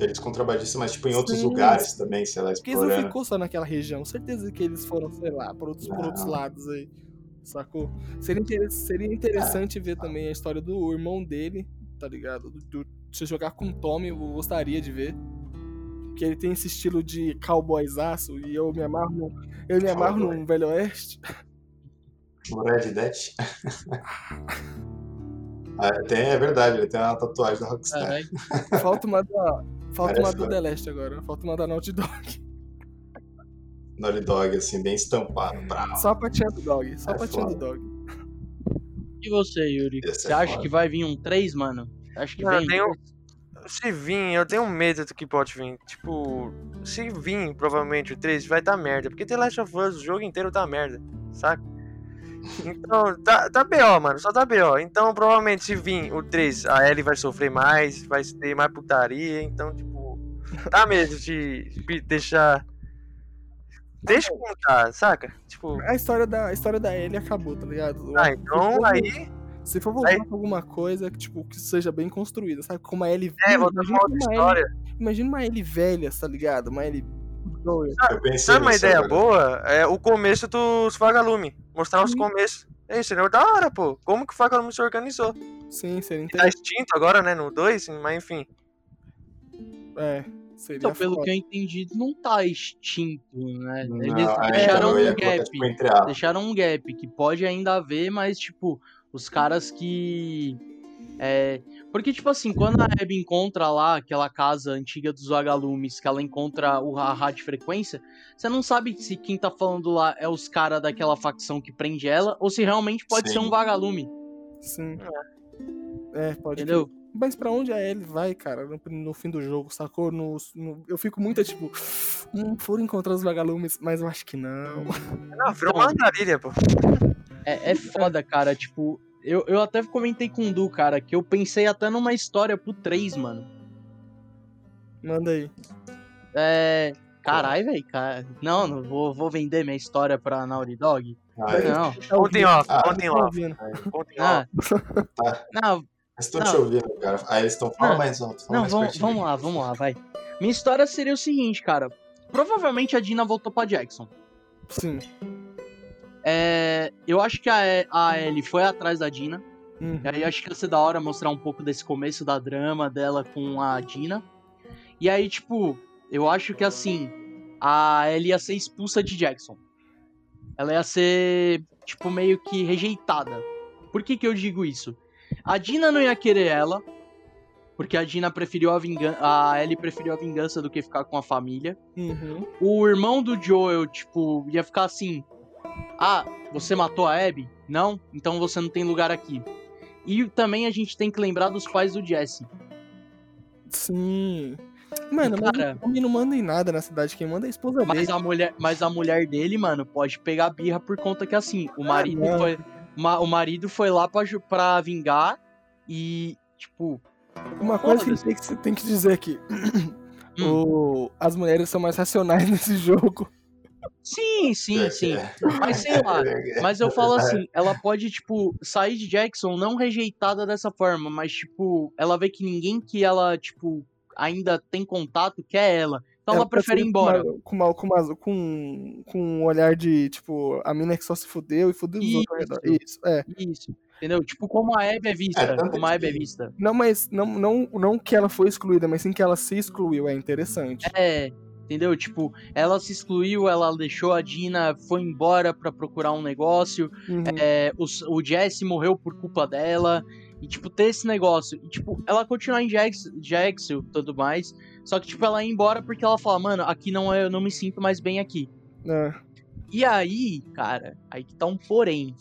eles contrabandistas, mas tipo em outros Sim. lugares também, sei lá, Porque eles não explorando. ficou só naquela região. Certeza que eles foram, sei lá, por outros, por outros lados aí. Sacou? Seria, inter- seria interessante ver também a história do irmão dele, tá ligado? Do, do- se jogar com o Tommy, eu gostaria de ver. Que ele tem esse estilo de cowboysaço e eu me amarro no, eu me amarro Cowboy. no Velho Oeste. O Red Dead. Ah, tem, é verdade, ele tem uma tatuagem da Rockstar. Falta uma da. Falta uma do The Last agora. Falta uma da Naughty Dog. Naughty Dog, assim, bem estampado. Bravo. Só a patinha do Dog. Só a É patinha do foda. Dog. E você, Yuri? Esse Você é acha foda. que vai vir um 3, mano? Acha que Não, eu vem? tenho-? Se vir, eu tenho medo do que pode vir. Tipo, se vir, provavelmente o 3 vai dar merda. Porque The Last of Us, o jogo inteiro tá merda, saca? Então, tá, tá BO, mano, só tá BO. Então, provavelmente, se vir o 3, a Ellie vai sofrer mais, vai ter mais putaria. Então, tipo, dá medo de de deixar. Deixa contar, saca? Tipo, A história da, a história da Ellie acabou, tá ligado? ah, então aí. Se for voltar Aí- pra alguma coisa que, tipo, que seja bem construída, sabe? Como a Ellie É, pra imagina uma outra uma história. Ellie- Imagina uma Ellie velha, tá ligado? Uma. Eu pensei Sabe uma ideia agora. boa? É o começo dos Vagalume. Mostrar os começos. É isso, seria da hora, pô. Como que o Vagalume se organizou? Sim, seria Tá interessante. extinto agora, né? No 2, mas enfim. É, seria Então, pelo foda. que eu entendi, não tá extinto, né? Não, Eles deixaram um gap. tipo. Deixaram um gap que pode ainda haver, mas, tipo, os caras que. É, porque, tipo assim, quando a Abby encontra lá aquela casa antiga dos vagalumes, que ela encontra o a rádio frequência, você não sabe se quem tá falando lá é os caras daquela facção que prende ela, ou se realmente pode Sim. ser um vagalume, Sim. É, pode entendeu? crer. Mas pra onde a Ellie vai, cara, no, no fim do jogo, sacou? No, no- eu fico muito tipo. Hum, foram encontrar os vagalumes, mas eu acho que não. Não, virou Então- uma andarilha, pô. É, é foda, cara, tipo. Eu, eu até comentei com o Du, cara, que eu pensei até numa história pro 3, mano. Manda aí. É. Caralho, velho, cara. Não, não vou, vou vender minha história pra Naughty Dog. Ah, é. Não. Tá Ontem off, Ah, ontem Tá off, ontem Ah, off. Tá. não, estão Não. te ouvindo, cara. Aí eles estão falando Não. mais alto. Fala não, mais vamos, vamos lá, vamos lá, vai. Minha história seria o seguinte, cara. Provavelmente a Dina voltou pra Jackson. Sim. É, eu acho que a, a Ellie foi atrás da Dina. Uhum. E aí acho que ia ser da hora mostrar um pouco desse começo da drama dela com a Dina. E aí, tipo, eu acho que assim, a Ellie ia ser expulsa de Jackson. Ela ia ser, tipo, meio que rejeitada. Por que que eu digo isso? A Dina não ia querer ela, porque a Dina preferiu a vingança, a Ellie preferiu a vingança do que ficar com a família. Uhum. O irmão do Joel, tipo, ia ficar assim: Ah, você matou a Abby? Não? Então você não tem lugar aqui. E também a gente tem que lembrar dos pais do Jesse. Sim. Mano, Cara- o homem não manda em nada na cidade. Quem manda é a esposa Mas dele. a mulher, mas a mulher dele, mano, pode pegar birra por conta que assim, o marido não. foi ma- o marido foi lá pra, pra vingar e tipo, Uma coisa que a gente tem que, tem que dizer aqui. Hum. O- as mulheres são mais racionais nesse jogo. Sim, sim, É, sim. Mas sei lá, Mas eu falo assim, ela pode, tipo, sair de Jackson não rejeitada dessa forma, mas, tipo, ela vê que ninguém que ela, tipo, ainda tem contato, que é ela. Então ela, tá prefere ir embora. Com, uma, com, uma, com, com um olhar de, tipo, a mina que só se fudeu e fudeu os outros ao redor. Isso. É. Isso. Entendeu? Tipo, como a Abby é vista. É, como a Abby é vista. Não, mas não, não, não que ela foi excluída, mas sim que ela se excluiu. É interessante. É. Entendeu? Tipo, ela se excluiu, ela deixou a Dina, foi embora pra procurar um negócio. Uhum. É, o, o Jesse morreu por culpa dela. E, tipo, ter esse negócio. E, tipo, ela continuar em Jax, Jaxel e tudo mais. Só que, tipo, ela ia embora porque ela fala, mano, aqui não é, eu não me sinto mais bem aqui. É. E aí, cara, aí que tá um porém.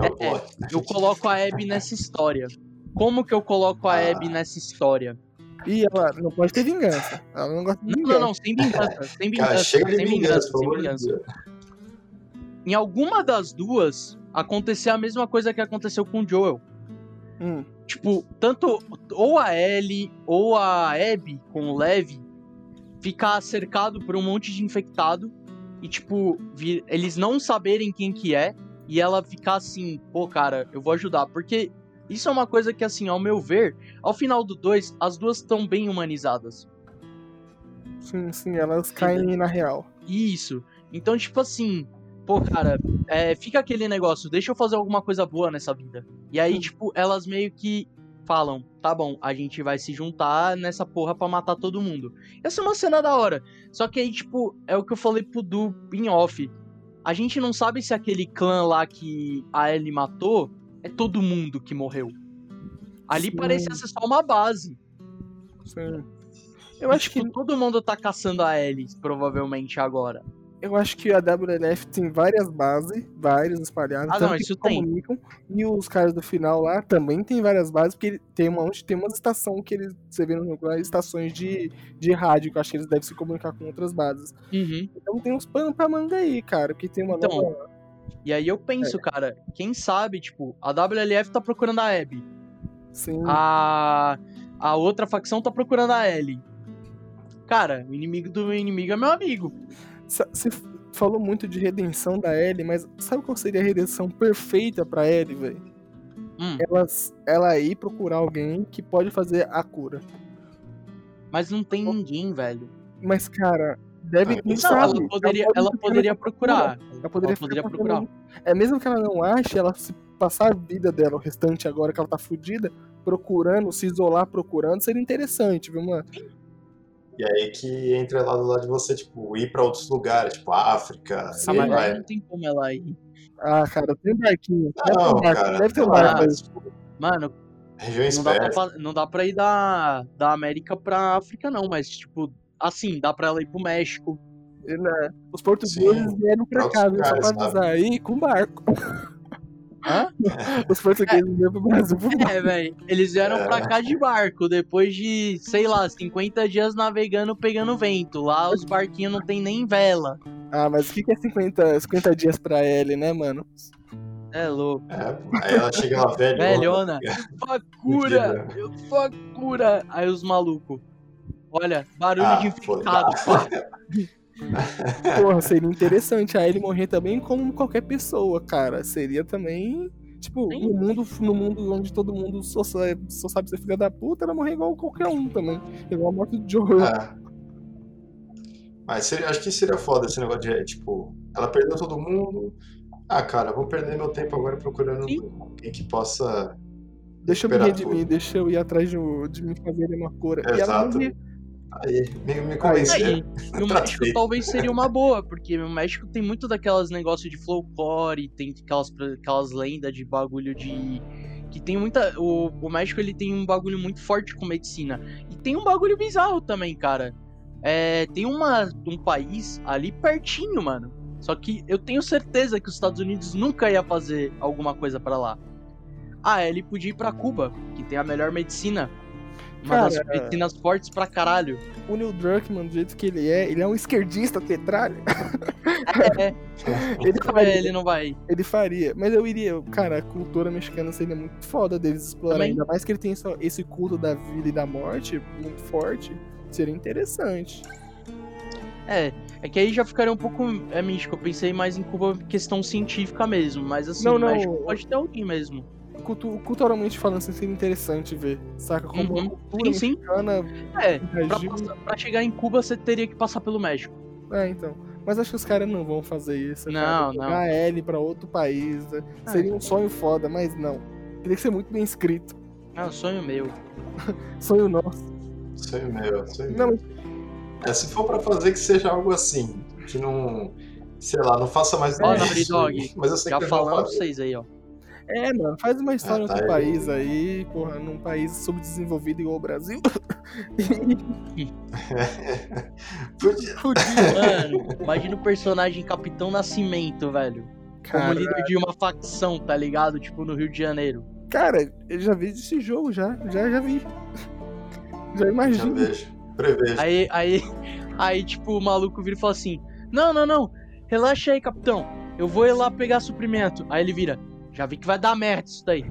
É o É. Eu coloco a Abby nessa história. Como que eu coloco a Ah. Abby nessa história? E ela não pode ter vingança. Ela não gosta de Não, vingança. não, não, sem vingança. Sem vingança. Cara, chega de sem vingança, pelo sem vingança. Em alguma das duas, acontecer a mesma coisa que aconteceu com o Joel. Hum. Tipo, tanto ou a Ellie ou a Abby com o Levi ficar cercado por um monte de infectado e, tipo, vir- eles não saberem quem que é e ela ficar assim, pô, cara, eu vou ajudar. Porque isso é uma coisa que, assim, ao meu ver, ao final do 2, as duas estão bem humanizadas. Sim, sim, elas caem na real. Isso. Então, tipo assim, pô, cara, é, fica aquele negócio, deixa eu fazer alguma coisa boa nessa vida. E aí, Sim. tipo, elas meio que falam, tá bom, a gente vai se juntar nessa porra pra matar todo mundo. Essa é uma cena da hora. Só que aí, tipo, é o que eu falei pro Du em off. A gente não sabe se aquele clã lá que a Ellie matou é todo mundo que morreu. Ali Sim. parecia ser só uma base. Sim. Eu acho que Tipo, todo mundo tá caçando a Ellie, provavelmente, agora. eu acho que a WLF tem várias bases, várias espalhadas, Ah, não, que isso tem. comunicam. E os caras do final lá também tem várias bases, porque tem uma onde tem uma estação que eles você vê no jogo lá, estações de, de rádio, que eu acho que eles devem se comunicar com outras bases. Uhum. Então tem uns panos pra manga aí, cara, porque tem uma Então, nova. E aí eu penso, cara, quem sabe, tipo, a WLF tá procurando a Abby. Sim, A, a outra facção tá procurando a Ellie. Cara, o inimigo do inimigo é meu amigo. Você falou muito de redenção da Ellie, mas sabe qual seria a redenção perfeita pra Ellie, velho? Hum, Ela, ela ir procurar alguém que pode fazer a cura. mas não tem ninguém, velho. Mas, cara, deve Ah, não, sabe. ela poderia, pode ela poderia procurar. Ela poderia, Ela poderia procurar. É mesmo que ela não ache, ela se passar a vida dela, o restante agora que ela tá fudida, procurando, se isolar procurando, seria interessante, viu, mano? E aí que entra lá do lado de você, tipo, ir pra outros lugares, tipo África, Ah, mas vai. não tem como ela ir. Ah, cara, tem um barquinho. Deve ter Não, um barco, cara, deve ter um barco aí. tipo, Mano, não dá, pra, não dá pra ir da, da América pra África, não, mas, tipo, assim, dá pra ela ir pro México. Né? Os portugueses Sim, vieram pra cá, viu? Só pra avisar aí com barco. Hã? Os portugueses vieram pro Brasil por barco. É, velho. Eles vieram É. pra cá de barco, depois de, sei lá, 50 dias navegando, pegando vento. Lá os barquinhos não tem nem vela. Ah, mas o que que é 50, 50 dias pra Ellie, né, mano? É louco. É, aí ela chega lá velha. Velhona. Facura! Facura! Aí os malucos. Olha, barulho Ah, de infectado. pá. Porra, seria interessante a Ellie morrer também como qualquer pessoa, cara. Seria também. Tipo, Sim. no mundo, no mundo onde todo mundo só sabe, só sabe ser filha da puta, ela morrer igual qualquer um também. Igual a morte do Joel. É. Mas seria- acho que seria foda esse negócio de, tipo, ela perdeu todo mundo. Ah, cara, vou perder meu tempo agora procurando Sim. alguém que possa. deixa eu me redimir, tudo. deixa eu ir atrás de, de me fazer uma cura. E ela Exato. morrer. Aí, me, me convencer. Aí, e o México talvez seria uma boa, porque o México tem muito daquelas negócios de folclore, tem aquelas, aquelas lendas de bagulho de. Que tem muita. O, o México ele tem um bagulho muito forte com medicina. E tem um bagulho bizarro também, cara. É, tem uma, um país ali pertinho, mano. Só que eu tenho certeza que os Estados Unidos nunca ia fazer alguma coisa pra lá. Ah, ele podia ir pra Cuba, que tem a melhor medicina. Uma das medicinas fortes pra caralho. O Neil Druckmann, do jeito que ele é, ele é um esquerdista tetralho. É, Ele É, faria. ele não vai. Ele faria. Mas eu iria. Cara, a cultura mexicana seria muito foda deles explorar. Também. Ainda mais que ele tem esse culto da vida e da morte muito forte. Seria interessante. É, é que aí já ficaria um pouco é místico. Eu pensei mais em Cuba questão científica mesmo, mas assim, Não, não. México pode ter alguém mesmo. Cultu- culturalmente falando, assim, seria interessante ver, saca? Como Uhum. a cultura Sim, sim. mexicana É, pra, passar- pra chegar em Cuba você teria que passar pelo México. É, então. Mas acho que os caras não vão fazer isso. Não, cara. não. Jogar L pra outro país. né? Ah, Seria um sonho foda, mas não. Teria que ser muito bem escrito. É um sonho meu. Sonho nosso. Sonho meu, sonho Não, meu. É, se for pra fazer que seja algo assim, que não. Sei lá, não faça mais Naughty isso, Dog, Mas eu sei Já que fazer. vocês aí, ó. É, mano, faz uma história Ah, tá outro aí. país aí, porra, num país subdesenvolvido igual o Brasil. Podia- Mano, imagina o personagem Capitão Nascimento, velho. Como Cara, líder de uma facção, tá ligado? Tipo, no Rio de Janeiro. cara, eu já vi esse jogo já, já, já vi. Já Já imagino. vejo. Prevejo. Aí, aí, aí, tipo, o maluco vira e fala assim: Não, não, não, relaxa aí, capitão. Eu vou ir lá pegar suprimento. Aí ele vira: Já vi que vai dar merda isso daí.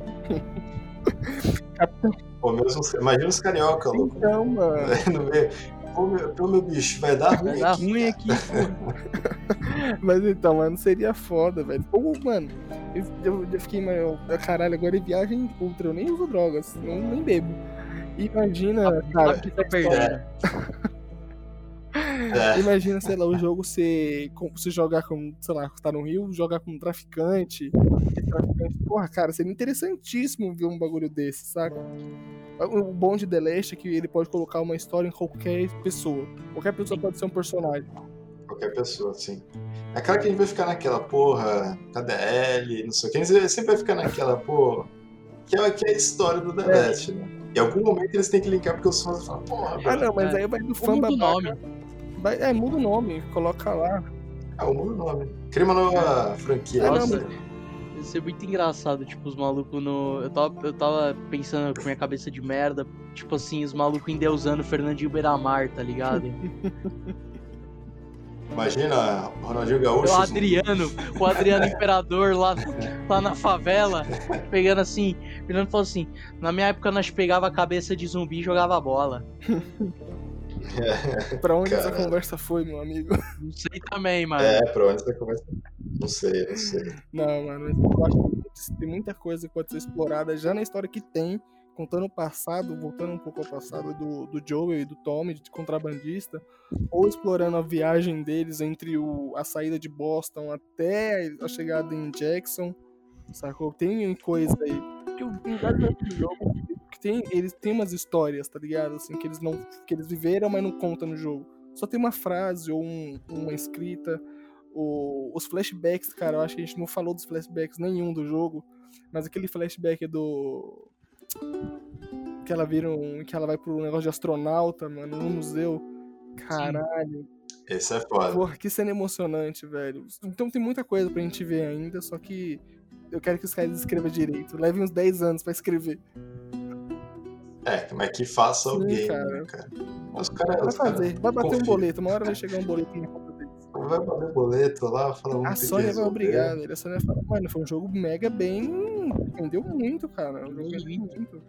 Pô, mesmo, imagina os carioca, louco. Então, mano. No meio. Pô, meu, pô, meu bicho, vai dar ruim. Vai dar aqui, ruim cara. aqui. Mas então, mano, seria foda, velho. Ou, mano, eu, eu, eu fiquei, mano, caralho, agora é viagem ultra, eu nem uso drogas, não, nem bebo. Imagina, cara, tá perdendo. É, imagina, sei lá, o jogo você, com- você jogar com, sei lá, tá no Rio, jogar com um traficante. traficante- Porra, cara, seria interessantíssimo ver um bagulho desse, saca? O bom de The Last é que ele pode colocar uma história em qualquer pessoa. Qualquer pessoa pode ser um personagem. qualquer pessoa, assim. É claro que a gente vai ficar naquela, porra, KDL, não sei o que. A gente sempre vai ficar naquela, pô. Que é, que é a história do The É. Last, né? Em algum momento eles têm que linkar porque os fãs falam, porra, Ah, não, mas É. aí vai do fã babaca. nome. Vai- é, muda o nome, coloca lá. Ah, o muda o nome. Cria uma nova franquia. Não, Nossa, né? ia ser muito engraçado, tipo, os malucos no. Eu tava, eu tava pensando com minha cabeça de merda, tipo assim, os malucos endeusando Fernandinho Beiramar, tá ligado? Imagina o Ronaldinho o Gaúcho. Adriano, o Adriano Imperador lá, lá na favela, pegando assim, e falando assim: na minha época nós pegava a cabeça de zumbi e jogava bola. Pra onde essa conversa foi, meu amigo? Não sei também, mano. É, pra onde você começa? Não sei, não sei. Não, mano, eu acho que tem muita coisa que pode ser explorada já na história que tem, contando o passado, voltando um pouco ao passado do, do Joel e do Tommy, de contrabandista, ou explorando a viagem deles entre o, a saída de Boston até a chegada em Jackson, sacou? Tem coisa aí. Porque o do jogo que tem, eles têm umas histórias, tá ligado? Assim, que eles não que eles viveram, mas não contam no jogo. Só tem uma frase ou um- uma escrita. O- os flashbacks, cara, eu acho que a gente não falou dos flashbacks nenhum do jogo, mas aquele flashback do. Que ela vira um. Que ela vai pro negócio de astronauta, mano, no museu. Caralho, Esse é foda. porra, que cena emocionante, velho. Então tem muita coisa pra gente ver ainda, só que eu quero que os caras escrevam direito. Leve uns 10 anos pra escrever. É, mas que faça Sim, alguém, cara. né, cara? Os caras. Vai os caras fazer, vai bater um boleto, uma hora vai chegar um boleto na conta deles. Vai bater boleto lá, fala um A Sony vai obrigar, velho. A Sony vai falar, mano, foi um jogo mega bem. Vendeu muito, cara. O jogo vendeu muito.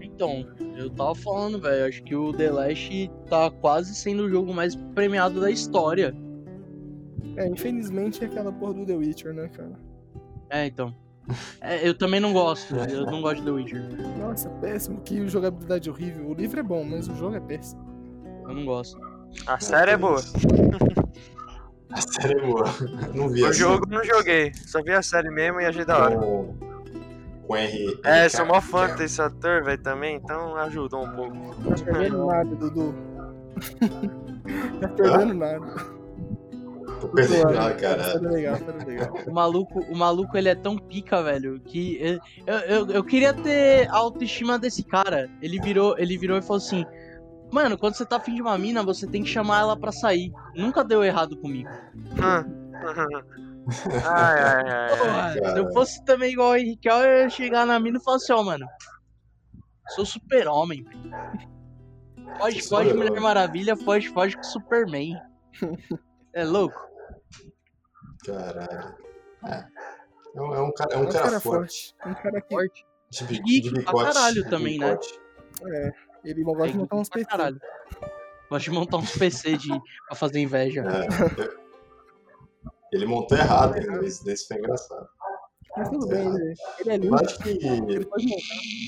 Então, eu tava falando, velho, acho que o The Last tá quase sendo o jogo mais premiado da história. É, infelizmente é aquela porra do The Witcher, né, cara? É, então. É, eu também não gosto, eu não gosto de The Witcher. Nossa, péssimo. Que jogabilidade horrível. O livro é bom, mas o jogo é péssimo. Eu não gosto. A série é boa. A série é boa. Não vi O jogo eu não joguei. Só vi a série mesmo e achei da hora. Com, com R. É, sou mó fã desse ator, velho, também, então ajudou um pouco. Tá perdendo nada, Dudu. tá perdendo nada. Dudu, nada, cara. Sério legal, sério legal. O maluco, o maluco, ele é tão pica, velho, que eu, eu, eu, queria ter a autoestima desse cara. Ele virou, ele virou e falou assim: Mano, quando você tá afim de uma mina, você tem que chamar ela pra sair. Nunca deu errado comigo. Hum. ai, ai, ai. Ai. se eu fosse também igual o Henrique, eu ia chegar na mina e falar assim: Ó, mano, sou super-homem. Foge, foge. Mulher Maravilha, foge, foge com Superman. É louco? Caralho. É. É um, é um cara, é É um um cara, cara forte. forte. Um cara que Forte. De, de pra bicote. caralho de também, né? bicote. ele gosta de É montar uns PC. caralho. Gosto de montar uns PC de, pra fazer inveja. É. Ele montou errado ainda, isso isso foi engraçado. Mas tudo bem, ele, ele é Eu lindo. acho que Ele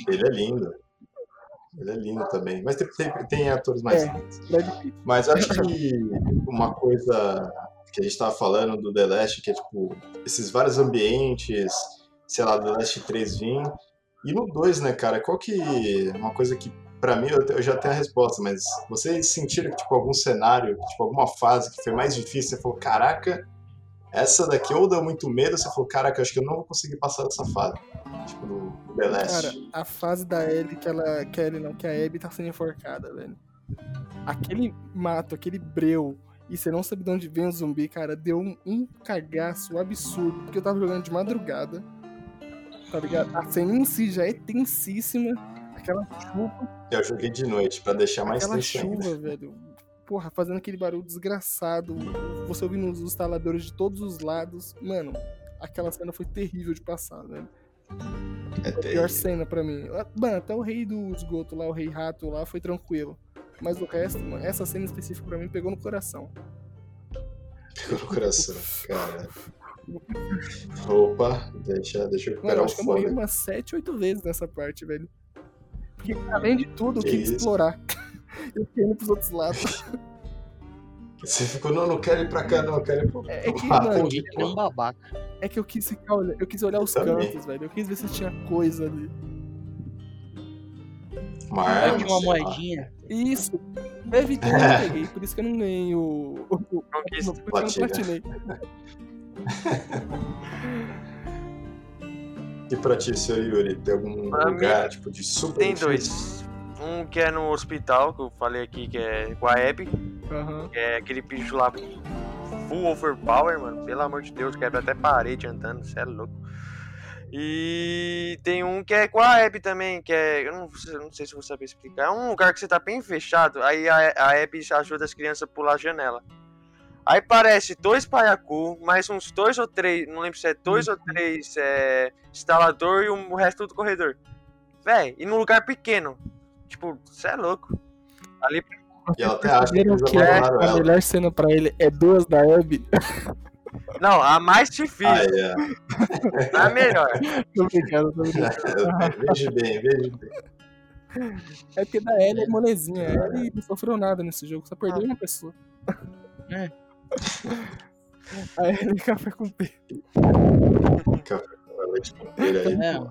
ele é lindo. Ele é lindo também. Mas tem, tem, tem atores mais É. lindos. Pitt. Mas acho que uma coisa que a gente tava falando do The Last, que é tipo, esses vários ambientes, sei lá, The Last 3 vir. E no 2, né, cara, qual que. Uma coisa que, pra mim, eu, já tenho a resposta, mas vocês sentiram que, tipo, algum cenário, tipo, alguma fase que foi mais difícil, você falou, caraca, essa daqui ou deu muito medo, você falou, caraca, acho que eu não vou conseguir passar dessa fase. Tipo, no The Last. Cara, a fase da Ellie que ela. Que a Ellie não, que a Abby tá sendo enforcada, velho. Aquele mato, aquele breu, e você não sabe de onde vem o zumbi, cara, deu um, um cagaço absurdo. Porque eu tava jogando de madrugada. Tá ligado? A cena em si já é tensíssima. Aquela chuva, Eu joguei de noite, pra deixar mais aquela tenso ainda. chuva, velho. Porra, fazendo aquele barulho desgraçado. Você ouvindo os instaladores de todos os lados. Mano, aquela cena foi terrível de passar, velho. É a pior cena pra mim. Ah, Mano, até o rei do esgoto lá, o rei rato lá, foi tranquilo. Mas o resto, mano, essa cena específica pra mim pegou no coração. Pegou no coração, cara. Opa, deixa, deixa eu Mano, recuperar eu o acho que eu morri umas 7, 8 vezes nessa parte, velho. Porque além de tudo, eu Que quis isso? explorar. eu fiquei indo pros outros lados. Você ficou, não, não quero ir pra cá, não, eu quero ir pro. É, é que, Ah, mano, que nem um babaca. é que eu quis ficar olhando, eu quis olhar os cantos, velho. Eu quis ver se tinha coisa ali. Uma arma, uma moedinha. Isso. Deve ter, eu não peguei, por isso que eu não ganhei o. o, o Conquista. por isso que eu não platinei. E pra ti, senhor Yuri, tem algum Pra lugar, tipo, de super Tem difícil? dois. Um que é no hospital, que eu falei aqui, que é com a Abby, Aham. que é aquele bicho lá full overpower, mano. Pelo amor de Deus, quebra até parede andando, cê é louco. E tem um que é com a Abby também, que é. Eu não, sei- eu não sei se eu vou saber explicar. É um lugar que você tá bem fechado, aí a, a Abby ajuda as crianças a pular a janela. Aí parece dois paiacu, mais uns dois ou três, não lembro se é dois ou três é, instalador e um- o resto do corredor. Véi, e num lugar pequeno. Tipo, você é louco. Ali E ela até acha que que é a melhor cena pra ele é duas da Abby? Não, a mais difícil, Ah, é. a melhor. Tô brincando, tô brincando. veja bem, veja bem. É porque da Ellie é molezinha. A Ellie não sofreu nada nesse jogo, só perdeu uma pessoa. É. A Ellie café com P. Leite com pera aí, É. pô.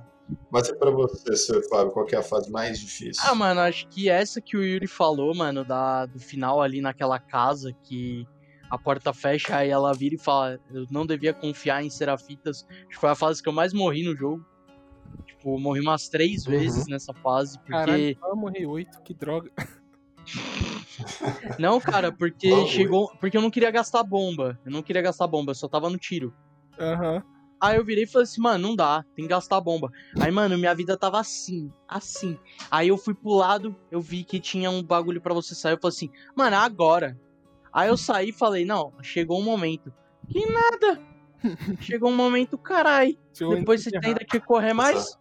Mas é pra você, senhor Fábio, qual que é a fase mais difícil? Ah, mano, acho que essa que o Yuri falou, mano, da, do final ali naquela casa que a porta fecha aí ela vira e fala, eu não devia confiar em Serafitas. Acho que foi a fase que eu mais morri no jogo. Tipo, eu morri umas três Uhum. vezes nessa fase, porque... Caralho, eu morri oito, que droga. Não, cara, porque Logo, chegou... Porque eu não queria gastar bomba. Eu não queria gastar bomba, eu só tava no tiro. Aham. Aí eu virei e falei assim, mano, não dá, tem que gastar bomba. Aí, mano, minha vida tava assim, assim. Aí eu fui pro lado, eu vi que tinha um bagulho pra você sair. Eu falei assim, mano, é agora. Aí eu saí e falei, não, chegou um momento. Que nada. Chegou um momento, carai. Depois você ainda quer correr mais?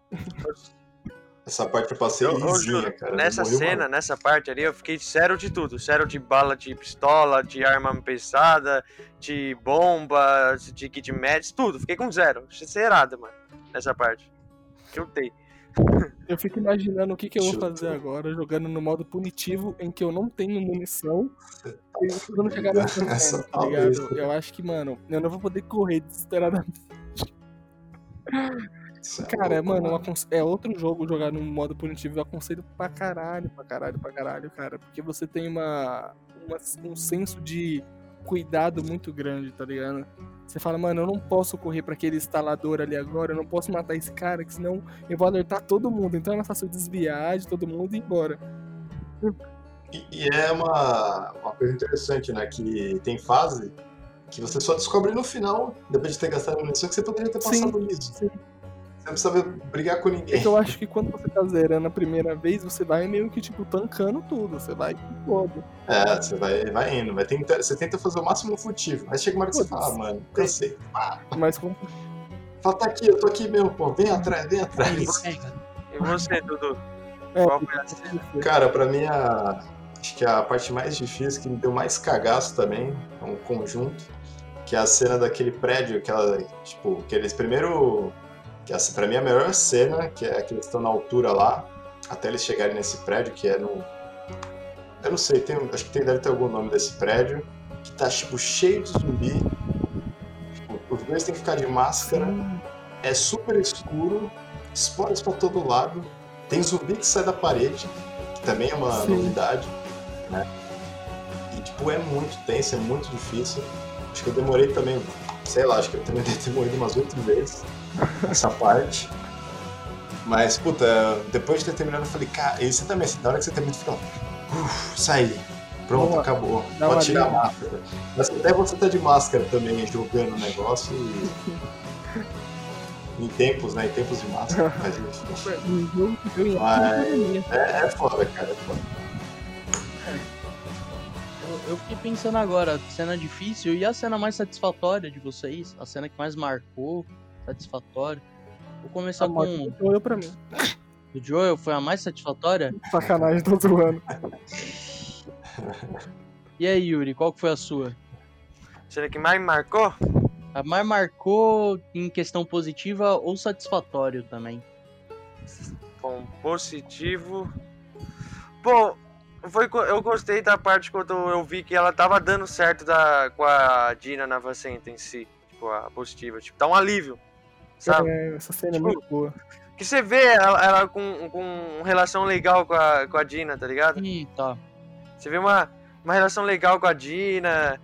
Essa parte eu passei Eu, lisinha, cara. nessa cena, nessa parte ali, eu fiquei zero de tudo. Zero de bala de pistola, de arma pesada, de bomba, de kit médico, tudo. Fiquei com zero. Zerada, mano. Nessa parte. Chutei. Eu fico imaginando o que, que eu vou fazer agora, jogando no modo punitivo, em que eu não tenho munição. E eu não chegar nessa tá ligado? Eu acho que, mano, eu não vou poder correr desesperadamente. É Cara, louco, mano, eu é outro jogo jogar no modo punitivo. Eu aconselho pra caralho, pra caralho, pra caralho, cara. Porque você tem uma, uma- um senso de cuidado muito grande, tá ligado? Você fala, mano, eu não posso correr pra aquele instalador ali agora, eu não posso matar esse cara, que senão eu vou alertar todo mundo. Então é mais fácil desviar de todo mundo e ir embora. E, e é uma, uma coisa interessante, né? Que tem fase que você só descobre no final, depois de ter gastado munição, que você poderia ter Sim, passado liso. sim. Você não precisa brigar com É ninguém. que eu acho que quando você tá zerando a primeira vez, você vai meio que, tipo, tancando tudo. Você vai com todo. É, você vai, vai indo, vai tentar, você tenta fazer o máximo furtivo. Aí chega uma hora que você fala, ah, mano, cansei. Mas com Fala, tá aqui, eu tô aqui mesmo, pô, vem atrás, vem atrás. E você, Dudu? É, Qual foi a cena? Cara, pra mim, a, acho que a parte mais difícil, que me deu mais cagaço também, é um conjunto, que é a cena daquele prédio, que ela, tipo, que eles primeiro Que essa, pra mim, é a melhor cena, que é que eles estão na altura lá, até eles chegarem nesse prédio, que é no. Eu não sei, tem, acho que tem, deve ter algum nome desse prédio, que tá, tipo, cheio de zumbi. Tipo, os dois têm que ficar de máscara, é super escuro, spoilers pra todo lado, tem zumbi que sai da parede, que também é uma Sim. novidade, né? E, tipo, é muito tenso, é muito difícil. Acho que eu demorei também, sei lá, acho que eu também morrido umas oito vezes nessa parte. Mas, puta, depois de ter terminado, eu falei, cara, e você também, assim, na hora que você termina, fica, uff, saí. Pronto, Boa. acabou. Dá uma Pode tirar a máscara. Mas até você tá de máscara também, jogando o negócio e. em tempos, né? Em tempos de máscara. Mas. É, é foda, cara. É foda. Eu, eu fiquei pensando agora, cena difícil e a cena mais satisfatória de vocês? A cena que mais marcou, satisfatória? Vou começar A com do Joel pra mim. o Joel, foi a mais satisfatória? Sacanagem, tô zoando. E aí, Yuri, qual que foi a sua? Será que mais me marcou? A mais marcou em questão positiva ou satisfatório também? Bom, positivo. Pô, foi, eu gostei da parte quando eu vi que ela tava dando certo da, com a Dina na Vacenta em si. Tipo, a positiva. Tipo, dá um alívio. Sabe? É, essa cena Tipo, é muito boa. Que você vê ela, ela com, com relação legal com a, com a Dina, tá ligado? Ih, tá. Você vê uma, uma relação legal com a Dina,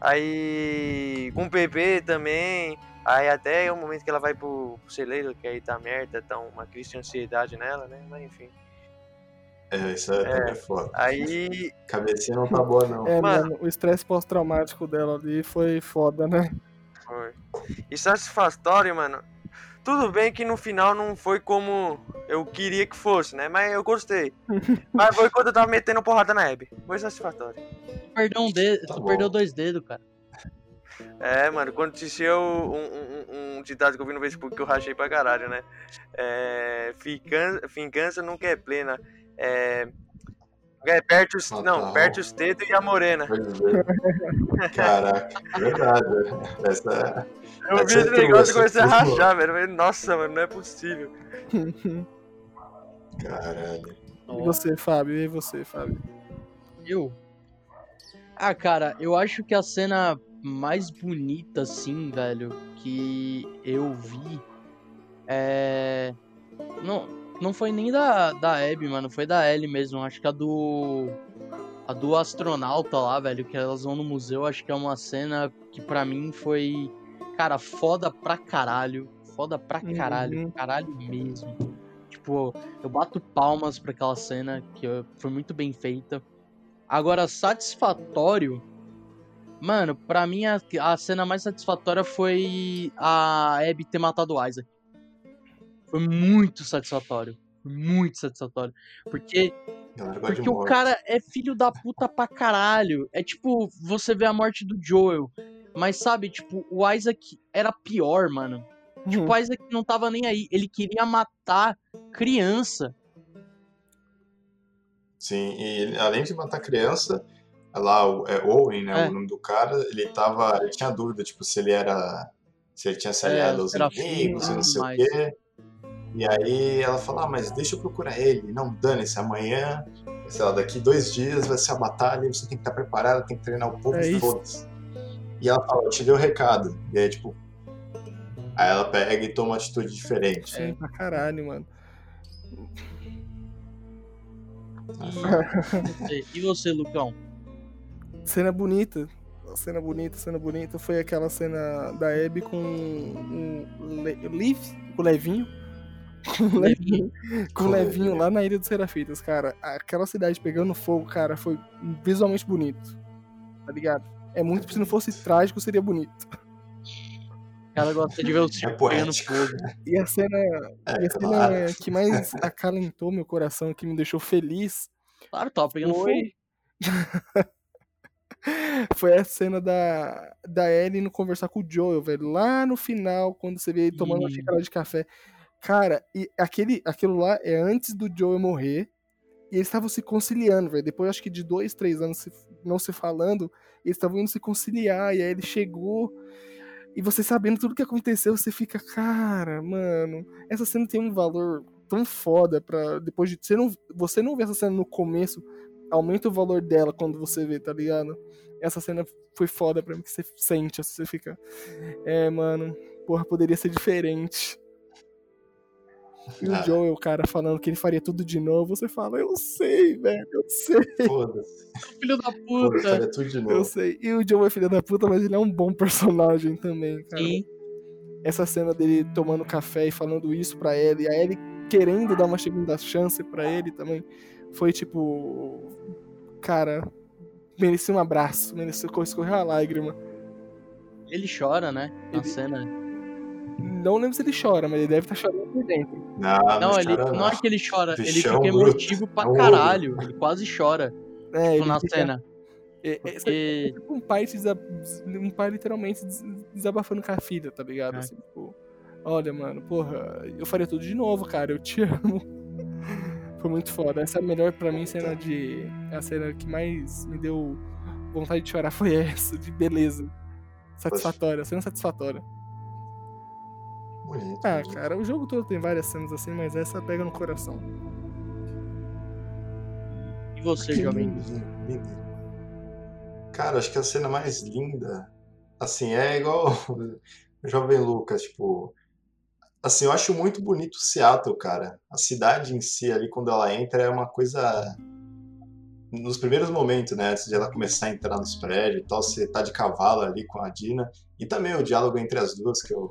aí com o PP também, aí até o momento que ela vai pro, pro celeiro, que aí tá merda, tá uma crise de ansiedade nela, né? Mas enfim. É, isso é, também é foda. Aí, Cabecinha não tá boa, não. É, Mano. mano, o estresse pós-traumático dela ali foi foda, né? foi. E satisfatório, mano. Tudo bem que no final não foi como eu queria que fosse, né? Mas eu gostei. Mas foi quando eu tava metendo porrada na Abby. Foi satisfatório. Tu perdeu um dedo, Tá tu bom. perdeu dois dedos, cara. É, mano, quando assistiu um, um, um, um ditado que eu vi no Facebook que eu rachei pra caralho, né? É. Fincança, fincança nunca é plena. É. É, perde os, não, perde os dedos e a morena. É. Caraca, é verdade. Essa Eu vi esse negócio e comecei a rachar, velho. Falei, Nossa, mano, não é possível. Caralho. E você, Fábio? E você, Fábio? Eu? Ah, cara, eu acho que a cena mais bonita, assim, velho, que eu vi é. Não, não foi nem da, da Abby, mano, foi da Ellie mesmo. Acho que a do. A do astronauta lá, velho, que elas vão no museu, acho que é uma cena que pra mim foi. Cara, foda pra caralho. Foda pra caralho. Uhum. Caralho mesmo. Tipo, eu bato palmas pra aquela cena, que foi muito bem feita. Agora, satisfatório. Mano, pra mim a, a cena mais satisfatória foi a Abby ter matado o Isaac. Foi muito satisfatório. Foi muito satisfatório. Porque, porque o cara é filho da puta pra caralho. É tipo, você vê a morte do Joel. Mas sabe, tipo, o Isaac era pior, mano. Tipo, o Isaac não tava nem aí. Ele queria matar criança. Sim, e ele, além de matar criança, lá o é Owen, né, É. o nome do cara, ele tava, ele tinha dúvida, tipo, se ele era, se ele tinha se É, aliado aos se era inimigos e não sei mais. o quê. E aí ela fala, ah, mas deixa eu procurar ele, não, dane-se, amanhã, sei lá, daqui dois dias vai ser a batalha, você tem que estar preparado, tem que treinar o povo É e isso. foda-se. E ela fala, eu te dei o recado, e aí, tipo, aí ela pega e toma uma atitude diferente. Sim, pra caralho, mano. E, e você, Lucão? Cena bonita. Cena bonita, cena bonita. Foi aquela cena da Abby com o Le... Liv, com o Levinho. Com o Levinho, com o Levinho lá na Ilha dos Serafitas, cara. Aquela cidade pegando fogo, cara, foi visualmente bonito. Tá ligado? É muito, se não fosse trágico, seria bonito. O cara gosta de ver o circo poético. fogo. E a cena, É, e a cena claro. que mais acalentou meu coração, que me deixou feliz, Claro, tava pegando fogo. foi. Foi a cena da, da Ellie indo conversar com o Joel, velho. Lá no final, quando você vê ele tomando uma xícara de café. Cara, e aquele, aquilo lá é antes do Joel morrer. E eles estavam se conciliando, velho. Depois, acho que de dois, três anos se- não se falando, eles estavam indo se conciliar. E aí ele chegou. E você sabendo tudo que aconteceu, você fica, cara, mano, essa cena tem um valor tão foda pra depois de. Você não, você não vê essa cena no começo, aumenta o valor dela quando você vê, tá ligado? Essa cena foi foda pra mim, que você sente, assim, você fica. É, mano, porra, poderia ser diferente. E o Ah. Joel, cara, falando que ele faria tudo de novo, você fala, eu sei, velho, eu sei, Foda-se. Filho da puta. faria tudo de eu novo. sei. E o Joel é filho da puta, mas ele é um bom personagem também, cara. Sim. essa cena dele tomando café e falando isso pra ele, e a Ellie querendo dar uma segunda chance pra ele também, foi tipo. Cara, merecia um abraço, merecia escorrer a lágrima. Ele chora, né? Na Ele- cena. Não lembro se ele chora, mas ele deve estar chorando por dentro. Não, Não, mas ele, cara, não é que ele chora, ele Bichão fica bruto. emotivo pra É caralho. Ele quase chora É, tipo, ele na fica- cena. é- é- Porque. tipo um pai, se desa- um pai literalmente des- desabafando com a filha, tá ligado? É. Assim, tipo, olha, mano, porra, eu faria tudo de novo, cara, eu te amo. Foi muito foda. Essa é a melhor pra mim cena de. A cena que mais me deu vontade de chorar foi essa, de beleza. Satisfatória, cena satisfatória. Bonito. Ah, bonito. cara, o jogo todo tem várias cenas assim, mas essa pega no coração. E você, Que jovem? lindo, lindo. Cara, acho que a cena mais linda, assim, é igual o Jovem Lucas, tipo, assim, eu acho muito bonito Seattle, cara. A cidade em si ali, quando ela entra, é uma coisa nos primeiros momentos, né, antes de ela começar a entrar nos prédios e tal, você tá de cavalo ali com a Dina, e também o diálogo entre as duas, que eu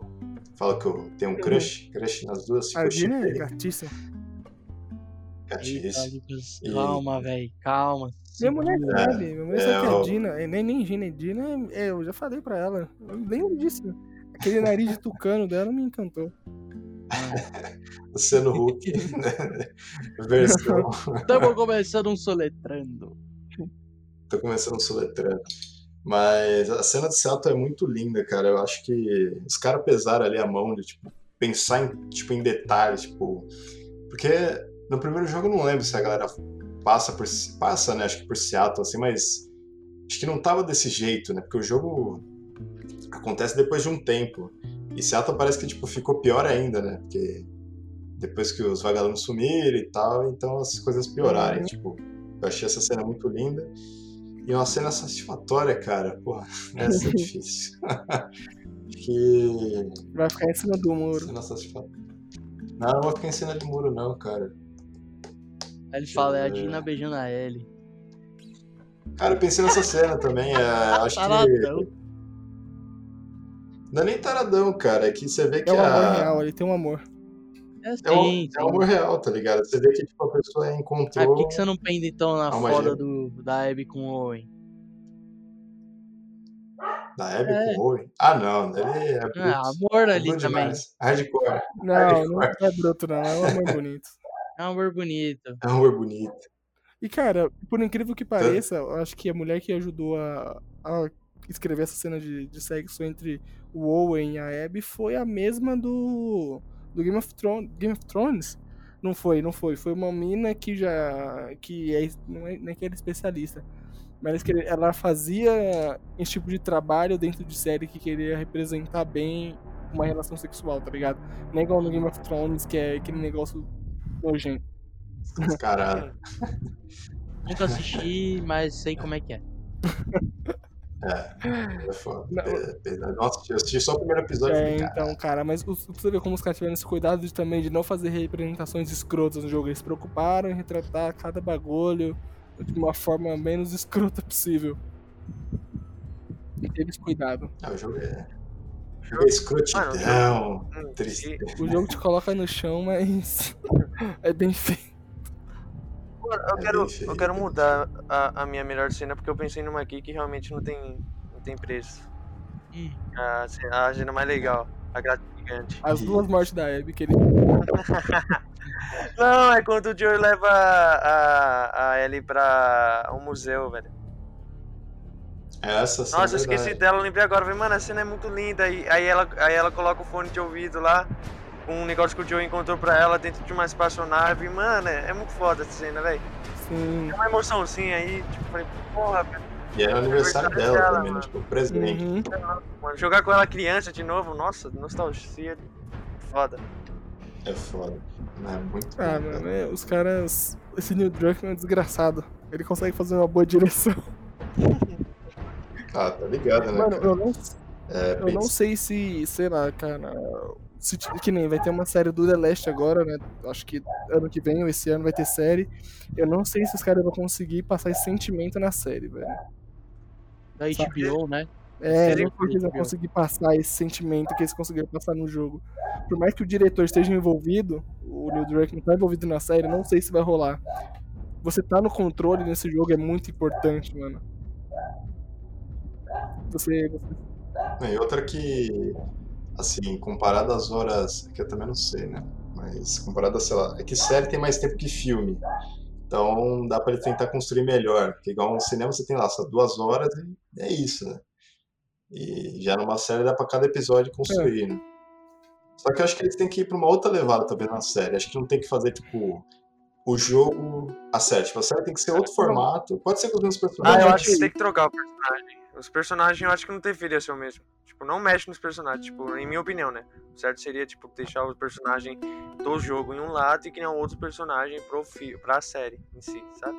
falo que eu tenho um crush, crush nas duas, tipo, A eu Dina é shippei, gatíssima. Eita, gatíssimo. Lucas, E- calma, velho, calma. Minha mulher segura. sabe, minha mulher é, sabe que a eu- Dina, é, nem, nem Gina, é Dina, é, é, eu já falei pra ela. Eu lembro disso. Aquele nariz de tucano dela me encantou. Luciano Huck, né? versão Estamos começando um soletrando. Tô começando soletrando. Mas a cena de Seattle é muito linda, cara. Eu acho que os caras pesaram ali a mão de, tipo, pensar em, tipo, em detalhes, tipo... Porque no primeiro jogo eu não lembro se a galera passa por... Passa, né? Acho que por Seattle, assim, mas... Acho que não tava desse jeito, né? Porque o jogo acontece depois de um tempo. E Seattle parece que, tipo, ficou pior ainda, né? Porque depois que os vagalumes sumiram e tal, então as coisas pioraram. Uhum. Tipo, eu achei essa cena muito linda. E uma cena satisfatória, cara. Porra, essa é difícil. que. Vai ficar em cima do muro. Cena satisfatória. Não, não vou ficar em cena de muro, não, cara. Aí ele fala, é a Dina beijando a Ellie. Cara, eu pensei nessa cena também. é, acho que. Taradão. Não é nem taradão, cara. É que você vê que É um amor a. real, ele tem um amor. É É um, sim, é um amor real, tá ligado? Você vê que tipo, a pessoa Ah, encontrou. por que, que você não pende então na foda do, da Abby com o Owen? Da Abby É. com o Owen? Ah, não. Ele é bruto. Ah, amor É ali bruto também. demais. Hardcore. Não, não é bruto, não. É um amor bonito. É um amor bonito. É um amor bonito. E, cara, por incrível que pareça, eu acho que a mulher que ajudou a, a escrever essa cena de, de sexo entre o Owen e a Abby foi a mesma do, do Game, of Thrones, Game of Thrones. Não foi, não foi. Foi uma mina que já. que é, não é, não é que era especialista. Mas que ela fazia esse tipo de trabalho dentro de série que queria representar bem uma relação sexual, tá ligado? Não é igual no Game of Thrones, que é aquele negócio nojento. Descarado. Nunca assisti, mas sei como é que é. É, é foda. É, Nossa, eu assisti só o primeiro episódio É, cara, então, cara, mas os- pra você ver como os caras tiveram esse cuidado de, também de não fazer representações escrotas no jogo. Eles se preocuparam em retratar cada bagulho de uma forma menos escrota possível. E teve esse cuidado. ah, o jogo é. O jogo é escrotidão, Hum, triste. e- O jogo te coloca no chão, mas é bem feito. Eu É quero, eu quero mudar a, a minha melhor cena porque eu pensei numa aqui que realmente não tem, não tem preço. Hum, A, cena- a cena mais legal, a gratificante. As duas mortes da Abby, que ele. Não, é quando o Joe leva a, a Ellie pra um museu, velho. Essa cena Nossa, eu é esqueci verdade. dela, eu lembrei agora. Falei, mano, a cena é muito linda. E aí ela, aí ela coloca o fone de ouvido lá, um negócio que o Joe encontrou pra ela dentro de uma espaçonave. Mano, é, é muito foda essa cena, velho. Sim. Tem uma emoçãozinha aí, tipo, falei, porra, velho. E era o aniversário Aniversário dela dela, também, mano. Tipo, presente. Uhum. Mano, jogar com ela criança de novo, nossa, nostalgia. Foda. É foda. É muito Ah, bom, mano, cara. é, os caras. Esse Neil Druckmann é desgraçado. Ele consegue fazer uma boa direção. Ah, tá ligado, né? Mano, cara? eu não, É, eu não sei se, sei lá, cara. Se, que nem vai ter uma série do The Last agora, né? Acho que ano que vem ou esse ano vai ter série. Eu não sei se os caras vão conseguir passar esse sentimento na série, velho. Da HBO, né? É, Seria não sei se eles vão conseguir passar esse sentimento que eles conseguiram passar no jogo. Por mais que o diretor esteja envolvido, o Neil Druckmann tá envolvido na série, não sei se vai rolar. Você tá no controle nesse jogo é muito importante, mano. Você, você E outra que, assim, comparado às horas, que eu também não sei, né? Mas comparado a, sei lá, é que série tem mais tempo que filme. Então dá pra ele tentar construir melhor. Porque igual no cinema você tem lá só duas horas e é isso, né? E já numa série dá pra cada episódio construir, né? Só que eu acho que eles têm que ir pra uma outra levada também na série. Acho que não tem que fazer, tipo, o jogo a série. Tipo, a série tem que ser outro formato. Pode ser com os mesmos Ah, personagens. eu Não, acho que tem que trocar o personagem. Os personagens eu acho que não deveria ser o mesmo. Tipo, não mexe nos personagens, tipo, em minha opinião, né? O certo seria, tipo, deixar o personagem do jogo em um lado e criar um outro personagem pro fi pra série em si, sabe?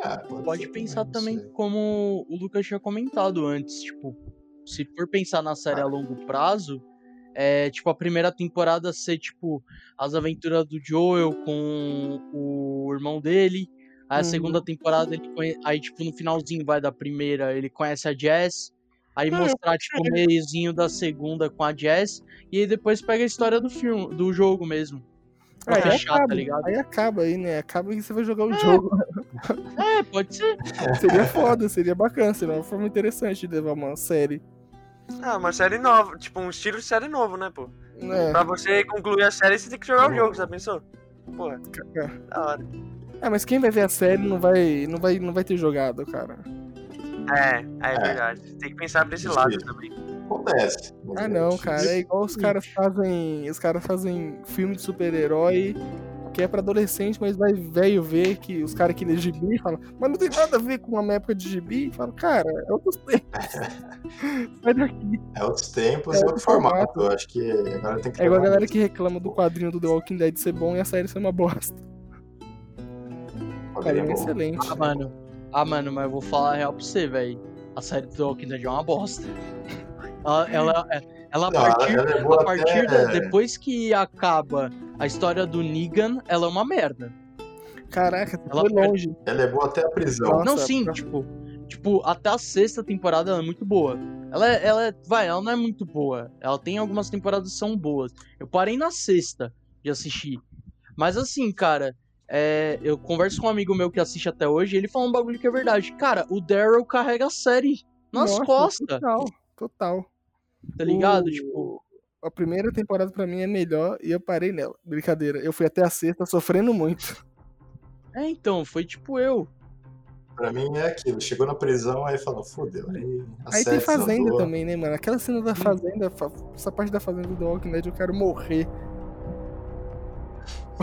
Ah, pode Pode ser pensar também sei. como o Lucas tinha comentado antes, tipo, se for pensar na série a longo prazo, é tipo a primeira temporada ser tipo as aventuras do Joel com o irmão dele, aí a Uhum. segunda temporada ele conhe... aí tipo no finalzinho vai da primeira, ele conhece a Jess, aí Não, mostrar tipo o meiozinho da segunda com a Jess e aí depois pega a história do filme, do jogo mesmo. Pra Aí fechar, acaba, tá ligado? aí acaba aí, né? Acaba que você vai jogar o jogo. É, pode ser. seria foda, seria bacana, seria uma forma interessante de levar uma série. Ah, uma série nova, tipo, um estilo de série novo, né, pô? É, Pra você concluir a série, você tem que jogar o jogo, já pensou? Porra, é. da hora. É, mas quem vai ver a série não vai, não vai, não vai ter jogado, cara. É, é, É. verdade. Tem que pensar pra esse lado também. Acontece. Ah é não, cara, é igual os caras fazem. Os caras fazem filme de super-herói que é pra adolescente, mas vai velho ver que os caras que lê gibi falam, mas não tem nada a ver com uma época de gibi. Fala, cara, é outros tempos. Sai daqui. É outros tempos É e outro formato. formato. Eu acho que agora tem que É igual a galera que reclama do quadrinho do The Walking Dead ser bom e a série ser uma bosta. Quadrinho é excelente. Ah, mano. Ah, mano, mas eu vou falar a real pra você, velho. A série do Walking Dead é uma bosta. Ela, ela, ela a Não, ela- partir, ela é a partir até- da- depois que acaba a história do Negan, ela é uma merda. Caraca, Ela foi longe. Ela é boa até a prisão. Nossa, não, sim, pra- tipo, tipo, até a sexta temporada ela é muito boa. Ela, é- ela é, vai, ela não é muito boa. Ela tem algumas temporadas que são boas. Eu parei na sexta de assistir. Mas assim, cara, é, eu converso com um amigo meu que assiste até hoje, e ele fala um bagulho que é verdade. Cara, o Daryl carrega a série nas Nossa, costas, Total, total. tá ligado? O- Tipo, A primeira temporada pra mim é melhor e eu parei nela. Brincadeira. Eu fui até a sexta sofrendo muito. é, então, foi tipo eu. Pra mim é aquilo. Chegou na prisão, aí falou, fodeu. Aí, Aí tem Fazenda desandou. também, né, mano? Aquela cena da Fazenda, fa- essa parte da Fazenda do Walking Dead, eu quero morrer.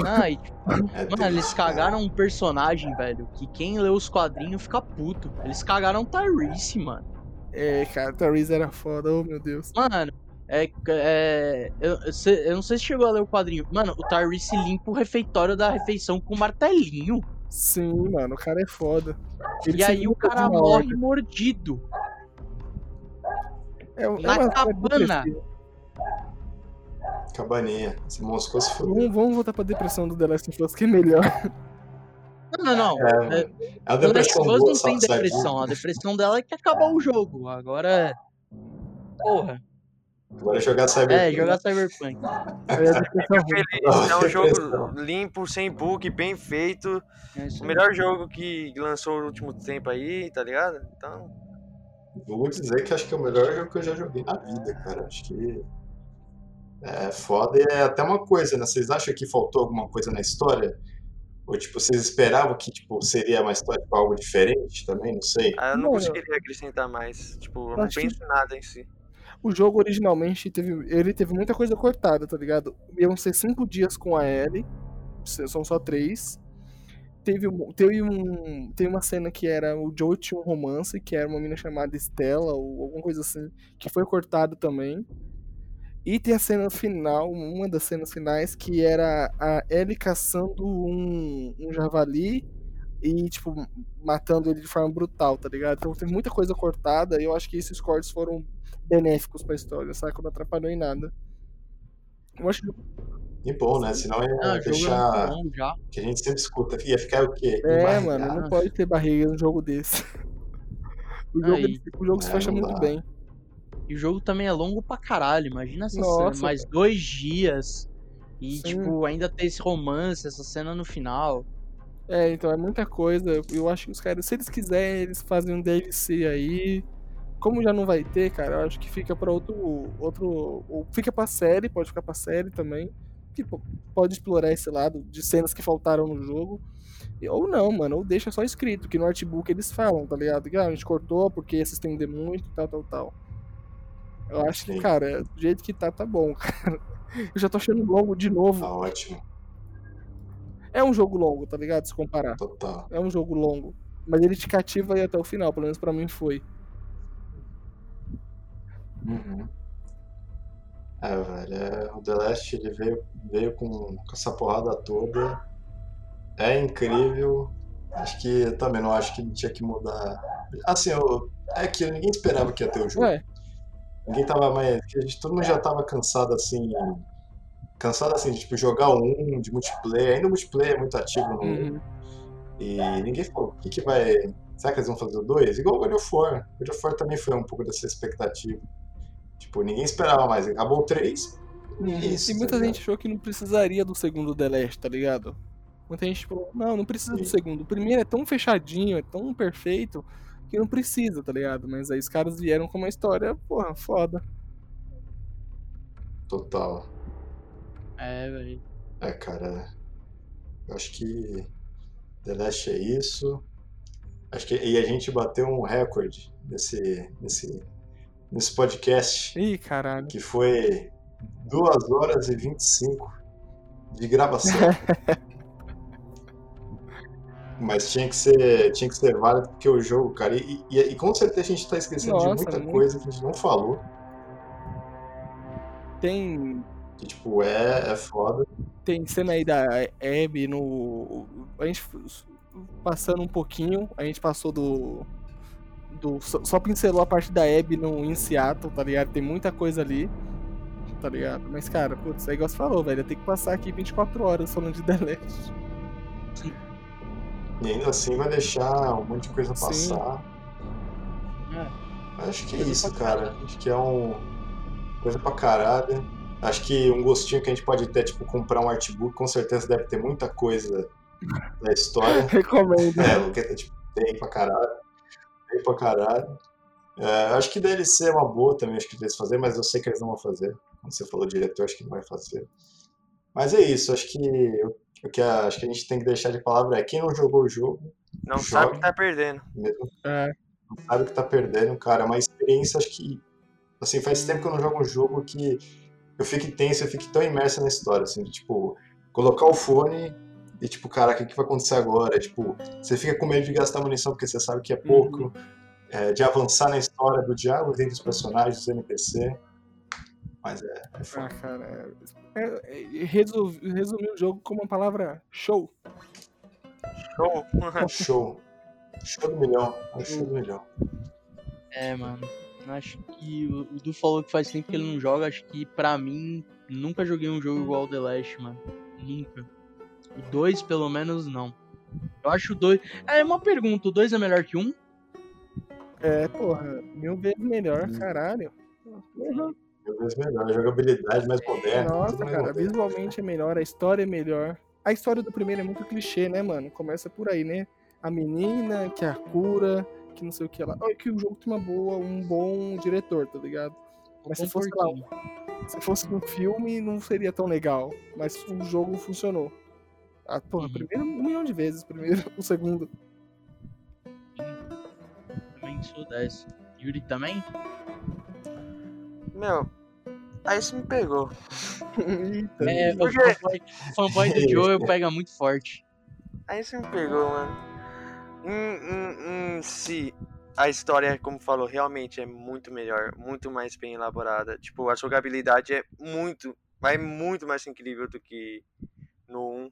Ah, e, tipo, É Mano, eles cagaram um personagem, velho, que quem lê os quadrinhos fica puto. Eles cagaram o Tyrese, mano. É, cara, Therese era foda, oh meu Deus. Mano, é. é eu, eu não sei se chegou a ler o quadrinho. Mano, o Tyrese limpa o refeitório da refeição com um martelinho. Sim, mano, o cara é foda. Ele e aí o cara morre hora. mordido. É, é na uma cabana. depressiva. Cabaninha. Esse Moscou se fodeu. Vamos, vamos voltar pra depressão do The Last of Us, que é melhor. Não, não, não. É, É. É a o The Last depressão of Us boa, não tem sabe? depressão. A depressão dela é que acabar o jogo. Agora é. Porra. Agora é jogar Cyberpunk. É, jogar Cyberpunk. É é um Depressão. jogo limpo, sem bug, bem feito. É O melhor jogo que lançou no último tempo aí, tá ligado? Então, Vou dizer que acho que é o melhor jogo que eu já joguei na vida, cara. Acho que é foda e é até uma coisa, né? Vocês acham que faltou alguma coisa na história? Ou, tipo, vocês esperavam que, tipo, seria uma história tipo, algo diferente também? Não sei. ah, eu não Não, conseguiria acrescentar mais. Tipo, eu não penso em nada em si. O jogo originalmente teve. Ele teve muita coisa cortada, tá ligado? Iam ser cinco dias com a Ellie. São só três. teve, um, teve, um, teve uma cena que era o Joe tinha um romance, que era uma menina chamada Stella, ou alguma coisa assim, que foi cortado também. E tem a cena final, uma das cenas finais, que era a Ellie caçando um, um javali e, tipo, matando ele de forma brutal, tá ligado? Então tem muita coisa cortada e eu acho que esses cortes foram benéficos pra história, sabe? Não atrapalhou em nada. Eu acho que E bom, né? Senão ia Ah, é deixar. Que a gente sempre escuta. Ia ficar o quê? É, mano, não pode ter barriga num jogo desse. O jogo, Aí. o jogo se É, fecha muito dá. bem. E o jogo também é longo pra caralho. Imagina essa Nossa, cena, mais dois dias. E, Sim. tipo, ainda ter esse romance, essa cena no final. É, então é muita coisa. Eu acho que os caras, se eles quiserem, eles fazem um DLC aí. Como já não vai ter, cara, eu acho que fica pra outro. outro ou fica pra série, pode ficar pra série também. Que pô, pode explorar esse lado de cenas que faltaram no jogo. E- Ou não, mano, ou deixa só escrito, que no artbook eles falam, tá ligado? Que ah, a gente cortou porque ia se estender muito, tal, tal, tal. Eu acho que, cara, do jeito que tá, tá bom, cara. Eu já tô achando longo de novo. Tá ótimo. É um jogo longo, tá ligado? Se comparar. Total. É um jogo longo. Mas ele te cativa aí até o final, pelo menos pra mim foi. Uhum. É, velho, é, o The Last ele veio, veio com, com essa porrada toda. É incrível. Acho que também não acho que tinha que mudar. Assim, eu, é que ninguém esperava que ia ter o jogo. Ué, Ninguém tava mais. a gente, todo mundo já tava cansado assim. Cansado assim de tipo, jogar um de multiplayer. Ainda o multiplayer é muito ativo no. uhum. E ninguém falou, o que, que vai. Será que eles vão fazer o 2? Igual o God of War. God of War também foi um pouco dessa expectativa. Tipo, ninguém esperava mais. Acabou o 3. Isso, e muita tá gente achou que não precisaria do segundo The Last, tá ligado? Muita gente falou, não, não precisa do Sim. segundo. O primeiro é tão fechadinho, é tão perfeito, que não precisa, tá ligado? Mas aí os caras vieram com uma história, porra, foda. Total. É, velho. É, cara. Eu acho que The Last é isso. Acho que e a gente bateu um recorde nesse, nesse, nesse podcast, Ih, caralho. que foi 2 horas e 25 de gravação. Mas tinha que ser, tinha que ser válido porque o jogo, cara, e, e, e com certeza a gente tá esquecendo de Nossa, muita muito. coisa que a gente não falou, Tem, que tipo, é, é foda. tem cena aí da Abby no. A gente passando um pouquinho, a gente passou do. do só, só pincelou a parte da Abby no em Seattle, tá ligado? Tem muita coisa ali. Tá ligado? Mas, cara, putz, é igual você falou, velho. Tem que passar aqui 24 horas falando de The Last. E ainda assim vai deixar um monte de coisa Sim. passar. É. Acho que é isso, cara. Acho que é um. Coisa pra caralho. Acho que um gostinho que a gente pode ter, tipo, comprar um artbook, com certeza deve ter muita coisa da história. Recomendo. É, porque tipo, tem pra caralho. Tem pra caralho. É, acho que DLC é uma boa também, acho que eles fazer, mas eu sei que eles não vão fazer. Como você falou, diretor, acho que não vai fazer. Mas é isso, acho que o que a, acho que a gente tem que deixar de palavra é quem não jogou o jogo, Não Joga. sabe que tá perdendo. mesmo É. não sabe o que tá perdendo, cara. É uma experiência, acho que. Assim, faz tempo que eu não jogo um jogo que eu fique tenso, eu fique tão imerso na história, assim, de, tipo, colocar o fone e, tipo, caraca, o que vai acontecer agora? Tipo, você fica com medo de gastar munição porque você sabe que é pouco, é, de avançar na história do diálogo entre os personagens, dos NPC. Mas é, é Ah, cara. É, é, resol- resumir o jogo com uma palavra show. Show. Show. Show do milhão. É o show do milhão. É, mano. Acho que o o Du falou que faz tempo que ele não joga. Acho que pra mim, nunca joguei um jogo igual ao The Last, mano. Nunca. O 2, pelo menos, não. Eu acho o 2. É uma pergunta: o 2 é melhor que um? É, porra, mil vezes melhor, caralho. Porra. Mil vezes melhor. Jogabilidade mais moderna. Nossa, mais cara, moderno. visualmente é melhor, a história é melhor. A história do primeiro é muito clichê, né, mano? Começa por aí, né? A menina, que é a cura, que não sei o que lá. Olha que o jogo tem uma boa, um bom diretor, tá ligado? Mas se fosse lá, se fosse um filme, não seria tão legal. Mas o jogo funcionou. Ah, porra, Uhum. primeiro um milhão de vezes, primeiro, o segundo. Também sou dessa. Yuri também? Meu, aí você me pegou. É, o Por quê? fanboy, o fanboy do Joel pega muito forte. Aí você me pegou, mano. Em, em, em si, a história, como falou, realmente é muito melhor, muito mais bem elaborada. Tipo, a jogabilidade é muito, vai muito mais incrível do que no 1.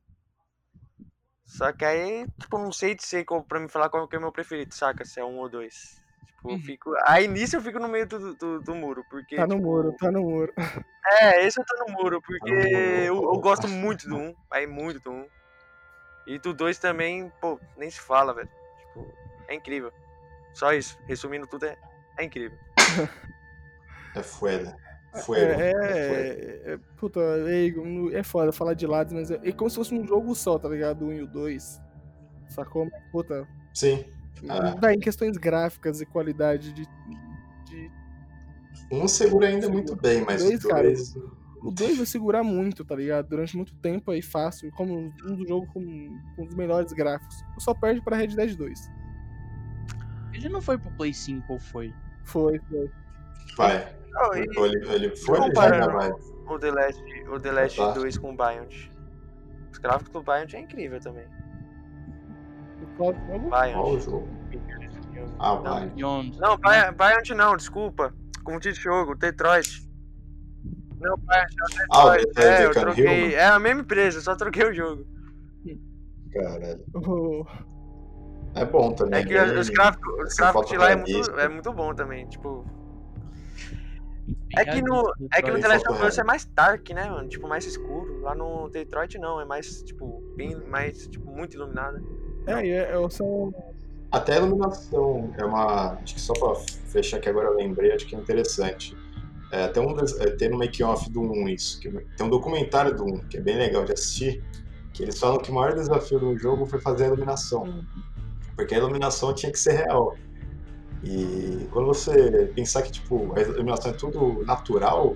Só que aí, tipo, não sei dizer qual, pra me falar qual que é o meu preferido, saca? Se é um ou dois. Tipo, eu Uhum. fico. Aí nisso eu fico no meio do, do, do muro, porque. Tá no tipo, muro, tá no muro. É, esse eu tô no muro, porque muro, eu, eu gosto muito do 1, vai muito do 1. E do 2 também, pô, nem se fala, velho. Tipo, é incrível. Só isso, resumindo tudo, é, é incrível. É foda. Fuego. É, É fuego. é, é, puta, é, é foda falar de lados, mas é, é como se fosse um jogo só, tá ligado? O 1 e o 2. Sacou? Puta, Sim. Ah. daí em questões gráficas e qualidade de. de Um segura ainda muito bem, mas Dois, o cara. dois. o 2 vai segurar muito, tá ligado? Durante muito tempo aí, fácil, como um dos jogos com, com os melhores gráficos. Só perde pra Red Dead 2. Ele não foi pro Play 5 ou foi? Foi, foi. Vai. E Ele, ele foi, ele já comparando o The Last, o The Last Tá. 2 com o Biond. Os gráficos do Biond é incrível também. Qual jogo? Qual? Ah, Não, vai. Beyond. Não, Bi- Biond não, desculpa. Confundi de jogo, Detroit. Não, é o Ah, Detroit. Detroit é, eu Become troquei. Human? É a mesma empresa, só troquei o jogo. Caralho. O- É bom também. É que bem- os gráficos, os essa gráficos de lá é muito, é muito bom também, tipo. É que no, é que no. The Last of Us fotorrealista. é mais dark, né, mano? Tipo, mais escuro. Lá no Detroit não, é mais, tipo, bem mais, tipo, muito iluminado. É, é, é, são. Até a iluminação é uma. Acho que só pra fechar que agora eu lembrei, acho que é interessante. É, tem, um, é, tem no make-off do 1 isso. que- tem um documentário do 1, que é bem legal de assistir, que eles falam que o maior desafio do jogo foi fazer a iluminação. Porque a iluminação tinha que ser real. E quando você pensar que tipo, a iluminação é tudo natural,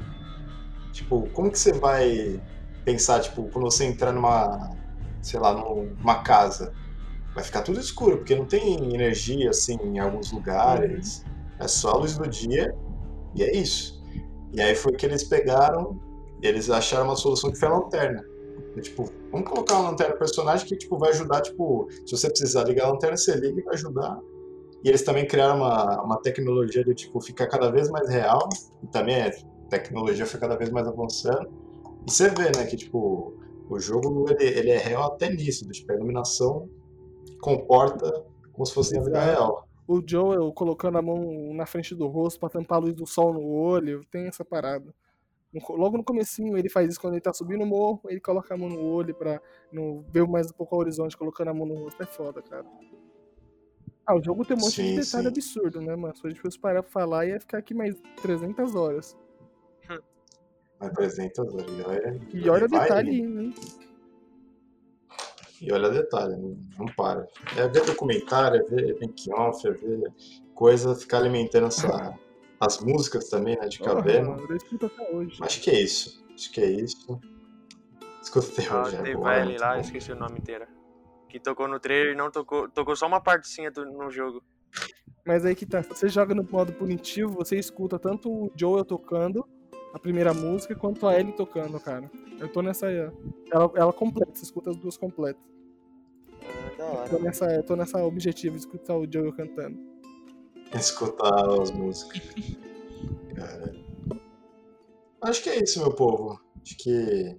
tipo, como que você vai pensar, tipo, quando você entrar numa, sei lá, numa casa, vai ficar tudo escuro, porque não tem energia assim em alguns lugares, é só a luz do dia e é isso. E aí foi que eles pegaram, eles acharam uma solução que foi a lanterna. E, tipo, vamos colocar uma lanterna personagem que tipo, vai ajudar, tipo, se você precisar ligar a lanterna, você liga e vai ajudar. E eles também criaram uma, uma tecnologia de tipo, ficar cada vez mais real, e também a tecnologia foi cada vez mais avançando. E você vê, né, que tipo, o jogo ele, ele é real até nisso, tipo, a iluminação comporta como se fosse na vida real. O Joel colocando a mão na frente do rosto pra tampar a luz do sol no olho, tem essa parada. Logo no comecinho ele faz isso quando ele tá subindo o morro, ele coloca a mão no olho pra não ver mais um pouco o horizonte, colocando a mão no rosto. É foda, cara. Ah, o jogo tem um monte Sim, de detalhe sim. absurdo, né, mano? Se a gente fosse parar pra falar, ia ficar aqui mais 300 horas. Mas 300 horas, e olha, E olha o detalhe, hein? E olha detalhe, não, não para. É ver documentário, é ver make-off, é ver coisa, ficar alimentando essa, as músicas também, né, de até hoje. Acho que é isso. Acho que é isso. Escutei Ah, hoje, é The boa, Valley muito lá, bom. esqueci o nome inteiro. Que tocou no trailer e não tocou. Tocou só uma partezinha do, no jogo. Mas aí que tá, você joga no modo punitivo, você escuta tanto o Joel tocando a primeira música quanto a Ellie tocando, cara. Eu tô nessa. Ela, ela completa, você escuta as duas completas. Ah, da Eu hora. tô nessa, eu tô nessa objetivo de escutar o Joel cantando. Escutar as músicas. Cara. Acho que é isso, meu povo. Acho que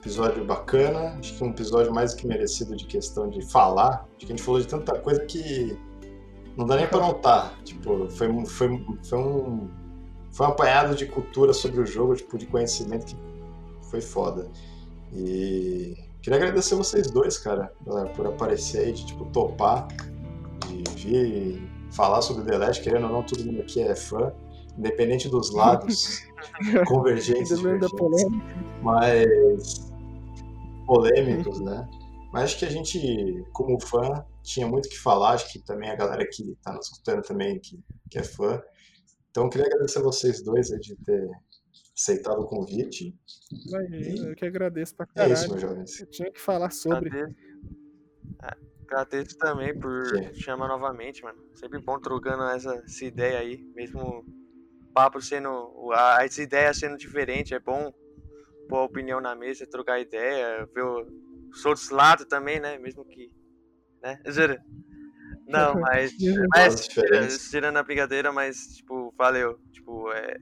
episódio bacana. Acho que um episódio mais do que merecido de questão de falar. Acho que a gente falou de tanta coisa que não dá nem pra notar. Tipo, foi, um- foi, foi um. Foi um apanhado de cultura sobre o jogo, tipo, de conhecimento que foi foda. E queria agradecer vocês dois, cara, por- por aparecer aí, de tipo, topar, de vir falar sobre The Last, querendo ou não, todo mundo aqui é fã, independente dos lados, convergentes, polêmica. mas polêmicos, né? Mas acho que a gente, como fã, tinha muito o que falar, acho que também a galera que tá nos escutando também, que, que é fã. Então, eu queria agradecer a vocês dois aí de ter aceitado o convite. Imagina, eu que agradeço pra É isso, caralho. meus jovens. Eu tinha que falar sobre. Agradeço. É, Agradeço também por Sim. chamar novamente, mano. Sempre bom trocando essa, essa ideia aí. Mesmo o papo sendo. As ideias sendo diferentes, é bom pôr a opinião na mesa, trocar ideia, ver o- os outros lados também, né? Mesmo que né? Não, mas. Mas tirando a brincadeira, mas, tipo, valeu. Tipo, é.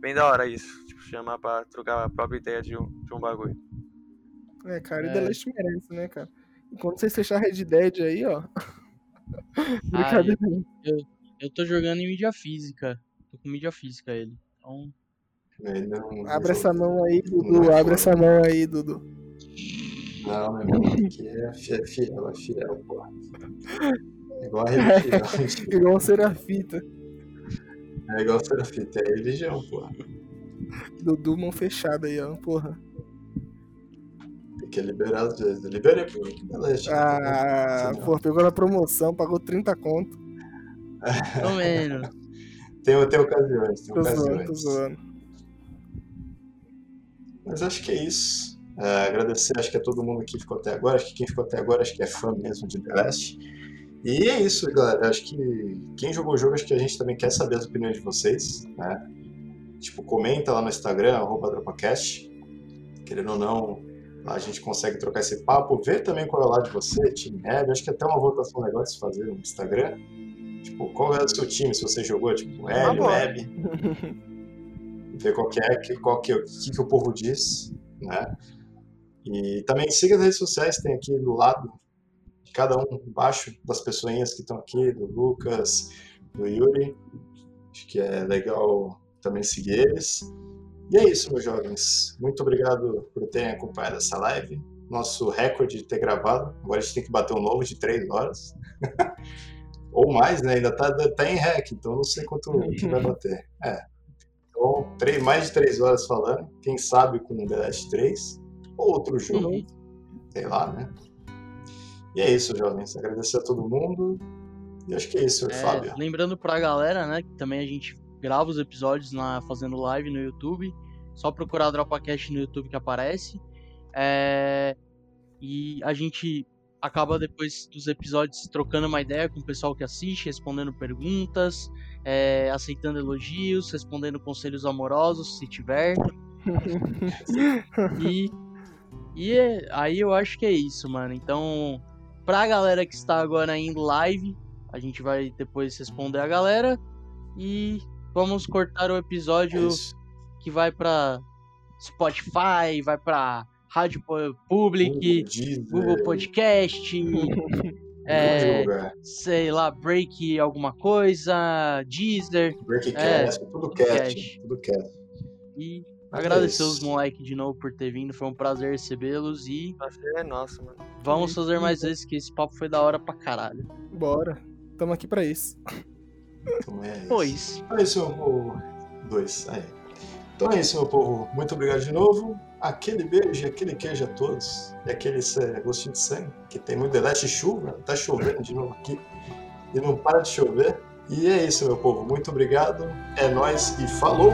Bem da hora isso. Tipo, chamar pra trocar a própria ideia de um, de um bagulho. É, cara, e É. The Last merece, né, cara? E quando vocês fechar Red Dead aí, ó. Ah, Brincadeira. Eu tô jogando em mídia física. Tô com mídia física ele. Então, Ele não- Abre essa mão aí, Não Dudu. é Abre essa mão aí, Dudu. Não, meu irmão, aqui é é fiel, é fiel, porra. É igual a religião. Igual ser a fita. É igual a serafita, é religião, porra. Dudu, mão fechada aí, ó. Porra. Tem que liberar às vezes. Liberei pro Beleste. Ah, Senão- pô, pegou na promoção, pagou 30 conto. tô vendo. Tem, tem ocasiões, tem Tô zoando, tô ocasiões. zoando. Mas acho que é isso. É, agradecer, acho que a todo mundo que ficou até agora. Acho que quem ficou até agora, acho que é fã mesmo de The Last. E é isso, galera. Acho que quem jogou o jogo, acho que a gente também quer saber as opiniões de vocês, né? Tipo, comenta lá no Instagram, arroba DropaCast. Querendo ou não, lá a gente consegue trocar esse papo. Ver também qual é o lado de você, time Heavy. Acho que até uma votação legal de se fazer no Instagram. Tipo, qual é o seu time, se você jogou, tipo, boa. Web. Ver qual que é, qual que, é- o que, que o povo diz, né? E também siga as redes sociais, tem aqui do lado, cada um, embaixo das pessoinhas que estão aqui, do Lucas, do Yuri. Acho que é legal também seguir eles. E é isso, meus jovens. Muito obrigado por terem acompanhado essa live. Nosso recorde de ter gravado. Agora a gente tem que bater um novo de três horas. Ou mais, né? Ainda tá, tá em rec, então não sei quanto que vai bater. É. Então, três, mais de três horas falando. Quem sabe com The Last 3 ou outro jogo. Uhum. Sei lá, né? E é isso, jovens. Agradecer a todo mundo. E acho que é isso, É, Fábio. lembrando pra galera, né, que também a gente grava os episódios na, fazendo live no YouTube. Só procurar DropaCast no YouTube que aparece. É, e a gente acaba depois dos episódios trocando uma ideia com o pessoal que assiste, respondendo perguntas, é, aceitando elogios, respondendo conselhos amorosos, se tiver. E, e é- aí eu acho que é isso, mano. Então, pra galera que está agora em live, a gente vai depois responder a galera. E vamos cortar o É episódio isso. que vai pra Spotify, vai pra Rádio Pu- Public, Deezer, Google Podcast, é, sei lá, Break alguma coisa, Deezer. Breakcast, tudo Cash. cast. Tudo cast. E é agradecer isso. os moleques de novo por ter vindo, foi um prazer recebê-los e Prazer é nosso, mano. vamos fazer mais vezes que esse papo foi da hora pra caralho. Bora. Tamo aqui pra isso. Então é isso. Pois. Então é isso, meu povo. Dois. Aí. Então é isso, meu povo. Muito obrigado de novo. Aquele beijo e aquele queijo a todos. E aquele é, gostinho de sangue, que tem muito delete chuva. Tá chovendo de novo aqui. E não para de chover. E é isso, meu povo. Muito obrigado. É nóis e falou!